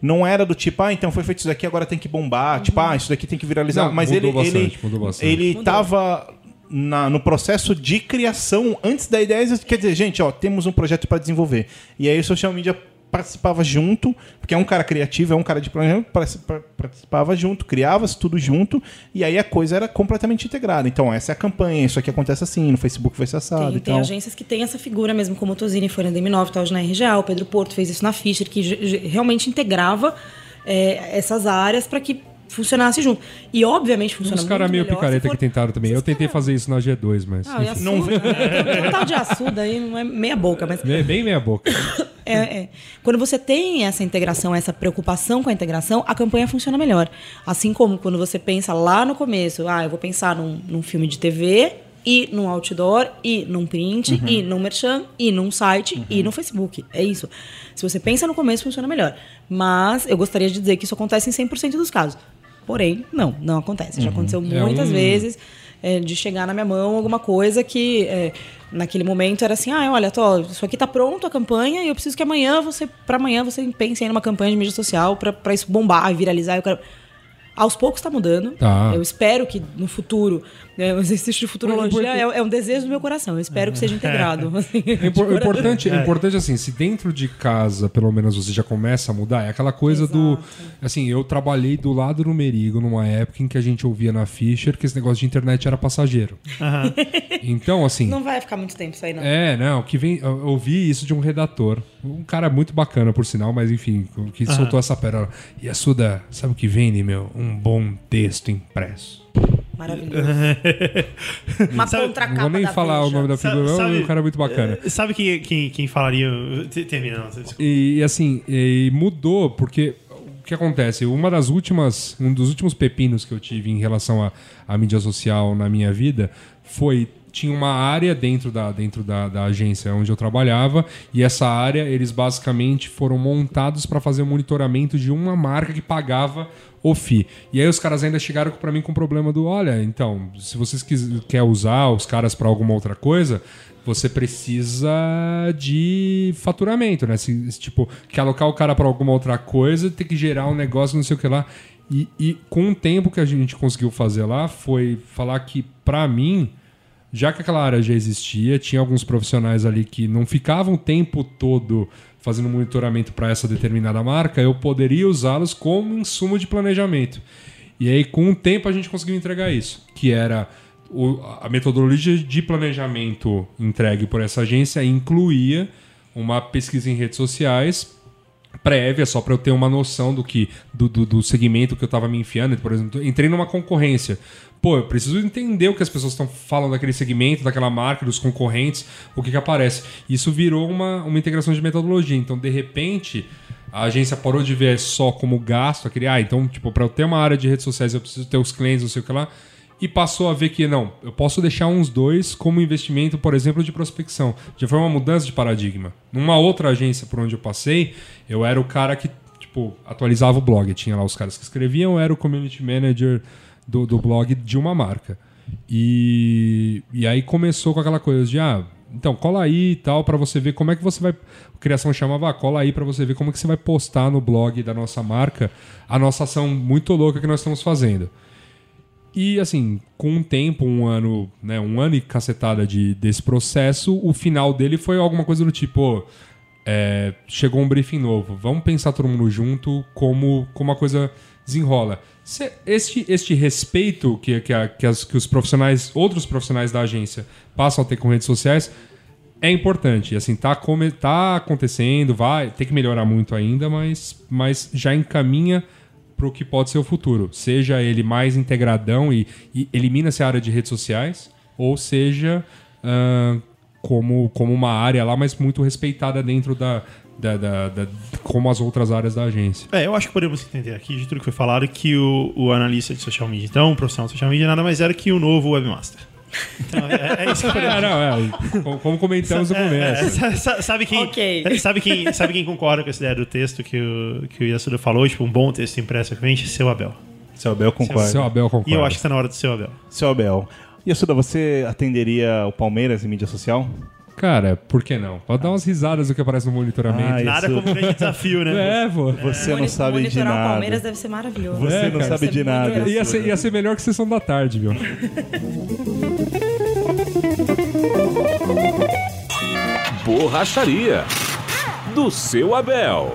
S2: não era do tipo, ah, então foi feito isso daqui, agora tem que bombar, tipo, ah, isso daqui tem que viralizar.
S4: Não,
S2: mas
S4: mudou
S2: ele,
S4: bastante,
S2: ele,
S4: mudou bastante.
S2: ele tava na- no processo de criação antes da ideia. Quer dizer, gente, ó, temos um projeto para desenvolver. E aí o social media participava junto, porque é um cara criativo, é um cara de particip- participava junto, criava-se tudo junto, e aí a coisa era completamente integrada. Então, essa é a campanha, isso aqui acontece assim, no Facebook vai ser assado
S5: Tem,
S2: e
S5: tem agências que têm essa figura mesmo, como o Tozini foi na DM9, tá hoje na RGA, o Pedro Porto fez isso na Fischer, que realmente integrava é, essas áreas para que funcionasse junto. E obviamente funciona
S4: Uns caras meio picareta
S5: for-
S4: que tentaram também. Eu
S5: Esses
S4: tentei fazer isso na G2, mas.
S5: Ah, o
S4: enfim.
S5: Yasuda, né? Um tal de Assuda aí, não é meia boca, mas
S4: Bem, bem meia boca.
S5: É, é. Quando você tem essa integração, essa preocupação com a integração, a campanha funciona melhor. Assim como quando você pensa lá no começo, ah, eu vou pensar num, num filme de TV, e num outdoor, e num print, e num merchan, e num site, e no Facebook. É isso. Se você pensa no começo, funciona melhor. Mas eu gostaria de dizer que isso acontece em 100% dos casos. Porém, não, não acontece. Já aconteceu
S4: É
S5: muitas
S4: um-
S5: vezes é, de chegar na minha mão alguma coisa que é, naquele momento era assim, ah, olha, tô, isso aqui tá pronto a campanha e eu preciso que amanhã você, para amanhã você pense aí numa campanha de mídia social pra isso bombar, viralizar. Eu quero... Aos poucos tá mudando.
S4: Tá.
S5: Eu espero que no futuro, né, o exercício de futurologia é, é um desejo do meu coração. Eu espero que seja integrado. assim, de
S4: É impor- importante, é importante assim, se dentro de casa, pelo menos você já começa a mudar, é aquela coisa do. Assim, eu trabalhei do lado do Merigo numa época em que a gente ouvia na Fischer que esse negócio de internet era passageiro. Então, assim.
S5: Não vai ficar muito tempo isso aí, não.
S4: É, não, que vem. Eu ouvi isso de um redator. Um cara muito bacana, por sinal, mas enfim, que soltou essa pérola. E a Suda, sabe o que vende, meu? Um bom texto impresso.
S5: Maravilhoso. Uma
S3: Sabe-
S5: contracapa
S4: Não vou nem
S5: da
S4: falar o nome da figura, não,
S3: sabe-
S4: e o cara é muito bacana.
S3: Eh, Sabe quem, quem, quem falaria. te- Termina.
S4: E, e, assim, e mudou, porque o que acontece? Uma das últimas, um dos últimos pepinos que eu tive em relação à mídia social na minha vida foi. Tinha uma área dentro, da, dentro da, da agência onde eu trabalhava, e essa área eles basicamente foram montados para fazer o monitoramento de uma marca que pagava o FI. E aí os caras ainda chegaram para mim com o problema do: olha, então, se vocês quis, quer usar os caras para alguma outra coisa, você precisa de faturamento, né? Se, se, tipo, quer alocar o cara para alguma outra coisa, tem que gerar um negócio, não sei o que lá. E, e com o tempo que a gente conseguiu fazer lá, foi falar que, para mim, já que aquela área já existia, tinha alguns profissionais ali que não ficavam o tempo todo fazendo monitoramento para essa determinada marca, eu poderia usá-los como insumo de planejamento. E aí, com o tempo, a gente conseguiu entregar isso, que era o- a metodologia de planejamento entregue por essa agência incluía uma pesquisa em redes sociais prévia, só para eu ter uma noção do que do, do, do segmento que eu estava me enfiando. Por exemplo, entrei numa concorrência. Pô, eu preciso entender o que as pessoas estão falando daquele segmento, daquela marca, dos concorrentes, o que, que aparece. Isso virou uma, uma integração de metodologia. Então, de repente, a agência parou de ver só como gasto, aquele, ah, então, tipo, para eu ter uma área de redes sociais, eu preciso ter os clientes, não sei o que lá. E passou a ver que, não, eu posso deixar uns dois como investimento, por exemplo, de prospecção. Já foi uma mudança de paradigma. Numa outra agência por onde eu passei, eu era o cara que, tipo, atualizava o blog. Tinha lá os caras que escreviam, eu era o community manager do, do blog de uma marca. E, e aí começou com aquela coisa de, ah, então cola aí e tal, pra você ver como é que você vai. A criação chamava, ah, cola aí pra você ver como é que você vai postar no blog da nossa marca a nossa ação muito louca que nós estamos fazendo. E assim, com um tempo, um ano, né, um ano e cacetada de, desse processo, o final dele foi alguma coisa do tipo, "Ô, é, chegou um briefing novo, vamos pensar todo mundo junto como, como a coisa desenrola. Se- Este, este respeito que, que, a- que as- que os profissionais, outros profissionais da agência passam a ter com redes sociais é importante. Assim, tá, come, tá acontecendo, vai, tem que melhorar muito ainda, mas, mas já encaminha para o que pode ser o futuro. Seja ele mais integradão e, e elimina-se a área de redes sociais, ou seja ah, como, como uma área lá, mas muito respeitada dentro da, da, da- da- como as outras áreas da agência.
S3: É, eu acho que podemos entender aqui de tudo que foi falado que o, o analista de social media, então, o profissional de social media, nada mais era que o novo webmaster. Então, é, é isso que podemos
S4: É, não, é, como- comentamos no
S3: É,
S4: começo.
S3: é, sa- sa- sabe, quem,
S5: Ok.
S3: sabe, quem, sabe quem concorda com essa ideia do texto que o, que o Yasuda falou? Tipo, um bom texto impresso realmente? Seu Abel.
S2: Seu Abel concorda.
S4: Seu Abel concorda.
S3: E eu acho que está na hora do seu Abel.
S2: Seu Abel. E Assuda, você atenderia o Palmeiras em mídia social?
S4: Cara, por que não? Pode dar umas risadas do que aparece no monitoramento.
S2: Ah,
S3: Nada como um grande desafio, né?
S4: é, pô.
S2: Você não sabe de
S5: monitorar o
S2: nada.
S5: Palmeiras deve ser maravilhoso.
S2: Você
S4: É,
S2: não
S4: cara.
S2: sabe
S5: é
S2: de nada.
S4: Ia ser, ia ser melhor que sessão da tarde, viu?
S7: Borracharia do seu Abel.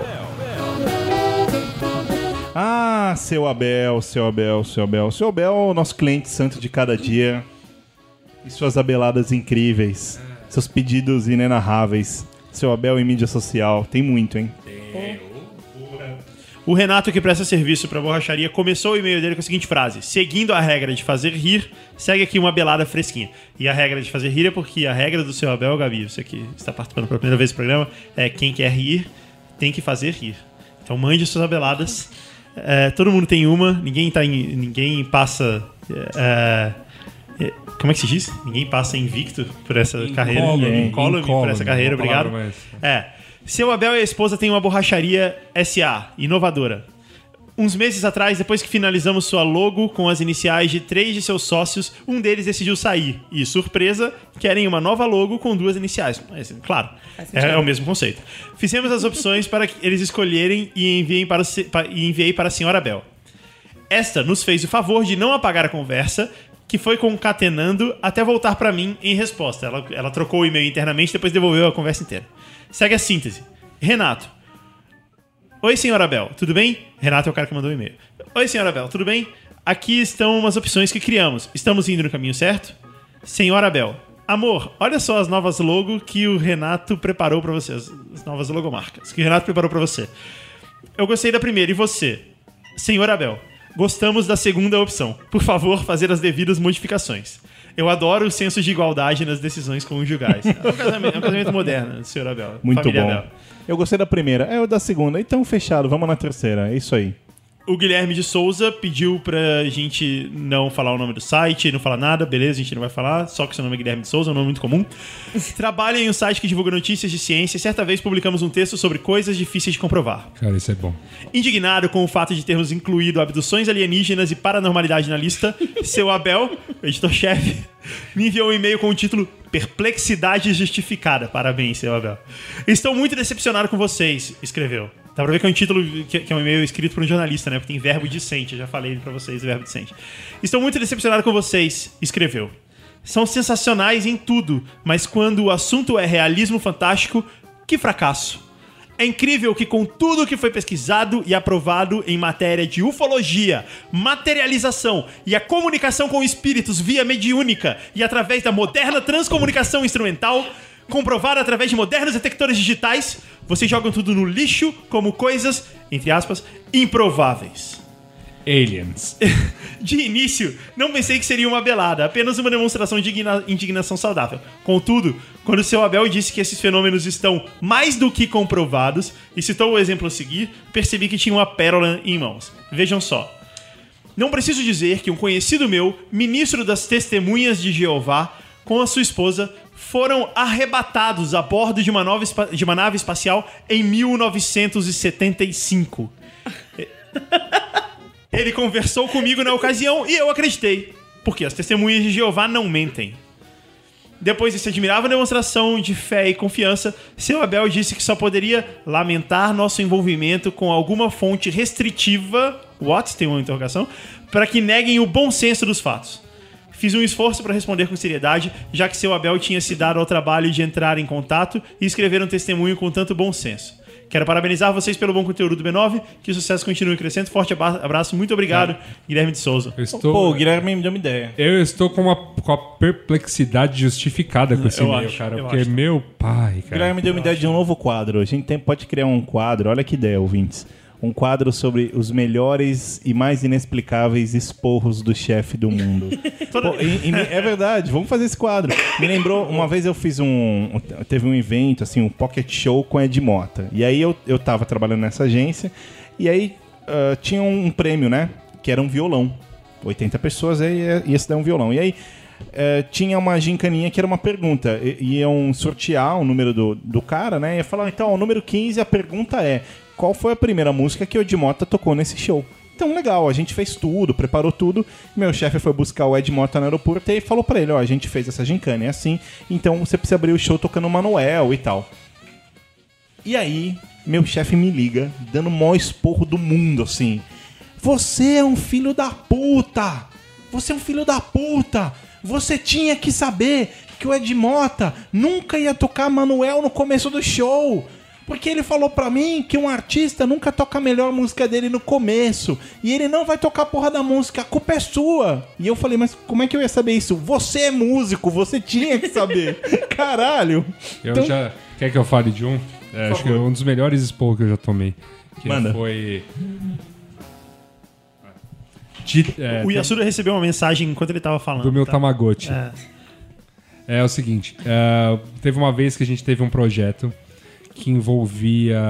S2: Ah, seu Abel, seu Abel, seu Abel. Seu Abel, nosso cliente santo de cada dia. E suas abeladas incríveis. Seus pedidos inenarráveis. Seu Abel em mídia social. Tem muito, hein?
S3: O Renato, que presta serviço pra borracharia, começou o e-mail dele com a seguinte frase: Seguindo a regra de fazer rir, segue aqui uma belada fresquinha. E a regra de fazer rir é porque a regra do seu Abel, Gabi, você que está participando pela primeira vez do programa, é quem quer rir tem que fazer rir. Então mande suas abeladas. É, todo mundo tem uma, ninguém, tá em- ninguém passa. é, como é que se diz? Ninguém passa invicto por essa carreira.
S4: Incólume,
S3: Incólume por essa carreira, obrigado. É. Seu Abel e a esposa têm uma borracharia SA, inovadora. Uns meses atrás, depois que finalizamos sua logo com as iniciais de três de seus sócios, um deles decidiu sair. E, surpresa, querem uma nova logo com duas iniciais. Mas, claro, é, é o mesmo conceito. Fizemos as opções para que eles escolherem e enviem para, e enviei para a senhora Abel. Esta nos fez o favor de não apagar a conversa, que foi concatenando até voltar para mim em resposta. Ela, ela trocou o e-mail internamente depois devolveu a conversa inteira. Segue a síntese. Renato. Oi, senhora Abel, tudo bem? Renato é o cara que mandou o e-mail. Oi, senhora Abel, tudo bem? Aqui estão umas opções que criamos. Estamos indo no caminho certo? Senhora Abel. Amor, olha só as novas logo que o Renato preparou pra você. As as novas logomarcas que o Renato preparou pra você. Eu gostei da primeira, e você? Senhor Abel, gostamos da segunda opção. Por favor, fazer as devidas modificações. Eu adoro o senso de igualdade nas decisões conjugais. É um casamento, é um casamento moderno, senhor Abel.
S2: Muito bom.
S3: Abel.
S2: Eu gostei da primeira. É o da segunda. Então, fechado. Vamos na terceira. É isso aí.
S3: O Guilherme de Souza pediu pra gente não falar o nome do site, não falar nada, beleza, a gente não vai falar, só que seu nome é Guilherme de Souza, é um nome muito comum. Trabalha em um site que divulga notícias de ciência e certa vez publicamos um texto sobre coisas difíceis de comprovar.
S4: Cara, isso é bom.
S3: Indignado com o fato de termos incluído abduções alienígenas e paranormalidade na lista, seu Abel, editor-chefe, me enviou um e-mail com o título Perplexidade Justificada. Parabéns, seu Abel. Estou muito decepcionado com vocês, escreveu. Dá pra ver que é um título que que é um e-mail escrito por um jornalista, né? Porque tem verbo decente, eu já falei pra vocês o verbo decente. Estou muito decepcionado com vocês, escreveu. São sensacionais em tudo, mas quando o assunto é realismo fantástico, que fracasso. É incrível que, com tudo que foi pesquisado e aprovado em matéria de ufologia, materialização e a comunicação com espíritos via mediúnica e através da moderna transcomunicação instrumental, comprovada através de modernos detectores digitais, vocês jogam tudo no lixo como coisas, entre aspas, improváveis.
S4: Aliens.
S3: De início, não pensei que seria uma belada, apenas uma demonstração de indigna- indignação saudável. Contudo, quando seu Abel disse que esses fenômenos estão mais do que comprovados e citou o exemplo a seguir, percebi que tinha uma pérola em mãos. Vejam só. Não preciso dizer que um conhecido meu, ministro das Testemunhas de Jeová, com a sua esposa, foram arrebatados a bordo de uma, nova de uma nave espacial em 1975. Ele conversou comigo na ocasião e eu acreditei, porque as testemunhas de Jeová não mentem. Depois dessa admirável demonstração de fé e confiança, seu Abel disse que só poderia lamentar nosso envolvimento com alguma fonte restritiva, what? Tem uma interrogação, para que neguem o bom senso dos fatos. Fiz um esforço para responder com seriedade, já que seu Abel tinha se dado ao trabalho de entrar em contato e escrever um testemunho com tanto bom senso. Quero parabenizar vocês pelo bom conteúdo do B9, que o sucesso continue crescendo. Forte abraço, muito obrigado, Guilherme de Souza.
S4: Eu estou,
S2: Pô, o Guilherme me deu uma ideia.
S4: eu estou com, uma, com a perplexidade justificada com esse
S3: Eu
S4: e-mail,
S3: acho,
S4: cara. Porque,
S3: acho.
S4: meu pai,
S2: O
S4: cara.
S2: Guilherme me deu uma ideia de um novo quadro. A gente tem, pode criar um quadro. Olha que ideia, ouvintes. Um quadro sobre os melhores e mais inexplicáveis esporros do chefe do mundo. Pô, e- e é verdade, vamos fazer esse quadro. Me lembrou, uma vez eu fiz um. Teve um evento, assim, um pocket show com Ed Mota. E aí eu, eu tava trabalhando nessa agência, e aí ah, tinha um prêmio, né? Que era um violão. 80 pessoas, aí ia, ia se dar um violão. E aí eh, tinha uma gincaninha que era uma pergunta. I- iam sortear o número do, do cara, né? Ia falar, então, o número 15, a pergunta é: qual foi a primeira música que o Ed Mota tocou nesse show? Então, legal, a gente fez tudo, preparou tudo. Meu chefe foi buscar o Ed Mota no aeroporto e falou pra ele: Ó, a gente fez essa gincana, é assim, então você precisa abrir o show tocando Manuel e tal. E aí, meu chefe me liga, dando o maior esporro do mundo, assim. Você é um filho da puta! Você é um filho da puta! Você tinha que saber que o Ed Mota nunca ia tocar Manuel no começo do show. Porque ele falou pra mim que um artista nunca toca a melhor música dele no começo. E ele não vai tocar a porra da música, a culpa é sua. E eu falei, mas como é que eu ia saber isso? Você é músico, você tinha que saber. Caralho.
S4: Eu
S2: Então-
S4: já. Quer que eu fale de um? É, acho que é um dos melhores esporros que eu já tomei. Que
S2: Manda.
S4: foi. De- é,
S3: O Yasuda recebeu uma mensagem enquanto ele tava falando.
S4: do meu
S3: tá?
S4: Tamagotchi.
S3: É.
S4: É o seguinte, é, teve uma vez que a gente teve um projeto que envolvia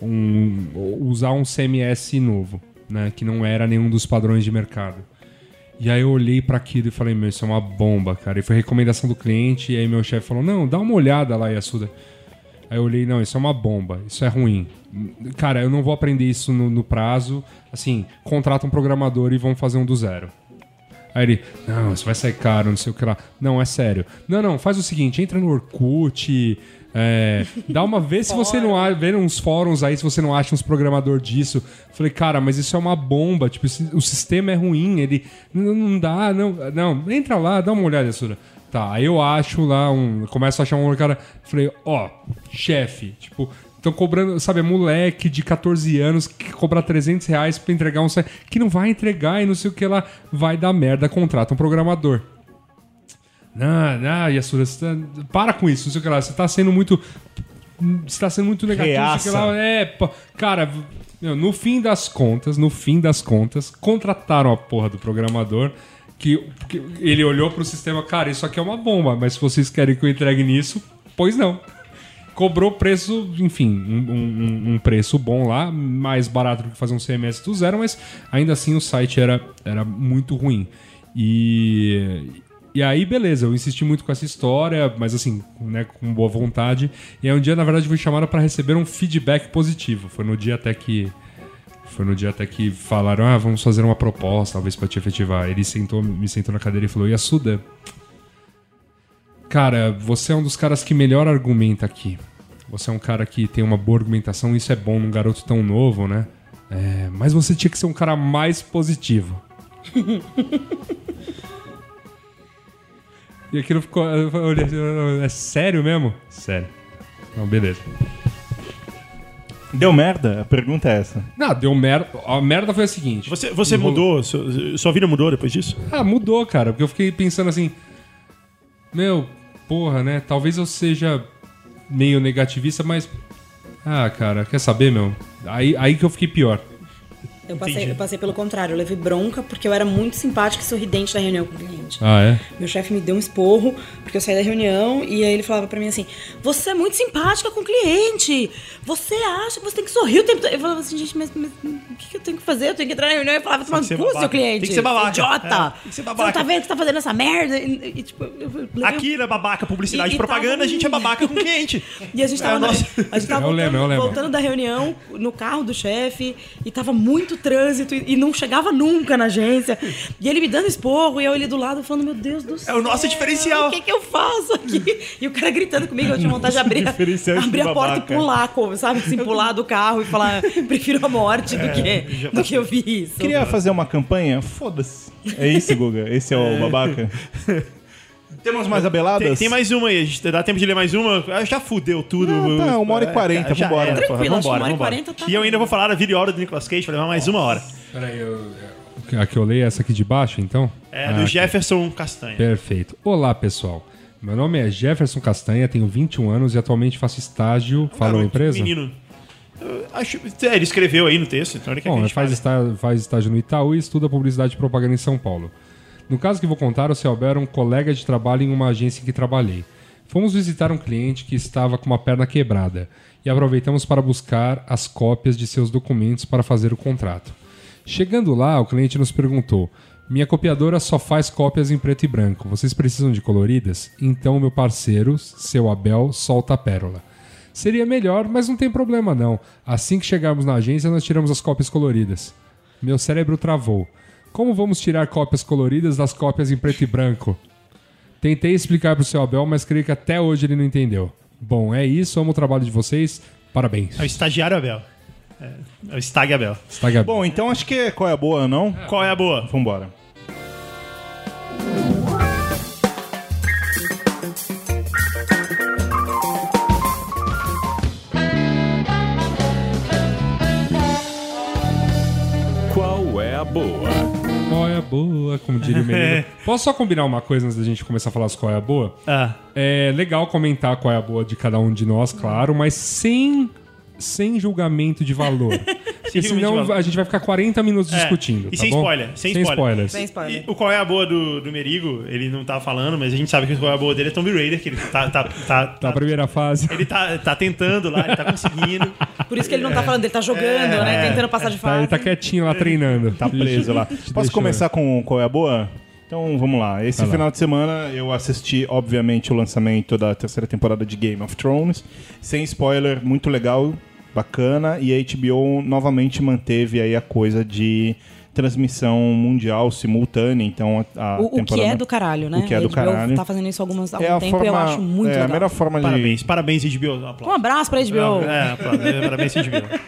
S4: um- usar um CMS novo, né? Que não era nenhum dos padrões de mercado. E aí eu olhei pra aquilo e falei, meu, isso é uma bomba, cara. E foi recomendação do cliente, e aí meu chefe falou, não, dá uma olhada lá, Yasuda. Aí eu olhei, não, isso é uma bomba, isso é ruim. Cara, eu não vou aprender isso no, no prazo. Assim, contrata um programador e vamos fazer um do zero. Aí ele, não, isso vai sair caro, não sei o que lá. Não, é sério. Não, não, faz o seguinte, entra no Orkut, é, dá uma vez se você não há, vê uns fóruns aí se você não acha uns programador disso. Falei, cara, mas isso é uma bomba, tipo, o sistema é ruim, ele não, não dá, não, não, entra lá, dá uma olhada, Sura. Tá, aí eu acho lá um, começo a achar um cara, falei, ó, chefe, tipo, Estão cobrando, sabe, é moleque de 14 anos que cobra 300 reais pra entregar um site que não vai entregar e não sei o que lá. Vai dar merda, contrata um programador. Não, não, Yasura, você tá- para com isso, não sei o que lá. Você tá sendo muito. Você tá sendo muito negativo, não sei o que lá. É, pô, cara, no fim das contas, no fim das contas, contrataram a porra do programador. Que, que ele olhou pro sistema, cara, isso aqui é uma bomba, mas se vocês querem que eu entregue nisso, pois não cobrou preço, enfim, um, um- um preço bom lá, mais barato do que fazer um CMS do zero, mas ainda assim o site era, era muito ruim. E, e aí, beleza, eu insisti muito com essa história, mas assim, né, com boa vontade. E aí um dia, na verdade, fui chamado para receber um feedback positivo. Foi no dia até que. Foi no dia até que falaram, ah, vamos fazer uma proposta, talvez para te efetivar. Ele sentou, me sentou na cadeira e falou, Yasuda, Cara, você é um dos caras que melhor argumenta aqui. Você é um cara que tem uma boa argumentação, isso é bom num garoto tão novo, né? É, mas você tinha que ser um cara mais positivo. e aquilo ficou. eu olhei assim, É sério mesmo? Sério. Não, beleza.
S2: Deu merda? A pergunta é essa.
S4: Não, deu merda. A merda foi a seguinte.
S3: Você, você
S4: Enrolou-
S3: mudou? Sua, sua vida mudou depois disso?
S4: Ah, mudou, cara. Porque eu fiquei pensando assim. Meu, porra, né? Talvez eu seja meio negativista, mas. Ah, cara, quer saber, meu? Aí, aí que eu fiquei pior.
S5: Eu passei, eu passei pelo contrário, eu levei bronca porque eu era muito simpática e sorridente na reunião com o cliente.
S4: Ah, é?
S5: Meu chefe me deu um esporro, porque eu saí da reunião e aí ele falava pra mim assim: Você é muito simpática com o cliente. Você acha que você tem que sorrir o tempo todo. Eu falava assim, gente, mas, mas o que, que eu tenho que fazer? Eu tenho que entrar na reunião e falava, toma cu, seu cliente.
S3: Tem que ser babaca.
S5: seu Idiota.
S3: É, tem que ser
S5: Você
S3: babaca.
S5: não tá vendo que você tá fazendo essa merda? E, e, tipo, eu
S3: Aqui na babaca, publicidade
S5: E-
S3: propaganda,
S5: tava-
S3: a gente é babaca com o cliente.
S5: E a gente tava,
S3: É
S5: na- a gente tava
S4: É é
S5: voltando,
S4: lema.
S5: voltando da reunião no carro do chefe e tava muito trânsito e, e não chegava nunca na agência. E ele me dando esporro e eu ali do lado falando, meu Deus do céu.
S3: É o nosso diferencial.
S5: O que, que eu faço aqui? E o cara gritando comigo, eu tinha vontade de abrir, abrir a porta
S2: babaca.
S5: e pular, como, sabe? Assim, pular do carro e falar, prefiro a morte do que, do que eu vi isso.
S2: Queria fazer uma campanha? Foda-se. É isso, Guga? Esse é o babaca? Temos mais abeladas?
S3: Tem, tem mais uma aí, a gente dá tempo de ler mais uma? Ah, Já fudeu tudo.
S2: Não, tá, uma hora e quarenta,
S3: Já
S2: vambora.
S3: era, porra,
S5: Tranquilo, acho que
S3: vambora,
S5: uma hora e
S3: vambora.
S5: quarenta tá
S3: E eu ainda vou falar da vida e hora do Nicolas Cage, vai levar mais uma hora.
S4: Peraí, eu. A que eu leio é essa aqui de baixo, então?
S3: É
S4: Ah,
S3: do
S4: aqui.
S3: Jefferson Castanha.
S4: Perfeito. Olá, pessoal. Meu nome é Jefferson Castanha, tenho 21 anos e atualmente faço estágio. Fala a
S3: Garoto,
S4: empresa?
S3: Menino. Eu acho, é, ele escreveu aí no texto, então ele quer que a
S4: Bom,
S3: gente
S4: faz,
S3: fale.
S4: está- faz estágio no Itaú e estuda publicidade e propaganda em São Paulo. No caso que vou contar, o Celber era um colega de trabalho em uma agência em que trabalhei. Fomos visitar um cliente que estava com uma perna quebrada e aproveitamos para buscar as cópias de seus documentos para fazer o contrato. Chegando lá, o cliente nos perguntou: Minha copiadora só faz cópias em preto e branco. Vocês precisam de coloridas? Então, meu parceiro, seu Abel, solta a pérola. Seria melhor, mas não tem problema não. Assim que chegarmos na agência, nós tiramos as cópias coloridas. Meu cérebro travou. Como vamos tirar cópias coloridas das cópias em preto e branco? Tentei explicar pro seu Abel, mas creio que até hoje ele não entendeu. Bom, é isso, amo o trabalho de vocês. Parabéns.
S3: É o estagiário Abel. É, é o Stag Abel.
S4: Está Gabi.
S2: Bom, então acho que qual é a boa, não?
S3: Qual é a boa?
S2: Vambora.
S7: Boa?
S4: É como diria o menino. Posso só combinar uma coisa antes da gente começar a falar as qual é a boa?
S3: Ah,
S4: É legal comentar qual é a boa de cada um de nós, claro, mas sem, sem julgamento de valor. Porque senão
S3: valor.
S4: a gente vai ficar 40 minutos
S3: É,
S4: discutindo.
S3: e
S4: tá
S3: sem
S4: bom?
S3: spoiler, sem spoiler.
S4: spoilers.
S5: Sem spoiler.
S3: e o qual é a boa do, do Merigo? Ele não tá falando, mas a gente sabe que o qual é a boa dele é Tomb Raider, que ele tá, tá, tá,
S4: Na primeira fase.
S3: ele tá, tá tentando lá, ele tá conseguindo.
S5: Por isso que ele não tá falando, ele tá jogando, né? Tentando passar de
S4: Tá,
S5: fase.
S4: ele tá quietinho lá treinando.
S2: Tá preso lá. Posso
S4: deixa-
S2: começar com qual é a boa? Então vamos lá. Esse
S4: Vai lá.
S2: final de semana eu assisti, obviamente, o lançamento da terceira temporada de Game of Thrones. Sem spoiler, muito legal, bacana. E a HBO novamente manteve aí a coisa de transmissão mundial simultânea. Então a, a
S5: O, o que
S2: temporada-
S5: é do caralho, né?
S2: O que é
S5: A
S2: do caralho.
S5: tá fazendo isso há algumas, há
S2: É
S5: um
S2: a
S5: tempo
S2: forma,
S5: eu acho muito
S2: é a
S5: legal.
S2: melhor forma de
S3: Parabéns, parabéns, HBO.
S5: Um
S3: Aplausos.
S5: abraço pra HBO.
S3: É, é, parabéns, HBO.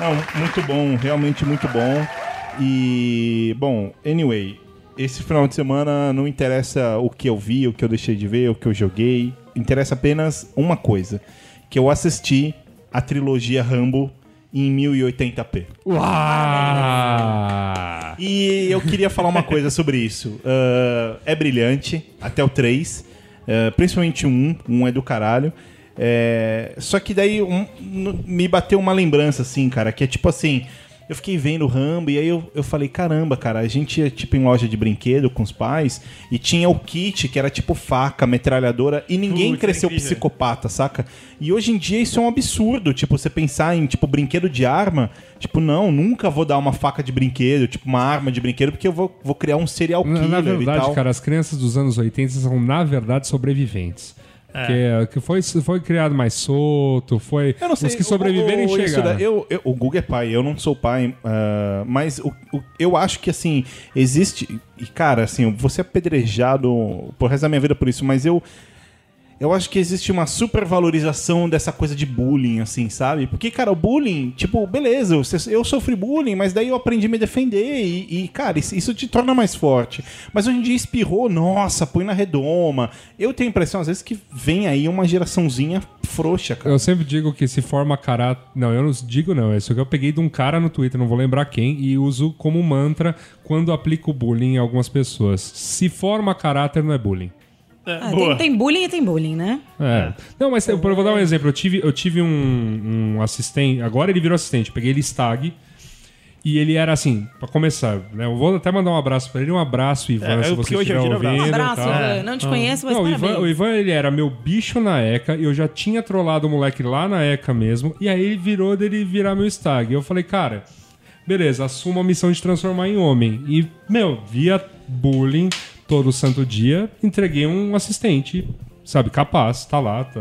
S2: Não, muito bom, realmente muito bom. E, bom, anyway, esse final de semana não interessa o que eu vi, o que eu deixei de ver, o que eu joguei. Interessa apenas uma coisa: que eu assisti a trilogia Rambo em 1080p.
S4: Uau!
S2: E eu queria falar uma coisa sobre isso. Ah, é brilhante, até o 3. ah, principalmente o 1. Um é do caralho. É, só que daí um- me bateu uma lembrança, assim, cara, que é tipo assim. Eu fiquei vendo o Rambo e aí eu, eu falei, caramba, cara, a gente ia tipo em loja de brinquedo com os pais e tinha o kit que era tipo faca, metralhadora e ninguém
S3: Putz,
S2: cresceu
S3: incrível.
S2: psicopata, saca? E hoje em dia isso é um absurdo, tipo, você pensar em tipo brinquedo de arma, tipo, não, nunca vou dar uma faca de brinquedo, tipo uma arma de brinquedo, porque eu vou, vou criar um serial
S4: Na,
S2: killer
S4: na
S2: e
S4: verdade,
S2: tal.
S4: cara, as crianças dos anos 80 são, na verdade, sobreviventes. Que, que foi, foi criado mais solto, foi.
S2: Eu não sei.
S4: Os que sobreviverem
S2: o, o, isso
S4: chegaram.
S2: eu, eu- o Google é pai, eu não sou pai, ah, mas o, o- eu acho que assim, existe. E, cara, assim, ser apedrejado por resto da minha vida por isso, mas eu. Eu acho que existe uma supervalorização dessa coisa de bullying, assim, sabe? Porque, cara, o bullying, tipo, beleza, eu, sofri bullying, mas daí eu aprendi a me defender e, e, cara, isso, te torna mais forte. Mas hoje em dia espirrou, nossa, põe na redoma. Eu tenho a impressão, às vezes, que vem aí uma geraçãozinha frouxa, cara.
S4: Eu sempre digo que se forma caráter. Não, eu não digo não. Isso que eu peguei de um cara no Twitter, não vou lembrar quem, e uso como mantra quando aplico bullying em algumas pessoas. Se forma caráter, não é bullying.
S5: Ah,
S3: Boa.
S5: tem, tem bullying e tem bullying, né?
S4: É. Não, mas eu, vou dar um exemplo. Eu tive, eu tive um, um assistente. Agora ele virou assistente. Eu peguei ele stag. E ele era assim, pra começar, né? Eu vou até mandar um abraço pra ele. Um abraço, Ivan,
S3: É,
S4: se você
S3: é
S4: estiver ouvindo.
S5: Um abraço. Ivan. Não te conheço, mas
S4: Não, o Ivan,
S5: parabéns.
S4: o Ivan, ele era meu bicho na ECA, e eu já tinha trollado o moleque lá na ECA mesmo, e aí ele virou dele virar meu stag. E eu falei, cara, beleza, assumo a missão de transformar em homem. E, meu, via bullying todo santo dia, entreguei um assistente, sabe, capaz, tá lá, tá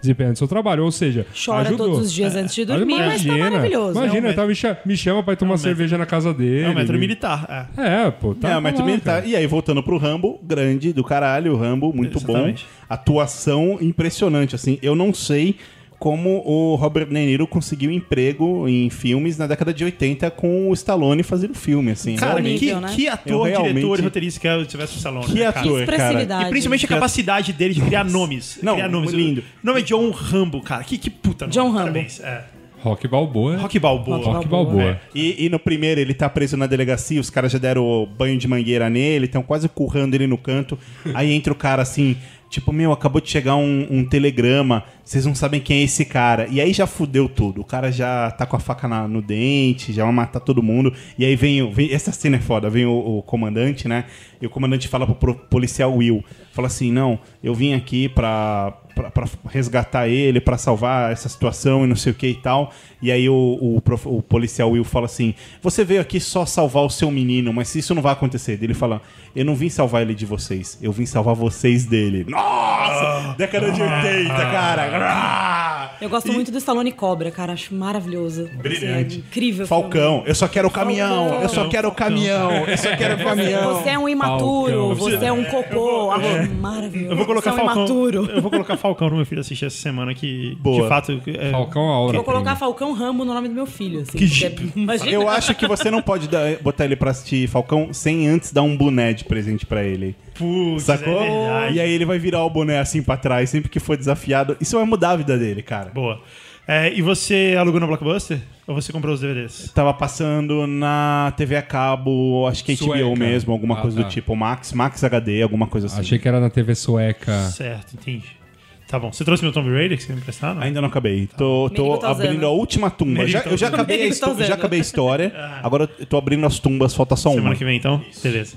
S4: desempenhando seu trabalho. Ou seja,
S5: Chora
S4: ajudou.
S5: todos os dias antes de dormir, mas tá
S4: Imagina,
S5: maravilhoso.
S4: Imagina,
S3: É um
S4: tá, me, cha- me chama pra ir tomar
S3: É um metro-
S4: cerveja na casa dele.
S3: É um metro militar. É.
S4: É, pô, tá
S2: é, o Metro
S4: lá,
S2: Militar.
S4: cara.
S2: E aí, voltando pro Rambo, grande do caralho, o Rambo, muito
S3: Exatamente.
S2: bom. Atuação impressionante, assim. Eu não sei como o Robert De Niro conseguiu emprego em filmes na década de 80 com o Stallone fazendo filme, assim.
S3: Cara, que,
S5: nível, né?
S3: que
S2: Eu
S3: ator,
S2: realmente-
S3: diretor e roteirista que é o Stallone.
S2: Que
S3: né, cara?
S2: ator, cara.
S5: Expressividade.
S3: E principalmente a
S2: Que a-
S3: capacidade dele de criar nomes.
S2: Não,
S3: criar nomes.
S2: lindo.
S3: O nome é John Rambo, cara. Que, que puta nome.
S5: John Rambo.
S3: Parabéns. É.
S4: Rock Balboa.
S3: Rock Balboa.
S5: Rock
S4: Rock Balboa.
S3: É.
S2: E, e no primeiro ele tá preso na delegacia, os caras já deram banho de mangueira nele, estão quase currando ele no canto. Aí entra o cara assim, tipo, meu, acabou de chegar um, um telegrama, vocês não sabem quem é esse cara. E aí já fudeu tudo. O cara já tá com a faca na- no dente, já vai matar todo mundo. E aí vem, vem essa cena é foda, vem o, o comandante, né? E o comandante fala pro policial Will, fala assim, não, eu vim aqui pra, pra resgatar ele, pra salvar essa situação e não sei o que e tal. E aí o, o, o policial Will fala assim, você veio aqui só salvar o seu menino, mas isso não vai acontecer. Ele fala, eu não vim salvar ele de vocês, eu vim salvar vocês dele. Nossa! Década de 80, cara!
S5: Eu gosto
S2: E-
S5: muito do Stallone Cobra, cara. Acho maravilhoso.
S2: Brilhante.
S5: Assim, é incrível.
S2: Falcão, eu só quero o caminhão,
S5: Falcão.
S2: eu só quero o caminhão, eu só quero o
S5: filme.
S2: caminhão.
S5: Você é um imaturo,
S4: Falcão.
S5: você é um cocô. Acho maravilhoso.
S3: Eu vou colocar
S5: você é um
S3: Falcão.
S5: imaturo.
S3: Eu vou colocar Falcão no meu filho assistir essa semana que
S2: Boa.
S3: de fato é,
S4: Falcão Aura.
S5: Vou colocar
S4: prima.
S5: Falcão Rambo no nome do meu filho. Assim,
S3: Que
S5: porque-.
S2: Eu acho que você não pode dar- botar ele pra assistir Falcão sem antes dar um boné de presente pra ele.
S3: Putz,
S2: Sacou?
S3: é
S2: e aí ele vai virar o boné assim pra trás sempre que for desafiado. Isso vai mudar a vida dele, cara. Cara.
S3: Boa. É, e você alugou na Blockbuster? Ou você comprou os DVDs?
S2: Tava passando na TV a cabo, acho que HBO
S4: Sueca.
S2: mesmo, alguma
S4: Ah,
S2: coisa
S4: tá.
S2: do tipo, Max, Max HD, alguma coisa assim.
S4: Achei que era na TV sueca.
S3: Certo, entendi. Tá bom. Você trouxe meu Tomb Raider que você me emprestaram?
S2: Ainda não acabei. Tô, tô
S5: tá
S2: abrindo a última tumba. Já-
S3: tá
S2: eu já acabei, a
S5: tá
S2: já acabei a história. Agora eu tô abrindo as tumbas, falta só uma.
S3: Semana que vem, então? Beleza.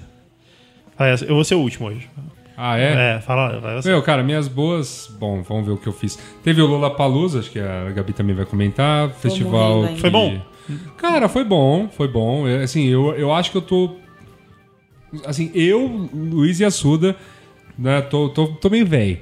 S3: Vai, eu vou ser o último hoje.
S4: Ah, é?
S3: É, fala, vai você.
S4: Meu, cara, minhas boas. Bom, vamos ver o que eu fiz. Teve o Lola Palusa, acho que a Gabi também vai comentar. Festival.
S5: morrendo ainda.
S4: que-
S3: Foi bom?
S4: Cara, foi bom, foi bom. É, Assim, eu, eu acho que eu tô. Assim, eu, Luiz e Assuda, né, tô, tô, tô meio velho.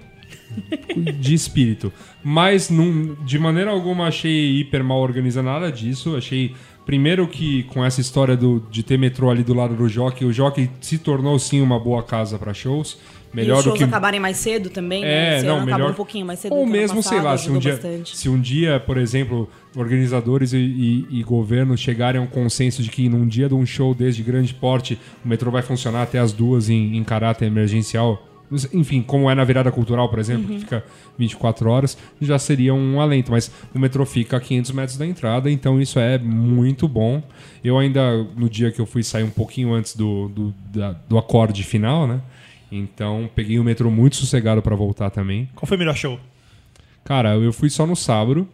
S4: De espírito. Mas num- de maneira alguma achei hiper mal organizado nada disso. Achei. Primeiro que com essa história do, de ter metrô ali do lado do Jockey, o Jockey se tornou sim uma boa casa para shows. Melhor
S5: e os
S4: do
S5: shows
S4: que
S5: acabarem mais cedo também, né?
S4: é,
S5: Esse
S4: não, melhor.
S5: acabou um pouquinho mais cedo
S4: Ou
S5: do
S4: mesmo, sei
S5: passado,
S4: lá, se um, dia,
S5: bastante.
S4: se um dia, por exemplo, organizadores e, e, e governos chegarem a um consenso de que num dia de um show desde grande porte, o metrô vai funcionar até as duas em, em caráter emergencial. Enfim, como é na virada cultural, por exemplo,
S5: Uhum.
S4: que fica 24 horas, já seria um alento. Mas o metrô fica a 500 metros da entrada, então isso é muito bom. Eu ainda, no dia que eu fui sair um pouquinho antes do, do, da- do acorde final, né? Então peguei o metrô muito sossegado para voltar também.
S3: Qual foi o melhor show?
S4: Cara, eu fui só no sábado.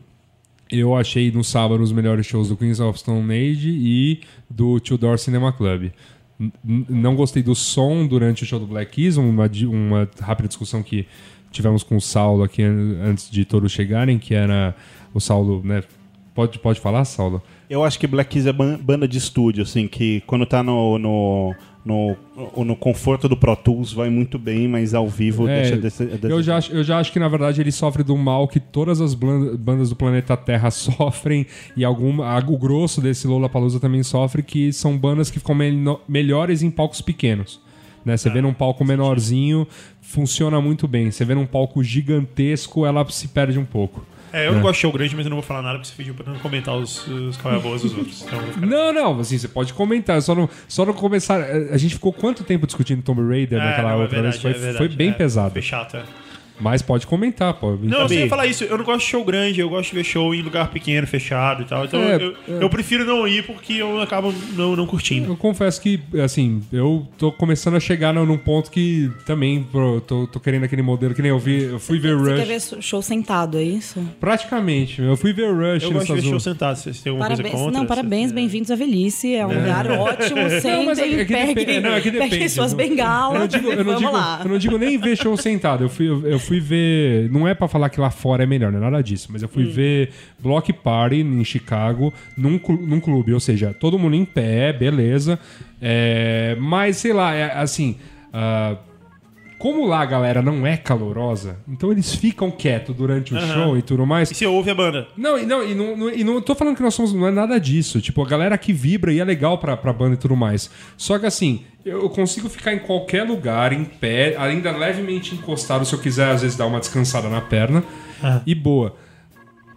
S4: Eu achei no sábado os melhores shows do Queens of Stone Age e do Tudor Cinema Club. N- não gostei do som durante o show do Black Keys, uma, uma rápida discussão que tivemos com o Saulo aqui an- antes de todos chegarem, que era o Saulo, né? Pode, pode falar, Saulo?
S2: Eu acho que Black Keys é ban- banda de estúdio, assim, que quando tá no, no, no, no conforto do Pro Tools vai muito bem, mas ao vivo
S4: É,
S2: deixa desse, desse-
S4: Eu já, acho- eu já acho que, na verdade, ele sofre do mal que todas as bandas do planeta Terra sofrem, e alguma, a- o grosso desse Lollapalooza também sofre, que são bandas que ficam mel- melhores em palcos pequenos. Né? Você vê num palco menorzinho, funciona muito bem. Você vê num palco gigantesco, ela se perde um pouco.
S3: É, eu não gosto de show grande, mas eu não vou falar nada porque você pediu pra não comentar os, os qual é a boa dos outros. Então, ficar-
S4: Não, não, assim, você pode comentar, só não, só não começar. A gente ficou quanto tempo discutindo Tomb Raider
S3: É,
S4: naquela
S3: não, é
S4: outra
S3: verdade,
S4: vez? Foi,
S3: é verdade,
S4: foi bem
S3: é.
S4: pesado.
S3: Foi chato, é.
S4: Mas pode comentar, pô.
S3: Não, eu
S2: Gabi.
S3: ia falar isso. Eu não gosto de show grande, eu gosto de ver show em lugar pequeno, fechado e tal. Então
S4: É,
S3: eu, eu prefiro não ir porque eu acabo não, não curtindo.
S4: Eu confesso que, assim, eu tô começando a chegar no- num ponto que também pô, tô, tô querendo aquele modelo que nem eu vi. Eu fui ver
S5: Você
S4: Rush.
S5: quer ver show sentado, é isso?
S4: Praticamente. Eu fui ver Rush
S3: Eu gosto de ver show sentado. Vocês têm alguma
S5: Parabéns,
S3: coisa contra?
S5: não, parabéns, bem-vindos à velhice. É um lugar ótimo. Sentem,
S4: é
S5: peguem,
S4: depende- não, é
S5: peguem
S4: depende.
S5: suas
S4: Eu
S5: bengalas.
S4: Eu não, digo, eu, não
S5: vamos
S4: digo,
S5: lá.
S4: eu não digo nem ver show sentado. Eu fui, eu, eu fui ver. Não é pra falar que lá fora é melhor, não é nada disso. Mas eu
S5: Hum.
S4: fui ver Block Party em Chicago, num, num clube. Ou seja, todo mundo em pé, beleza. É, mas, sei lá, é, assim. ah, como lá a galera não é calorosa, então eles ficam quietos durante o show e tudo mais.
S3: E você ouve a banda?
S4: Não, e não, e não, não, e não tô falando que nós somos. Não é nada disso. Tipo, a galera que vibra e é legal pra, pra banda e tudo mais. Só que assim, eu eu consigo ficar em qualquer lugar, em pé, ainda levemente encostado, se eu quiser, às vezes, dar uma descansada na perna. E boa.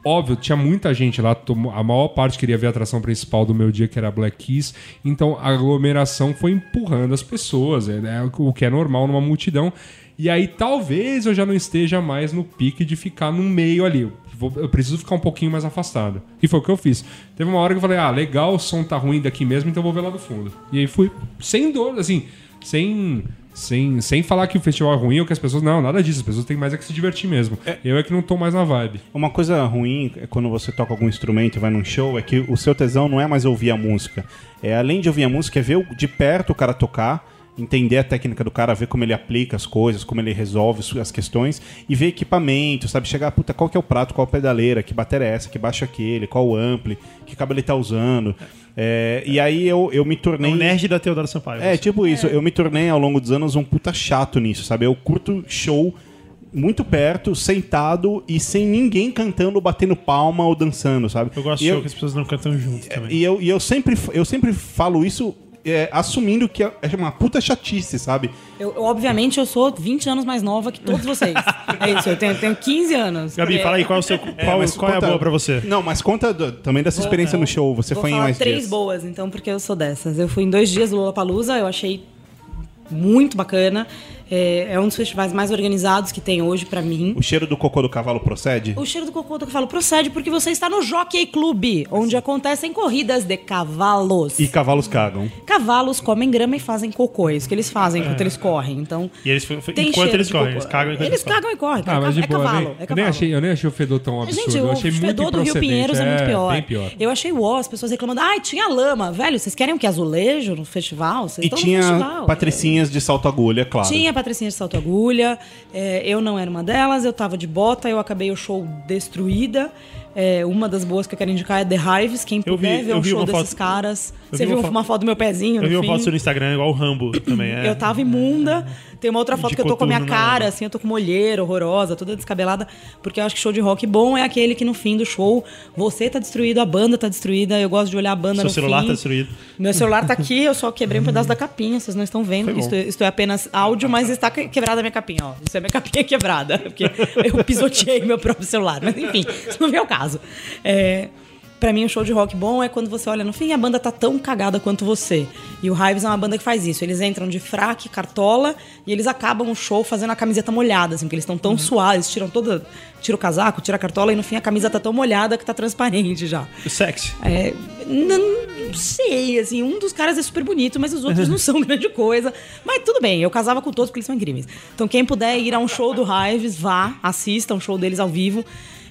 S4: Óbvio, tinha muita gente lá, a maior parte queria ver a atração principal do meu dia, que era Black Keys. Então a aglomeração foi empurrando as pessoas, é, né, o que é normal numa multidão. E aí talvez eu já não esteja mais no pique de ficar no meio ali. Eu preciso ficar um pouquinho mais afastado. E foi o que eu fiz. Teve uma hora que eu falei, ah, legal, o som tá ruim daqui mesmo, então eu vou ver lá do fundo. E aí fui sem dor, assim, sem. Sem, sem falar que o festival é ruim ou que as pessoas. Não, nada disso. As pessoas têm mais é que se divertir mesmo. Eu é que não tô mais na vibe.
S2: Uma coisa ruim é quando você toca algum instrumento e vai num show é que o seu tesão não é mais ouvir a música. É além de ouvir a música, é ver de perto o cara tocar, entender a técnica do cara, ver como ele aplica as coisas, como ele resolve as questões e ver equipamento, sabe? Chegar, puta, qual que é o prato, qual a pedaleira, que bateria é essa, que baixo é aquele, qual o ampli, que cabo ele tá usando. É, e aí eu, eu me
S3: É
S2: tornei.
S3: o nerd da Teodoro Sampaio.
S2: É, tipo isso. Eu me tornei ao longo dos anos um puta chato nisso, sabe? Eu curto show muito perto, sentado e sem ninguém cantando, batendo palma ou dançando, sabe?
S3: Eu gosto de show
S2: eu,
S3: que as pessoas não cantam junto também.
S2: e eu, e eu, sempre, eu sempre falo isso é, assumindo que é uma puta chatice, sabe?
S5: Eu, eu, obviamente, eu sou 20 anos mais nova que todos vocês. é isso, eu tenho, tenho 15 anos.
S3: Gabi,
S5: Porque-
S3: fala aí qual, é o seu, qual,
S2: mas
S3: qual é a
S2: conta-
S3: boa pra você.
S2: Não, mas conta do- também dessa experiência no show. Você
S5: Vou
S2: foi em mais
S5: três
S2: dias.
S5: boas, então, porque eu sou dessas. Eu fui em dois dias do Lollapalooza, eu achei muito bacana. É, é um dos festivais mais organizados que tem hoje pra mim.
S2: O cheiro do cocô do cavalo procede?
S5: O cheiro do cocô do cavalo procede porque você está no Jockey Club, onde acontecem corridas de cavalos.
S2: E cavalos cagam.
S5: Cavalos comem grama e fazem cocô. É isso que eles fazem enquanto eles correm. Então,
S3: E eles, enquanto
S5: cheiro
S3: eles
S5: de
S3: correm,
S5: cocô.
S3: eles cagam enquanto
S5: Eles
S3: eles
S5: cagam e correm.
S4: Ah, mas de
S5: é
S4: boa,
S5: cavalo.
S4: nem,
S5: é
S4: eu, nem
S5: cavalo.
S4: achei, eu nem achei o fedor tão absurdo.
S5: Gente,
S4: eu
S5: o
S4: achei muito
S5: fedor do Rio. Pinheiros é, muito pior.
S4: Bem pior.
S5: Eu achei o as pessoas reclamando. Ai, tinha lama. Velho, vocês querem o que? Azulejo no festival? Vocês
S2: E
S5: estão no
S2: tinha
S5: festival.
S2: patricinhas de salto agulha, claro.
S5: Tinha patricinha de salto agulha, é, eu não era uma delas, eu tava de bota, eu acabei o show destruída. É, uma das boas que eu quero indicar é The Hives, quem
S3: Eu vi-
S5: puder ver
S3: eu
S5: um show
S3: uma
S5: desses
S3: foto-
S5: caras. Você
S3: vi
S5: viu
S3: uma
S5: uma,
S3: fo-
S5: foto do meu pezinho
S3: Eu vi uma
S5: fim?
S3: foto no Instagram, igual o Rambo também. É.
S5: Eu tava imunda. Tem uma outra foto que eu tô com a minha
S3: na
S5: cara, assim, eu tô com uma olheira horrorosa, toda descabelada, porque eu acho que show de rock bom é aquele que no fim do show você tá destruído, a banda tá destruída, eu gosto de olhar a banda
S3: Seu
S5: no
S3: celular
S5: fim.
S3: tá destruído.
S5: Meu celular tá aqui, eu só quebrei um pedaço da capinha, vocês não estão vendo. Isto, isto é apenas áudio, mas está que- quebrada a minha capinha, ó. Isso é minha capinha quebrada, porque eu pisoteei meu próprio celular. Mas enfim, isso não vem ao caso. É, Pra mim, um show de rock bom é quando você olha no fim e a banda tá tão cagada quanto você. E o Hives é uma banda que faz isso. Eles entram de fraque, cartola, e eles acabam o show fazendo a camiseta molhada, assim, porque eles estão tão suaves, tiram toda. Tira o casaco, tira a cartola, e no fim a camisa tá tão molhada que tá transparente já.
S3: Sexy.
S5: É, não, não sei, assim, um dos caras é super bonito, mas os outros não são grande coisa. Mas tudo bem, eu casava com todos porque eles são incríveis. Então quem puder ir a um show do Hives, vá, assista um show deles ao vivo.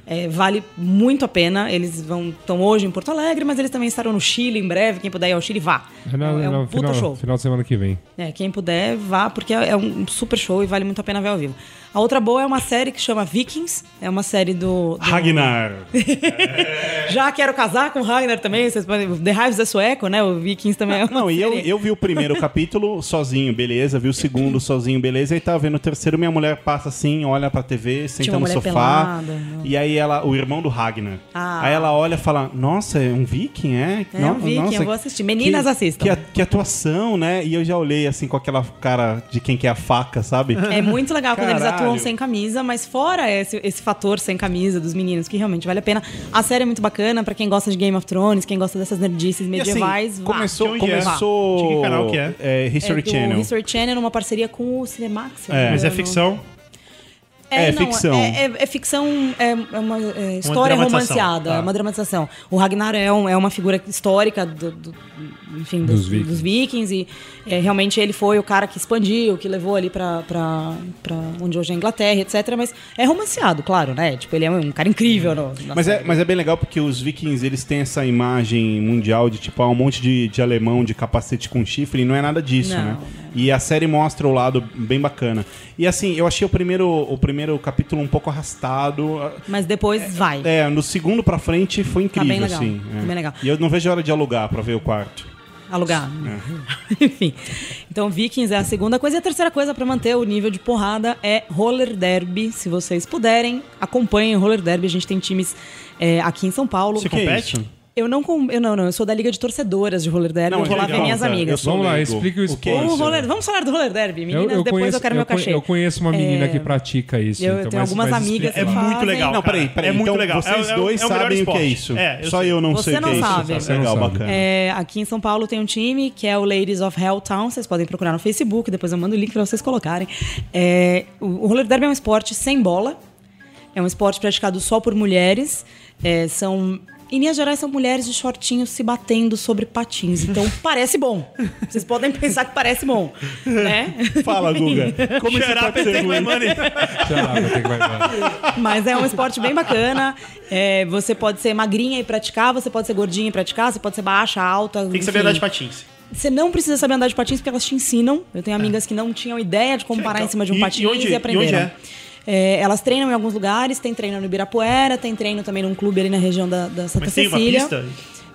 S5: É, vale muito a pena. Eles vão estão hoje em Porto Alegre, mas eles também estarão no Chile em breve. Quem puder ir ao Chile, vá.
S4: É, no-
S5: é um
S4: no
S5: puta
S4: final,
S5: show.
S4: final de semana que vem.
S5: É, quem puder, vá, porque é é um super show e vale muito a pena ver ao vivo. A outra boa é uma série que chama Vikings. É uma série do. do-
S2: Ragnar.
S5: Já quero casar com o Ragnar também. Vocês podem... The Hives é sueco, né? O Vikings também é uma
S2: Não, e eu, eu vi o primeiro capítulo sozinho, beleza. Vi o segundo sozinho, beleza. E tava vendo o terceiro, minha mulher passa assim, olha pra TV, senta no sofá.
S5: pelada, não.
S2: e aí ela, o irmão do Ragnar.
S5: Ah.
S2: Aí ela olha e fala: Nossa, é um viking, é?
S5: É um viking, eu vou assistir. Meninas
S2: que,
S5: assistam.
S2: Que, a- que atuação, né? E eu já olhei assim com aquela cara de quem quer a faca, sabe?
S5: É muito legal quando eles
S2: Caralho.
S5: Atuam sem camisa, mas fora esse, esse fator sem camisa dos meninos, que realmente vale a pena. A série é muito bacana pra quem gosta de Game of Thrones, quem gosta dessas nerdices
S2: E assim,
S5: medievais. vá.
S2: começou,
S3: onde é?
S2: começou
S3: De que canal que é?
S2: History
S5: é do
S2: Channel.
S5: History Channel, numa parceria com o Cinemax. se eu
S2: É.
S5: não me
S3: Mas é
S5: engano.
S3: ficção.
S2: É, ficção.
S5: É, é- é ficção, é, é uma é, história
S3: dramatização.
S5: romanceada,
S3: Tá.
S5: é uma dramatização. O Ragnar é, um- é uma figura histórica do, do- enfim, dos,
S4: Dos vikings.
S5: dos vikings e é, realmente ele foi o cara que expandiu, que levou ali pra onde hoje é a Inglaterra, etc. Mas é romanceado, claro, né? Tipo, ele é um cara incrível. No,
S2: Mas é, mas é bem legal porque os vikings, eles têm essa imagem mundial de tipo, ah, um monte de, de alemão de capacete com chifre, e não é nada disso,
S5: Não,
S2: né?
S5: não.
S2: E a série mostra o lado bem bacana. E assim, eu achei o primeiro, o primeiro capítulo um pouco arrastado.
S5: Mas depois vai.
S2: É, no segundo pra frente foi incrível,
S5: bem legal,
S2: assim.
S5: tá
S2: é.
S5: bem legal.
S2: E eu não vejo a hora de alugar pra ver o quarto.
S5: Alugar. Enfim. Então, Vikings é a segunda coisa. E a terceira coisa para manter o nível de porrada é roller derby. Se vocês puderem, acompanhem o roller derby. A gente tem times é, aqui em São Paulo.
S3: Você compete?
S5: Eu não, com- eu não, não. Eu sou da Liga de Torcedoras de roller derby.
S2: Não,
S5: eu vou lá ver minhas
S2: cara.
S5: amigas.
S2: Eu sou
S4: Vamos lá, explique o
S2: que é
S4: esporte.
S5: Roller- vamos falar do roller derby. Meninas, depois eu quero
S4: eu
S5: meu
S4: conhe-
S5: cachê.
S4: Eu conheço uma menina
S5: É,
S4: que pratica isso.
S5: eu
S4: então,
S5: tenho
S4: mas-
S5: algumas
S4: mas
S5: amigas
S4: explica
S3: É
S5: que
S4: lá.
S3: muito
S5: fazem.
S3: legal.
S2: Não, peraí, peraí.
S3: É muito
S2: então
S3: legal.
S2: vocês
S3: É- é
S2: dois
S3: é melhor
S2: sabem o que é isso.
S3: É, eu
S2: Só
S3: sei.
S2: eu não
S5: Você
S2: sei o que é isso.
S4: Você não
S2: Legal,
S4: sabe.
S2: bacana.
S5: É, aqui em São Paulo tem um time que é o Ladies of Helltown. Vocês podem procurar no Facebook, depois eu mando o link para vocês colocarem. É, o, o roller derby é um esporte sem bola. É um esporte praticado só por mulheres. É, são. Em linhas gerais, são mulheres de shortinhos se batendo sobre patins. Então, parece bom. Vocês podem pensar que parece bom. Né?
S2: Fala, Guga. Como isso pode ser ruim?
S5: Mas é um esporte bem bacana. É, você pode ser magrinha e praticar, você pode ser gordinha e praticar, você pode ser baixa, alta.
S3: Tem que saber andar de patins.
S5: Você não precisa saber andar de patins porque elas te ensinam. Eu tenho amigas que não tinham ideia de como parar em cima de um
S3: É. E- e
S5: patins e,
S3: onde- e
S5: aprenderam.
S3: onde é?
S5: É, elas treinam em alguns lugares, tem treino no Ibirapuera, tem treino também num clube ali na região da, da Santa
S3: Mas tem uma
S5: Cecília.
S3: pista?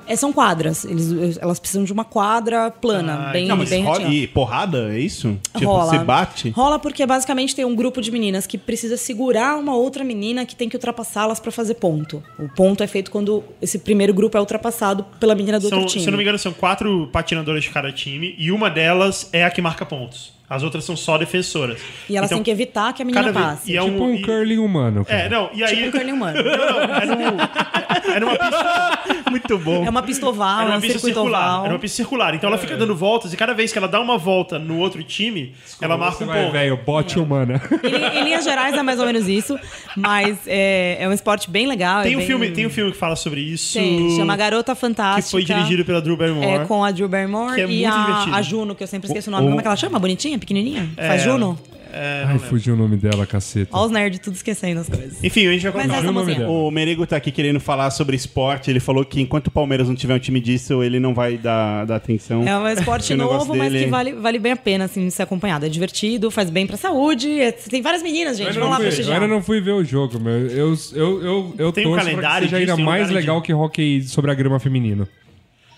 S5: É, são quadras. Eles, elas precisam de uma quadra plana,
S3: Ah,
S5: bem,
S2: Não, mas
S5: bem
S2: rola, e porrada, é isso? Tipo,
S5: Rola.
S2: você bate?
S5: Rola porque basicamente tem um grupo de meninas que precisa segurar uma outra menina que tem que ultrapassá-las pra fazer ponto. O ponto é feito quando esse primeiro grupo é ultrapassado pela menina do
S3: São,
S5: outro time.
S3: se eu não me engano, são quatro patinadoras de cada time e uma delas é a que marca pontos. As outras são só defensoras.
S5: E elas
S3: Então,
S5: têm que evitar que a menina
S3: vez-
S5: passe.
S3: e é
S4: Tipo um
S3: e-
S4: curling humano, cara.
S3: É, não, e aí.
S5: Tipo um curling humano.
S3: Não, não, é, é numa pista.
S2: Muito bom.
S5: É uma pista oval,
S3: Era
S5: é
S3: uma
S5: um
S3: pista
S5: circuito
S3: circular.
S5: oval.
S3: Era uma pista circular. Então ela fica dando voltas e cada vez que ela dá uma volta no outro time, ela marca um
S4: vai,
S3: ponto.
S4: velho, bote humana.
S5: Em, em linhas gerais é mais ou menos isso, mas é, é um esporte bem legal.
S3: Tem
S5: é
S3: um,
S5: bem-
S3: filme, tem um filme que fala sobre isso.
S5: Tem, chama Garota
S3: Que
S5: Fantástica.
S3: foi dirigido pela Drew Barrymore.
S5: É, com a Drew Barrymore
S3: Que é
S5: e
S3: muito
S5: a,
S3: divertido.
S5: a Juno, que eu sempre esqueço o nome. Como é que ela chama? Bonitinha? Pequenininha? Faz
S3: É,
S5: Juno?
S3: É,
S4: Ai, fugiu o nome dela, caceta.
S5: Olha os nerds tudo esquecendo as coisas.
S3: Enfim, a gente vai
S5: Mas essa
S4: o
S2: Merigo tá aqui querendo falar sobre esporte. Ele falou que enquanto o Palmeiras não tiver um time disso, ele não vai dar, dar atenção.
S5: É um esporte novo, mas
S2: dele-
S5: que vale, vale bem a pena assim, ser acompanhado. É divertido, faz bem pra saúde. é- tem várias meninas, gente. Vamos lá
S4: fui,
S5: prestigiar.
S4: eu ainda não fui ver o jogo, meu. Eu, eu, eu, eu
S3: Tem um
S4: torço
S3: calendário
S4: pra que seja ainda
S3: um
S4: mais legal que hockey sobre a grama feminino.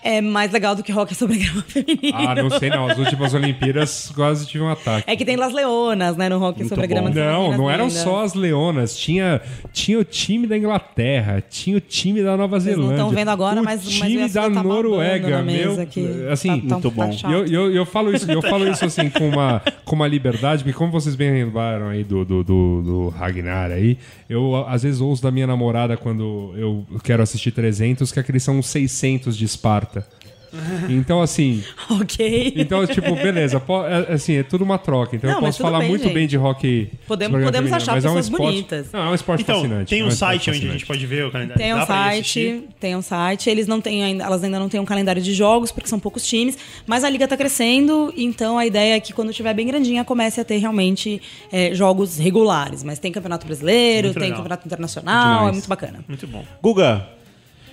S5: É mais legal do que rock sobre grama feminino.
S4: Ah, não sei não. As últimas Olimpíadas quase tive um ataque.
S5: É que tem Las Leonas, né, no rock
S2: Muito
S5: sobre
S2: bom.
S5: grama
S4: Não,
S5: feminina,
S4: não eram só as leonas. Tinha, tinha o time da Inglaterra, tinha o time da Nova
S5: Vocês não
S4: Zelândia.
S5: tão vendo agora,
S4: o
S5: mas- o
S4: time da
S5: tá
S4: Noruega, meu.
S5: aqui.
S4: Assim,
S5: Tá-
S2: muito
S5: tá
S2: bom.
S4: E eu, eu, eu falo isso, eu falo isso assim com uma, com uma liberdade, porque como vocês bem lembraram aí do, do, do, do Ragnar aí, eu às vezes ouço da minha namorada quando eu quero assistir 300, que aqueles são os 600 de Esparta. Então, assim,
S5: Ok.
S4: então, tipo, beleza, po- é, assim, é tudo uma troca. Então
S5: Não,
S4: eu posso falar
S5: bem,
S4: muito
S5: gente.
S4: bem de hockey.
S5: Podemos- podemos achar
S4: mas é um
S5: pessoas
S4: esporte-
S5: bonitas.
S4: Não, é um esporte
S3: Então,
S4: fascinante.
S3: tem
S4: é
S3: um site onde a gente pode ver o calendário.
S5: Tem um
S3: Dá
S5: site, tem um site. Eles não têm ainda, elas ainda não têm um calendário de jogos, porque são poucos times, mas a liga tá crescendo, então a ideia é que quando tiver bem grandinha comece a ter realmente é, jogos regulares. Mas tem campeonato brasileiro,
S3: Muito
S5: tem
S3: legal.
S5: campeonato internacional,
S4: Demais.
S5: é muito bacana.
S3: Muito bom.
S2: Guga,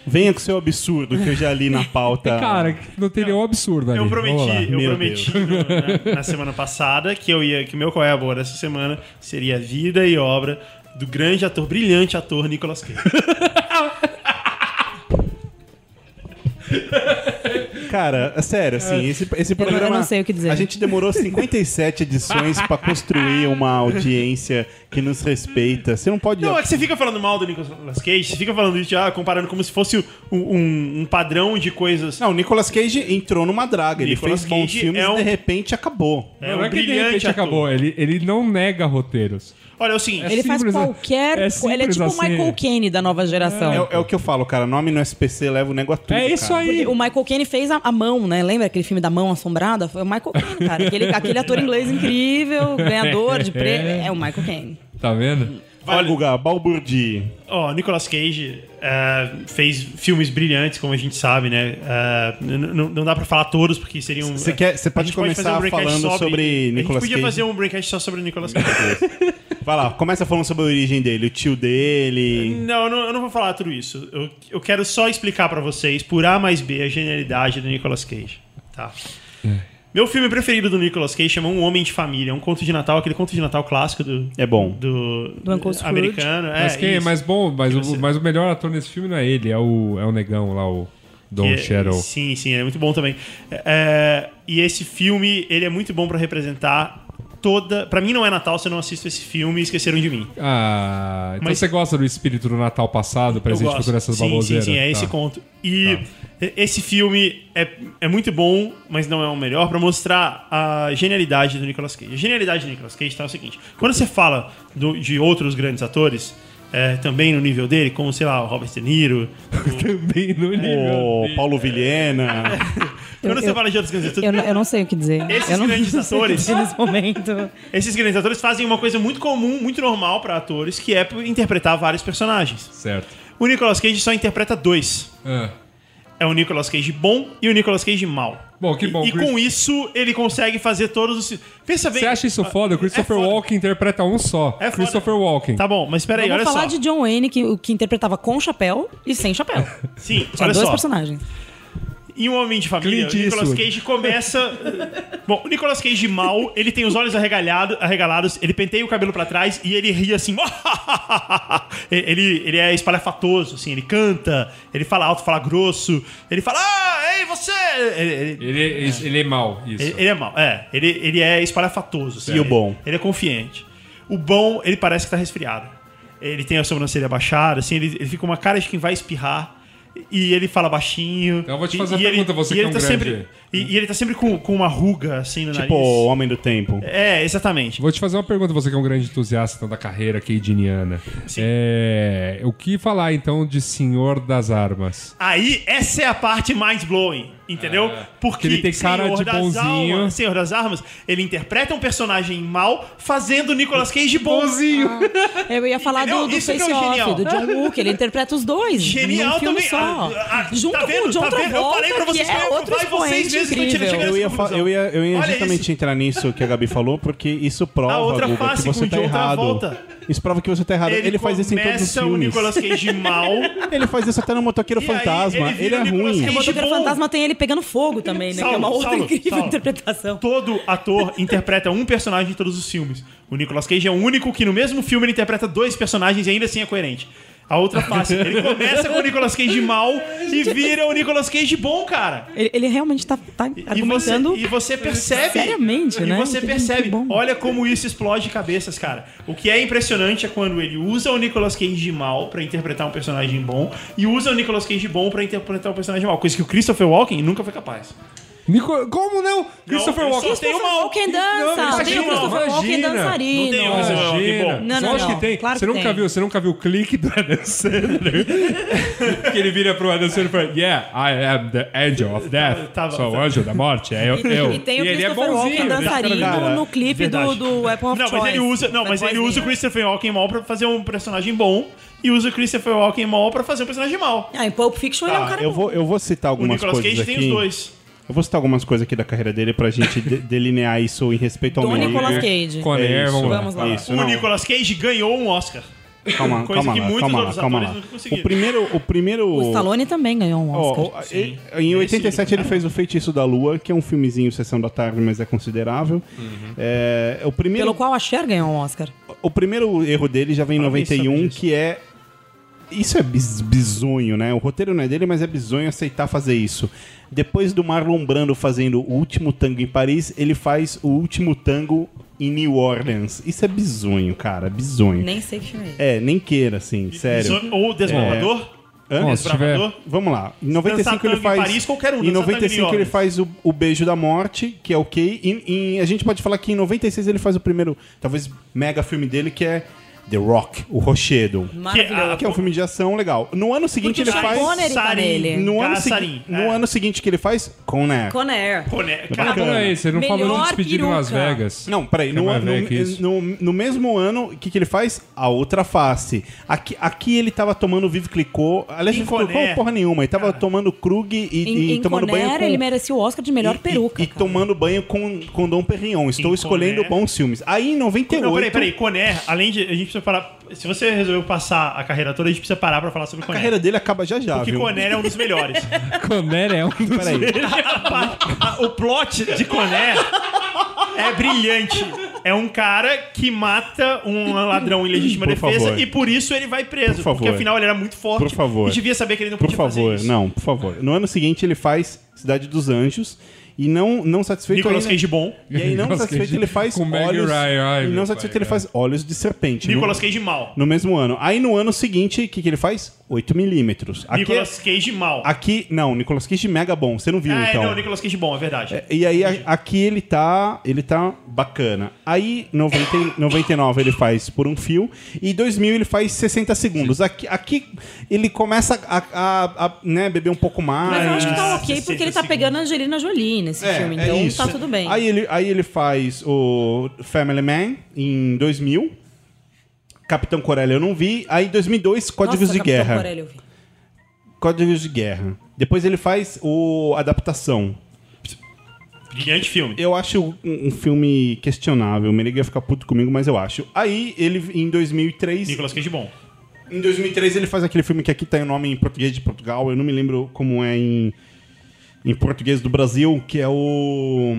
S2: venha com seu absurdo que eu já li na pauta.
S4: Cara, não tem nenhum absurdo ali.
S3: Eu prometi, eu
S2: Meu
S3: prometi no- na, na semana passada que eu ia que o meu qual é a boa dessa semana seria a vida e obra do grande ator, brilhante ator Nicolas Cage.
S2: Cara, sério, assim, esse, esse programa.
S5: eu não sei o que dizer.
S2: A gente demorou 57 edições pra construir uma audiência que nos respeita. Você não pode.
S3: Não, é que você fica falando mal do Nicolas Cage, você fica falando isso, ah, comparando como se fosse um, um- um padrão de coisas.
S2: Não, o Nicolas Cage entrou numa draga. Ele
S3: Nicolas
S2: fez bons
S3: Cage
S2: filmes
S3: é
S2: e
S3: um-
S2: de repente acabou.
S3: É
S4: não
S3: um
S4: é que de
S3: brilhante
S4: repente
S3: ator.
S4: acabou. Ele, ele não nega roteiros.
S3: Olha, é o seguinte,
S5: Ele faz
S4: simples,
S5: qualquer.
S4: é
S5: ele é
S4: simples
S5: tipo o
S4: assim.
S5: Michael Caine da nova geração.
S2: É, é o que eu falo, cara. Nome no SPC leva o nego a tudo.
S4: É isso
S2: cara.
S4: aí.
S5: Porque o Michael Caine fez a, a mão, né? Lembra aquele filme da mão assombrada? Foi o Michael Caine, cara. Aquele, aquele ator inglês incrível, ganhador de prêmio. É o Michael Caine.
S4: Tá vendo?
S2: Vai, Guga, balburdi.
S3: ó, Nicolas Cage é, fez filmes brilhantes, como a gente sabe, né? É, n- não dá pra falar todos, porque seriam...
S2: Você quer- você pode começar
S3: um
S2: falando sobre
S3: A gente
S2: Nicolas
S3: podia
S2: Cage.
S3: fazer um braincast só sobre o Nicolas Cage.
S2: Vai lá, começa falando sobre a origem dele, o tio dele.
S3: Não, eu não, eu não vou falar tudo isso. Eu, eu quero só explicar pra vocês, por A mais B, a genialidade do Nicolas Cage. Tá. Meu filme preferido do Nicolas Cage chama Um Homem de Família. É um conto de Natal, aquele conto de Natal clássico do,
S2: É bom.
S3: do,
S5: Do Uncle Scrooge.
S3: americano. É,
S4: mas quem é mais bom, mas, o, mas o melhor ator nesse filme não é ele, é o, é o negão lá, o Don
S3: é-
S4: Cheryl.
S3: Sim, sim, ele é muito bom também. É, e esse filme, ele é muito bom pra representar toda... Pra mim não é Natal se eu não assisto esse filme e Esqueceram de Mim.
S4: Ah, então
S3: Mas-
S4: você gosta do espírito do Natal passado, presente futuro essas
S3: sim,
S4: baboseiras?
S3: Sim, sim, é
S4: Tá.
S3: esse conto. E esse filme é, é muito bom, mas não é o melhor, pra mostrar a genialidade do Nicolas Cage. A genialidade do Nicolas Cage tá o seguinte: quando você fala do- de outros grandes atores, é, também no nível dele, como, sei lá, o Robert De Niro.
S4: Também no nível.
S2: O
S4: dele.
S2: Paulo Vilhena.
S3: Quando você
S5: eu-
S3: fala de outros grandes atores,
S5: Eu, não- eu não sei o que dizer.
S3: Esses
S5: eu não
S3: grandes atores-
S5: nesse momento.
S3: esses grandes atores fazem uma coisa muito comum, muito normal pra atores, que é interpretar vários personagens.
S4: Certo.
S3: O Nicolas Cage só interpreta dois.
S4: Ah.
S3: É o Nicolas Cage bom e o Nicolas Cage mal.
S4: Bom, que bom,
S3: E, e
S4: Chris.
S3: com isso, ele consegue fazer todos os. Pensa bem.
S4: Você acha isso foda? O Christopher
S3: É foda.
S4: Walken interpreta um só.
S3: É foda.
S4: Christopher Walken.
S3: Tá bom, mas peraí,
S5: Vamos
S3: olha
S5: falar
S3: só.
S5: de John Wayne, que, que interpretava com chapéu e sem chapéu.
S3: Sim,
S5: Tinha
S3: olha
S5: dois
S3: só.
S5: personagens.
S3: Em Um Homem de Família,
S4: Clint
S3: o Nicolas
S4: Eastwood.
S3: Cage começa. Bom, o Nicolas Cage mal, ele tem os olhos arregalhado, arregalados, ele penteia o cabelo pra trás e ele ri assim. ele, ele é espalhafatoso, assim, ele canta, ele fala alto, fala grosso, ele fala, ah, ei, você! Ele, ele-
S4: Ele, ele é mal, isso.
S3: ele- ele é mal, é. Ele, ele é espalhafatoso. assim,
S2: E o bom?
S3: Ele, ele é confiante. O bom, ele parece que tá resfriado. Ele tem a sobrancelha baixada, assim, ele, ele fica com uma cara de quem vai espirrar. E ele fala baixinho.
S4: Então eu vou te
S3: E-
S4: fazer
S3: e
S4: uma
S3: ele-
S4: pergunta, você
S3: e
S4: que é
S3: ele
S4: um
S3: tá
S4: grande-
S3: sempre E, e ele tá sempre com, com uma ruga assim no
S2: Tipo o
S3: nariz.
S2: Homem do Tempo.
S3: É, exatamente.
S4: Vou te fazer uma pergunta, você que é um grande entusiasta da carreira keidiniana. É, o que falar então de Senhor das Armas?
S3: Aí, essa é a parte mind-blowing, entendeu? Porque
S4: Que ele tem cara
S3: Senhor
S4: de bonzinho.
S3: Almas- Senhor das Armas, ele interpreta um personagem mal fazendo o Nicolas Cage bonzinho.
S5: Eu ia falar do, do
S3: é
S5: Face Off,
S3: genial.
S5: do John Woo, que ele interpreta os dois.
S3: Genial também.
S5: só.
S3: Ah, ah,
S5: Junto
S3: tá
S5: com
S3: vendo?
S5: o John
S3: Tá vendo? Eu
S5: Travolta,
S3: falei pra vocês
S5: que é outro
S3: vai vocês
S5: incrível.
S2: Eu ia, eu ia, eu ia justamente
S3: isso.
S2: entrar nisso que a Gabi falou, porque isso prova,
S3: A outra
S2: Guga,
S3: face
S2: que você tá
S3: John
S2: errado. Isso prova que você tá errado. Ele, faz isso em todos os
S3: começa o
S2: filmes.
S3: Nicolas Cage mal.
S2: Ele faz isso até no Motoqueiro
S3: E aí,
S2: Fantasma.
S3: ele
S2: Ele,
S3: vira
S2: é ruim.
S5: O Motoqueiro. Fantasma tem ele pegando fogo também, né? que é uma
S3: Saulo,
S5: outra
S3: Saulo,
S5: incrível
S3: Saulo.
S5: interpretação.
S3: Todo ator interpreta um personagem em todos os filmes. O Nicolas Cage é o único que no mesmo filme ele interpreta dois personagens e ainda assim é coerente. A outra face, ele começa com o Nicolas Cage mal e vira o Nicolas Cage bom, cara.
S5: Ele, ele realmente tá, tá
S3: E você,
S5: argumentando
S3: e você percebe.
S5: seriamente,
S3: e
S5: né?
S3: você
S5: Que-
S3: percebe. Olha como isso explode cabeças, cara. O que é impressionante é quando ele usa o Nicolas Cage mal pra interpretar um personagem bom e usa o Nicolas Cage bom pra interpretar um personagem mal. Coisa que o Christopher Walken nunca foi capaz.
S4: Nico- Como não? Christopher Walken.
S3: tem uma-
S5: Walken dança!
S4: Não,
S5: tem o Christopher Walken dançarino.
S3: Não tem o Christopher Walken.
S5: Não, não, não.
S4: que tem.
S5: Claro
S4: você,
S5: que
S4: nunca
S5: tem.
S4: Viu, você nunca viu o clique do Adam Sandler? que ele vira pro Adam Sandler e fala, Yeah, I am the angel of death.
S3: Tava-
S4: Sou o anjo da morte. É eu. eu.
S5: E tem o
S4: ele é
S5: Christopher Walken
S4: bonzinho.
S5: dançarino no clipe do, do Weapon of
S3: Não,
S5: Choice.
S3: mas ele usa, não, mas ele usa o Christopher Walken mal pra fazer um personagem bom e usa o Christopher Walken mal pra fazer um personagem mal.
S5: Ah, em Pulp Fiction ele é um
S2: Tá,
S5: cara
S2: eu
S5: bom.
S2: vou, eu vou citar
S3: O
S2: algumas
S3: Nicolas
S2: coisas
S3: Cage tem
S2: aqui.
S3: os dois.
S2: Eu vou citar algumas coisas aqui da carreira dele pra gente de- delinear isso em respeito ao
S5: Do. Nicolas Cage.
S4: Conner,
S2: É isso,
S4: vamos lá.
S5: Vamos lá.
S2: Isso,
S3: o
S2: não.
S3: Nicolas Cage ganhou um Oscar.
S2: Calma,
S3: Coisa
S2: calma
S3: que
S2: lá,
S3: muitos
S2: calma
S3: outros
S2: calma
S3: atores
S2: lá.
S3: não conseguiram.
S2: O primeiro... O primeiro...
S5: O Stallone também ganhou um Oscar.
S2: e- em 87 ele fez o Feitiço da Lua, que é um filmezinho Sessão da Tarde, mas é considerável. É, o, primeiro,
S5: Pelo qual a Cher ganhou um Oscar.
S2: o primeiro erro dele já vem em
S3: Alguém sabe
S2: 91,
S3: disso.
S2: que é... Isso é bis- bizonho, né? O roteiro não é dele, mas é bizonho aceitar fazer isso. Depois do Marlon Brando fazendo o último tango em Paris, ele faz o último tango em New Orleans. Isso é bizonho, cara. Bizonho.
S5: Nem sei que filme é.
S2: É, nem queira, assim, sério.
S3: Ou Desbravador.
S2: Hã?
S4: Bom, se tiver-
S3: Desbravador.
S2: Vamos lá. Em 95
S3: Dançar
S2: ele
S3: tango em
S2: faz.
S3: Paris, qualquer um,
S2: Em
S3: dançar tango em
S2: 95 ele faz o, o Beijo da Morte, que é ok. E, e a gente pode falar que em 96 ele faz o primeiro, talvez, mega filme dele, que é The Rock, o Rochedo.
S5: Maravilhoso.
S2: Que é um filme de ação legal. No ano seguinte
S5: Porque
S2: ele faz.
S5: Connery tá nele.
S2: No, ano, segui- no ano seguinte que ele faz Conair.
S5: Conair.
S3: Coné-
S4: Ah,
S3: Cara,
S4: é isso? Ele não falou de despedir em Las. Vegas.
S2: Não, peraí.
S4: Que é
S2: No, no,
S4: que
S2: no, no mesmo ano, o que, que ele faz? A outra face. Aqui, aqui ele tava tomando Vive Clicô. Aliás,
S3: Em
S2: Vive Clicô
S3: Conair.
S2: porra nenhuma. Ele tava tomando Krug e,
S5: Em,
S2: e
S5: em
S2: tomando banho
S5: Conair,
S2: com...
S5: ele merecia o Oscar de melhor
S2: e-
S5: peruca.
S2: E, e
S5: cara.
S2: tomando banho com, com Dom Perignon. Estou
S3: Em
S2: escolhendo
S3: Conair.
S2: bons filmes. Aí em 98...
S3: Não, peraí, peraí. Conner, além de. A gente precisa parar. Se você resolveu passar a carreira toda, a gente precisa parar pra falar sobre
S2: A
S3: Conner.
S2: carreira dele acaba já já,
S3: Porque
S2: viu?
S3: Conner é um dos melhores.
S4: Conner é um dos...
S2: Peraí.
S3: o plot de Conner é brilhante. É um cara que mata um ladrão em legítima
S2: Por
S3: defesa
S2: favor.
S3: e por isso ele vai preso.
S2: Por favor.
S3: Porque afinal ele era muito forte
S2: Por favor.
S3: e devia saber que ele não
S2: Por
S3: podia
S2: favor,
S3: fazer isso.
S2: não, por favor. No ano seguinte ele faz Cidade dos Anjos e não, não satisfeito
S3: Nicolas Cage bom.
S2: E aí não
S4: Nicolas
S2: satisfeito
S4: Cage
S2: ele faz
S4: com
S2: olhos...
S4: Ryan. Ai,
S2: e não satisfeito
S4: pai,
S2: ele faz Olhos de Serpente. No-
S3: Nicolas Cage mal.
S2: No mesmo ano. Aí no ano seguinte, o que, que ele faz? 8mm. Aqui,
S3: Nicolas Cage mal.
S2: aqui, não, Nicolas Cage mega bom. Você não viu,
S3: ah,
S2: então.
S3: é, não, Nicolas Cage bom, é verdade.
S2: E aí a- aqui ele tá, ele tá bacana. Aí 90, e- 99 ele faz por um fio e 2000 ele faz 60 segundos. Aqui, aqui ele começa a, a- a, né, beber um pouco mais.
S5: Mas eu acho que tá ok
S3: 60
S5: porque ele tá pegando a Angelina Jolie nesse
S2: É,
S5: filme.
S2: é
S5: Então
S2: isso.
S5: tá tudo bem.
S2: Aí ele, aí ele faz o Family Man em 2000. Capitão Corelli eu não vi. Aí em 2002, Códigos
S5: Nossa,
S2: de
S5: Capitão
S2: Guerra.
S5: Corelli eu vi.
S2: Códigos de Guerra. Depois ele faz o Adaptação.
S3: Brilhante filme.
S2: Eu acho um, um filme questionável. O Merigo ia ficar puto comigo, mas eu acho. Aí ele, em 2003...
S3: Nicolas Cage bom.
S2: Em 2003 ele faz aquele filme que aqui tem o nome em português de Portugal. Eu não me lembro como é em, em português do Brasil, que é o...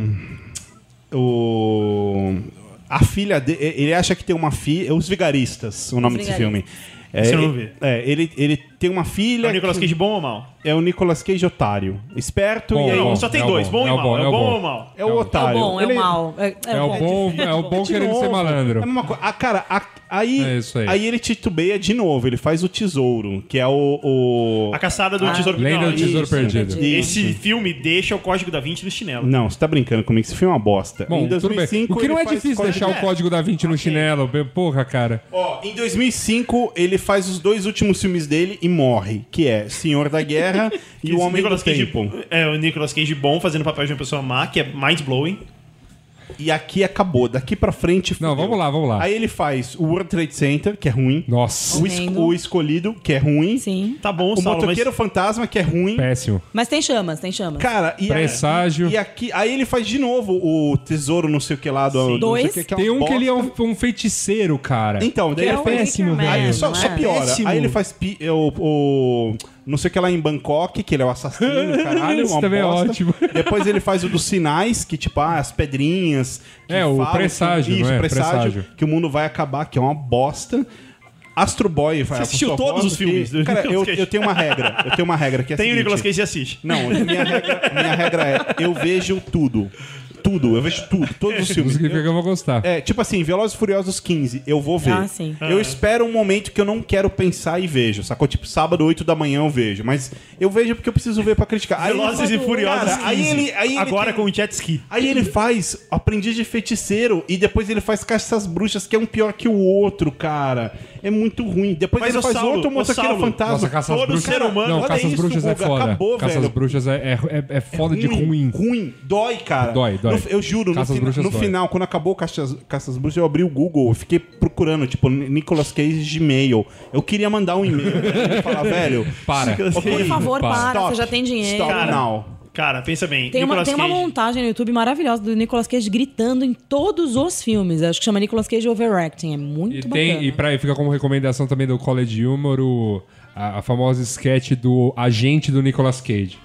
S2: O... A filha dele... Ele acha que tem uma filha... Os Vigaristas, o nome desse filme. É,
S3: não
S2: é, ele, ele tem uma filha.
S3: É o Nicolas
S2: que-
S3: Cage bom ou mal?
S2: É o Nicolas Cage otário. Esperto
S4: Bom,
S2: e aí.
S4: bom.
S3: Só tem
S4: é o
S3: dois,
S4: bom,
S3: bom,
S4: é
S3: e
S4: o
S3: mal.
S4: bom,
S3: É
S4: é
S3: o
S4: o
S3: bom
S4: bom.
S3: ou mal?
S2: É o
S5: É o
S2: otário.
S5: bom, é o mal. É,
S4: É o bom, é o bom querendo ser malandro.
S2: É a mesma coisa. Ah, cara, a- aí,
S4: É isso aí.
S2: aí ele titubeia de novo. Ele faz o tesouro, que é o. o...
S3: A caçada do tesouro
S4: Lenda
S3: Não,
S4: do Tesouro
S3: isso.
S4: Perdido.
S3: Esse filme deixa o código da Vinci no chinelo.
S2: Não, você tá brincando comigo. Esse filme é uma bosta.
S4: Bom,
S2: em
S4: tudo bem.
S2: 2005,
S4: O que não é difícil deixar o código da 20 no chinelo. Porra, cara.
S2: Ó, em 2005, ele faz os dois últimos filmes dele e morre, que é Senhor da Guerra e O Homem
S3: Nicolas
S2: do
S3: Cage,
S2: Tempo.
S3: É, o Nicolas Cage bom fazendo papel de uma pessoa má, que é mind-blowing.
S2: E aqui acabou. Daqui pra frente.
S4: Não,
S2: fudeu.
S4: vamos lá, vamos lá.
S2: Aí ele faz o World Trade Center, que é ruim.
S4: Nossa,
S2: O, es- o Escolhido, que é ruim.
S5: Sim.
S3: Tá bom,
S2: O
S3: Saulo, mas...
S2: Motoqueiro Fantasma, que é ruim.
S4: péssimo.
S5: Mas tem chamas, tem chamas.
S2: Cara, e,
S4: Presságio.
S2: e aqui, aí ele faz de novo o tesouro, não sei o que lá do. não
S5: Dois.
S2: que, que é
S4: Tem um que ele é
S2: bosta.
S4: um, um feiticeiro, cara.
S2: Então, daí
S5: Que
S2: ele
S5: é
S2: faz.
S4: péssimo, velho.
S2: Aí só,
S5: não
S2: só
S5: é?
S2: piora.
S3: Péssimo.
S2: Aí ele faz pi- é, o, o- Não sei o que lá em Bangkok, que ele é o assassino, caralho.
S4: Isso
S2: uma
S4: também é
S2: bosta.
S4: ótimo.
S2: Depois ele faz o dos sinais, que tipo, ah, as pedrinhas. que
S4: É, o presságio,
S2: que,
S4: não
S2: Isso,
S4: é?
S2: presságio,
S4: Presságio.
S2: Que o mundo vai acabar, que é uma bosta. Astro Boy. Você
S3: assistiu todos os filmes do
S2: Cara, eu, eu tenho uma regra. Eu tenho uma regra que é
S3: Tem o
S2: seguinte,
S3: Nicolas Cage e assiste.
S2: Não, minha regra, minha regra é: eu vejo tudo. Tudo, eu vejo tudo, todos os filmes.
S4: significa que eu vou gostar.
S2: É, tipo assim, Velozes e Furiosos 15, eu vou ver.
S5: Ah, sim.
S2: Eu espero um momento que eu não quero pensar e vejo, sacou? Tipo, sábado, 8 da manhã eu vejo. Mas eu vejo porque eu preciso ver pra criticar. Aí ele
S3: Velozes e Furiosos
S2: Cara,
S3: 15.
S2: aí ele, aí ele
S3: Agora
S2: tem-
S3: com o jet ski.
S2: Aí ele faz Aprendiz de Feiticeiro e depois ele faz Caças Bruxas, que é um pior que o outro, cara. É muito ruim. Depois
S3: Mas
S2: ele faz
S3: Saulo,
S2: outro Motoqueiro
S3: Saulo.
S2: Fantasma.
S4: Nossa, Caça às
S3: todo
S4: Bruxas.
S3: ser humano-
S4: Não,
S2: olha
S4: Caça às
S2: isso,
S4: Bruxas é
S2: Guga,
S4: foda.
S2: acabou,
S4: Caça às
S2: velho.
S4: Bruxas é, é, é- é foda de ruim.
S2: Ruim. Dói, cara.
S4: Dói, dói.
S2: No- eu juro,
S4: Caça
S2: no, fina- no final, quando acabou Caças, Caças Bruxas, eu abri o Google, eu fiquei procurando, tipo, Nicolas Cage de e-mail. Eu queria mandar um e-mail e falar, velho.
S4: Para.
S5: Por favor,
S4: Para.
S5: para,
S2: Stop.
S5: você já tem dinheiro.
S2: Stop
S3: Cara,
S2: now.
S3: Cara, pensa bem.
S5: Tem uma, tem uma
S3: Cage.
S5: montagem no YouTube maravilhosa do Nicolas Cage gritando em todos os filmes. Acho que chama Nicolas Cage Overacting. É muito
S4: E,
S5: bacana.
S4: tem, e, pra, fica como recomendação também do College Humor o, a, a famosa sketch do agente do Nicolas Cage,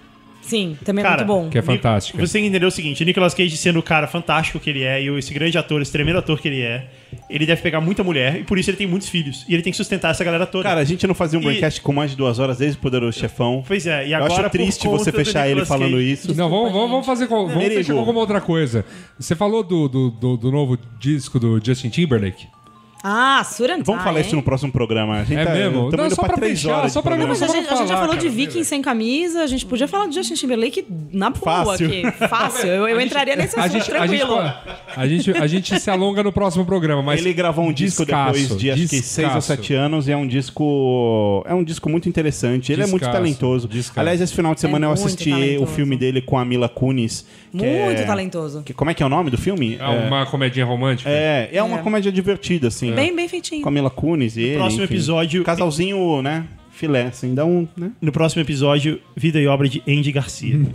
S5: Sim, também é
S3: Cara,
S5: muito bom.
S4: que é fantástica.
S3: Você tem que entender o seguinte: o Nicolas Cage, sendo o cara fantástico que ele é, e esse grande ator, esse tremendo ator que ele é, ele deve pegar muita mulher e por isso ele tem muitos filhos. E ele tem que sustentar essa galera toda.
S2: Cara, a gente não fazia um
S3: E-
S2: broadcast com mais de duas horas desde o Poderoso Chefão.
S3: pois é, e
S2: eu
S3: agora.
S2: acho
S3: por
S2: triste
S3: conta
S2: você fechar ele falando
S3: Cage-
S2: isso.
S4: Não, vamos, vamos, vamos fazer com, vamos fechar com uma outra coisa. Você falou do, do, do, do novo disco do Justin Timberlake?
S5: Ah, Surantai.
S2: Vamos falar isso no próximo programa. A gente
S4: É
S2: tá,
S4: mesmo? Não,
S2: indo
S4: só
S2: pra
S4: pra
S2: três
S4: fechar,
S2: horas.
S4: só
S2: de
S4: pra-
S2: programa.
S5: Mas a gente, a gente já falou de
S4: cara,
S5: Viking sem camisa, a gente podia falar de Justin Timberlake na boa
S2: Fácil.
S5: aqui. Fácil. Eu, eu entraria nesse assunto
S4: a, gente,
S5: tranquilo.
S4: a, gente, a gente se alonga no próximo programa, mas.
S2: Ele gravou um disco
S4: descasso,
S2: depois de acho que seis ou
S4: descasso.
S2: sete anos e é um disco. É um disco muito interessante. Ele é muito
S4: Descasso,
S2: talentoso.
S4: descasso.
S2: Aliás, esse final de semana eu
S5: muito
S2: assisti o
S5: talentoso.
S2: filme dele com a Mila Kunis. que
S5: Muito
S2: é-
S5: talentoso.
S2: que- como é que é o nome do filme?
S4: É uma comedinha romântica?
S2: É, é uma
S5: É.
S2: comédia divertida, assim.
S5: Bem, bem feitinho.
S2: Com a Mila Kunis e ele.
S3: próximo
S2: enfim.
S3: episódio-
S2: Casalzinho, né? Filé, assim, dá um. Né?
S3: No próximo episódio, Vida e Obra de Andy Garcia.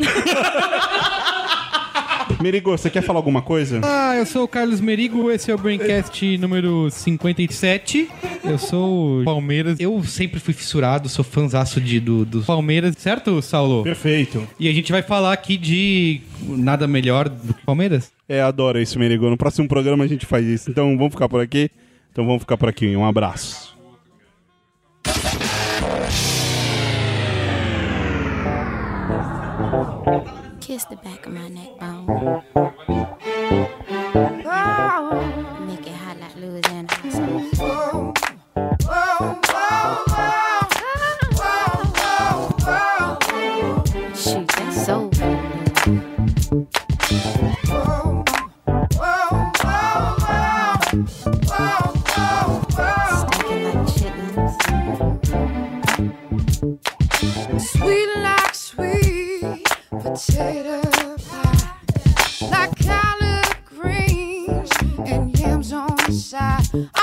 S2: Merigo, você quer falar alguma coisa?
S1: Ah, eu sou o Carlos Merigo, esse é o Braincast número 57. Eu sou o Palmeiras. Eu sempre fui fissurado, sou fãzaço de, do, do Palmeiras, certo, Saulo?
S2: Perfeito.
S1: E a gente vai falar aqui de nada melhor do que Palmeiras?
S2: É, adoro isso, Merigo. No próximo programa a gente faz isso. Então vamos ficar por aqui. Então vamos ficar por aqui. Um abraço.
S8: Kiss the back of my neck bone. Make
S9: potato pie, like collard greens and yams on the side.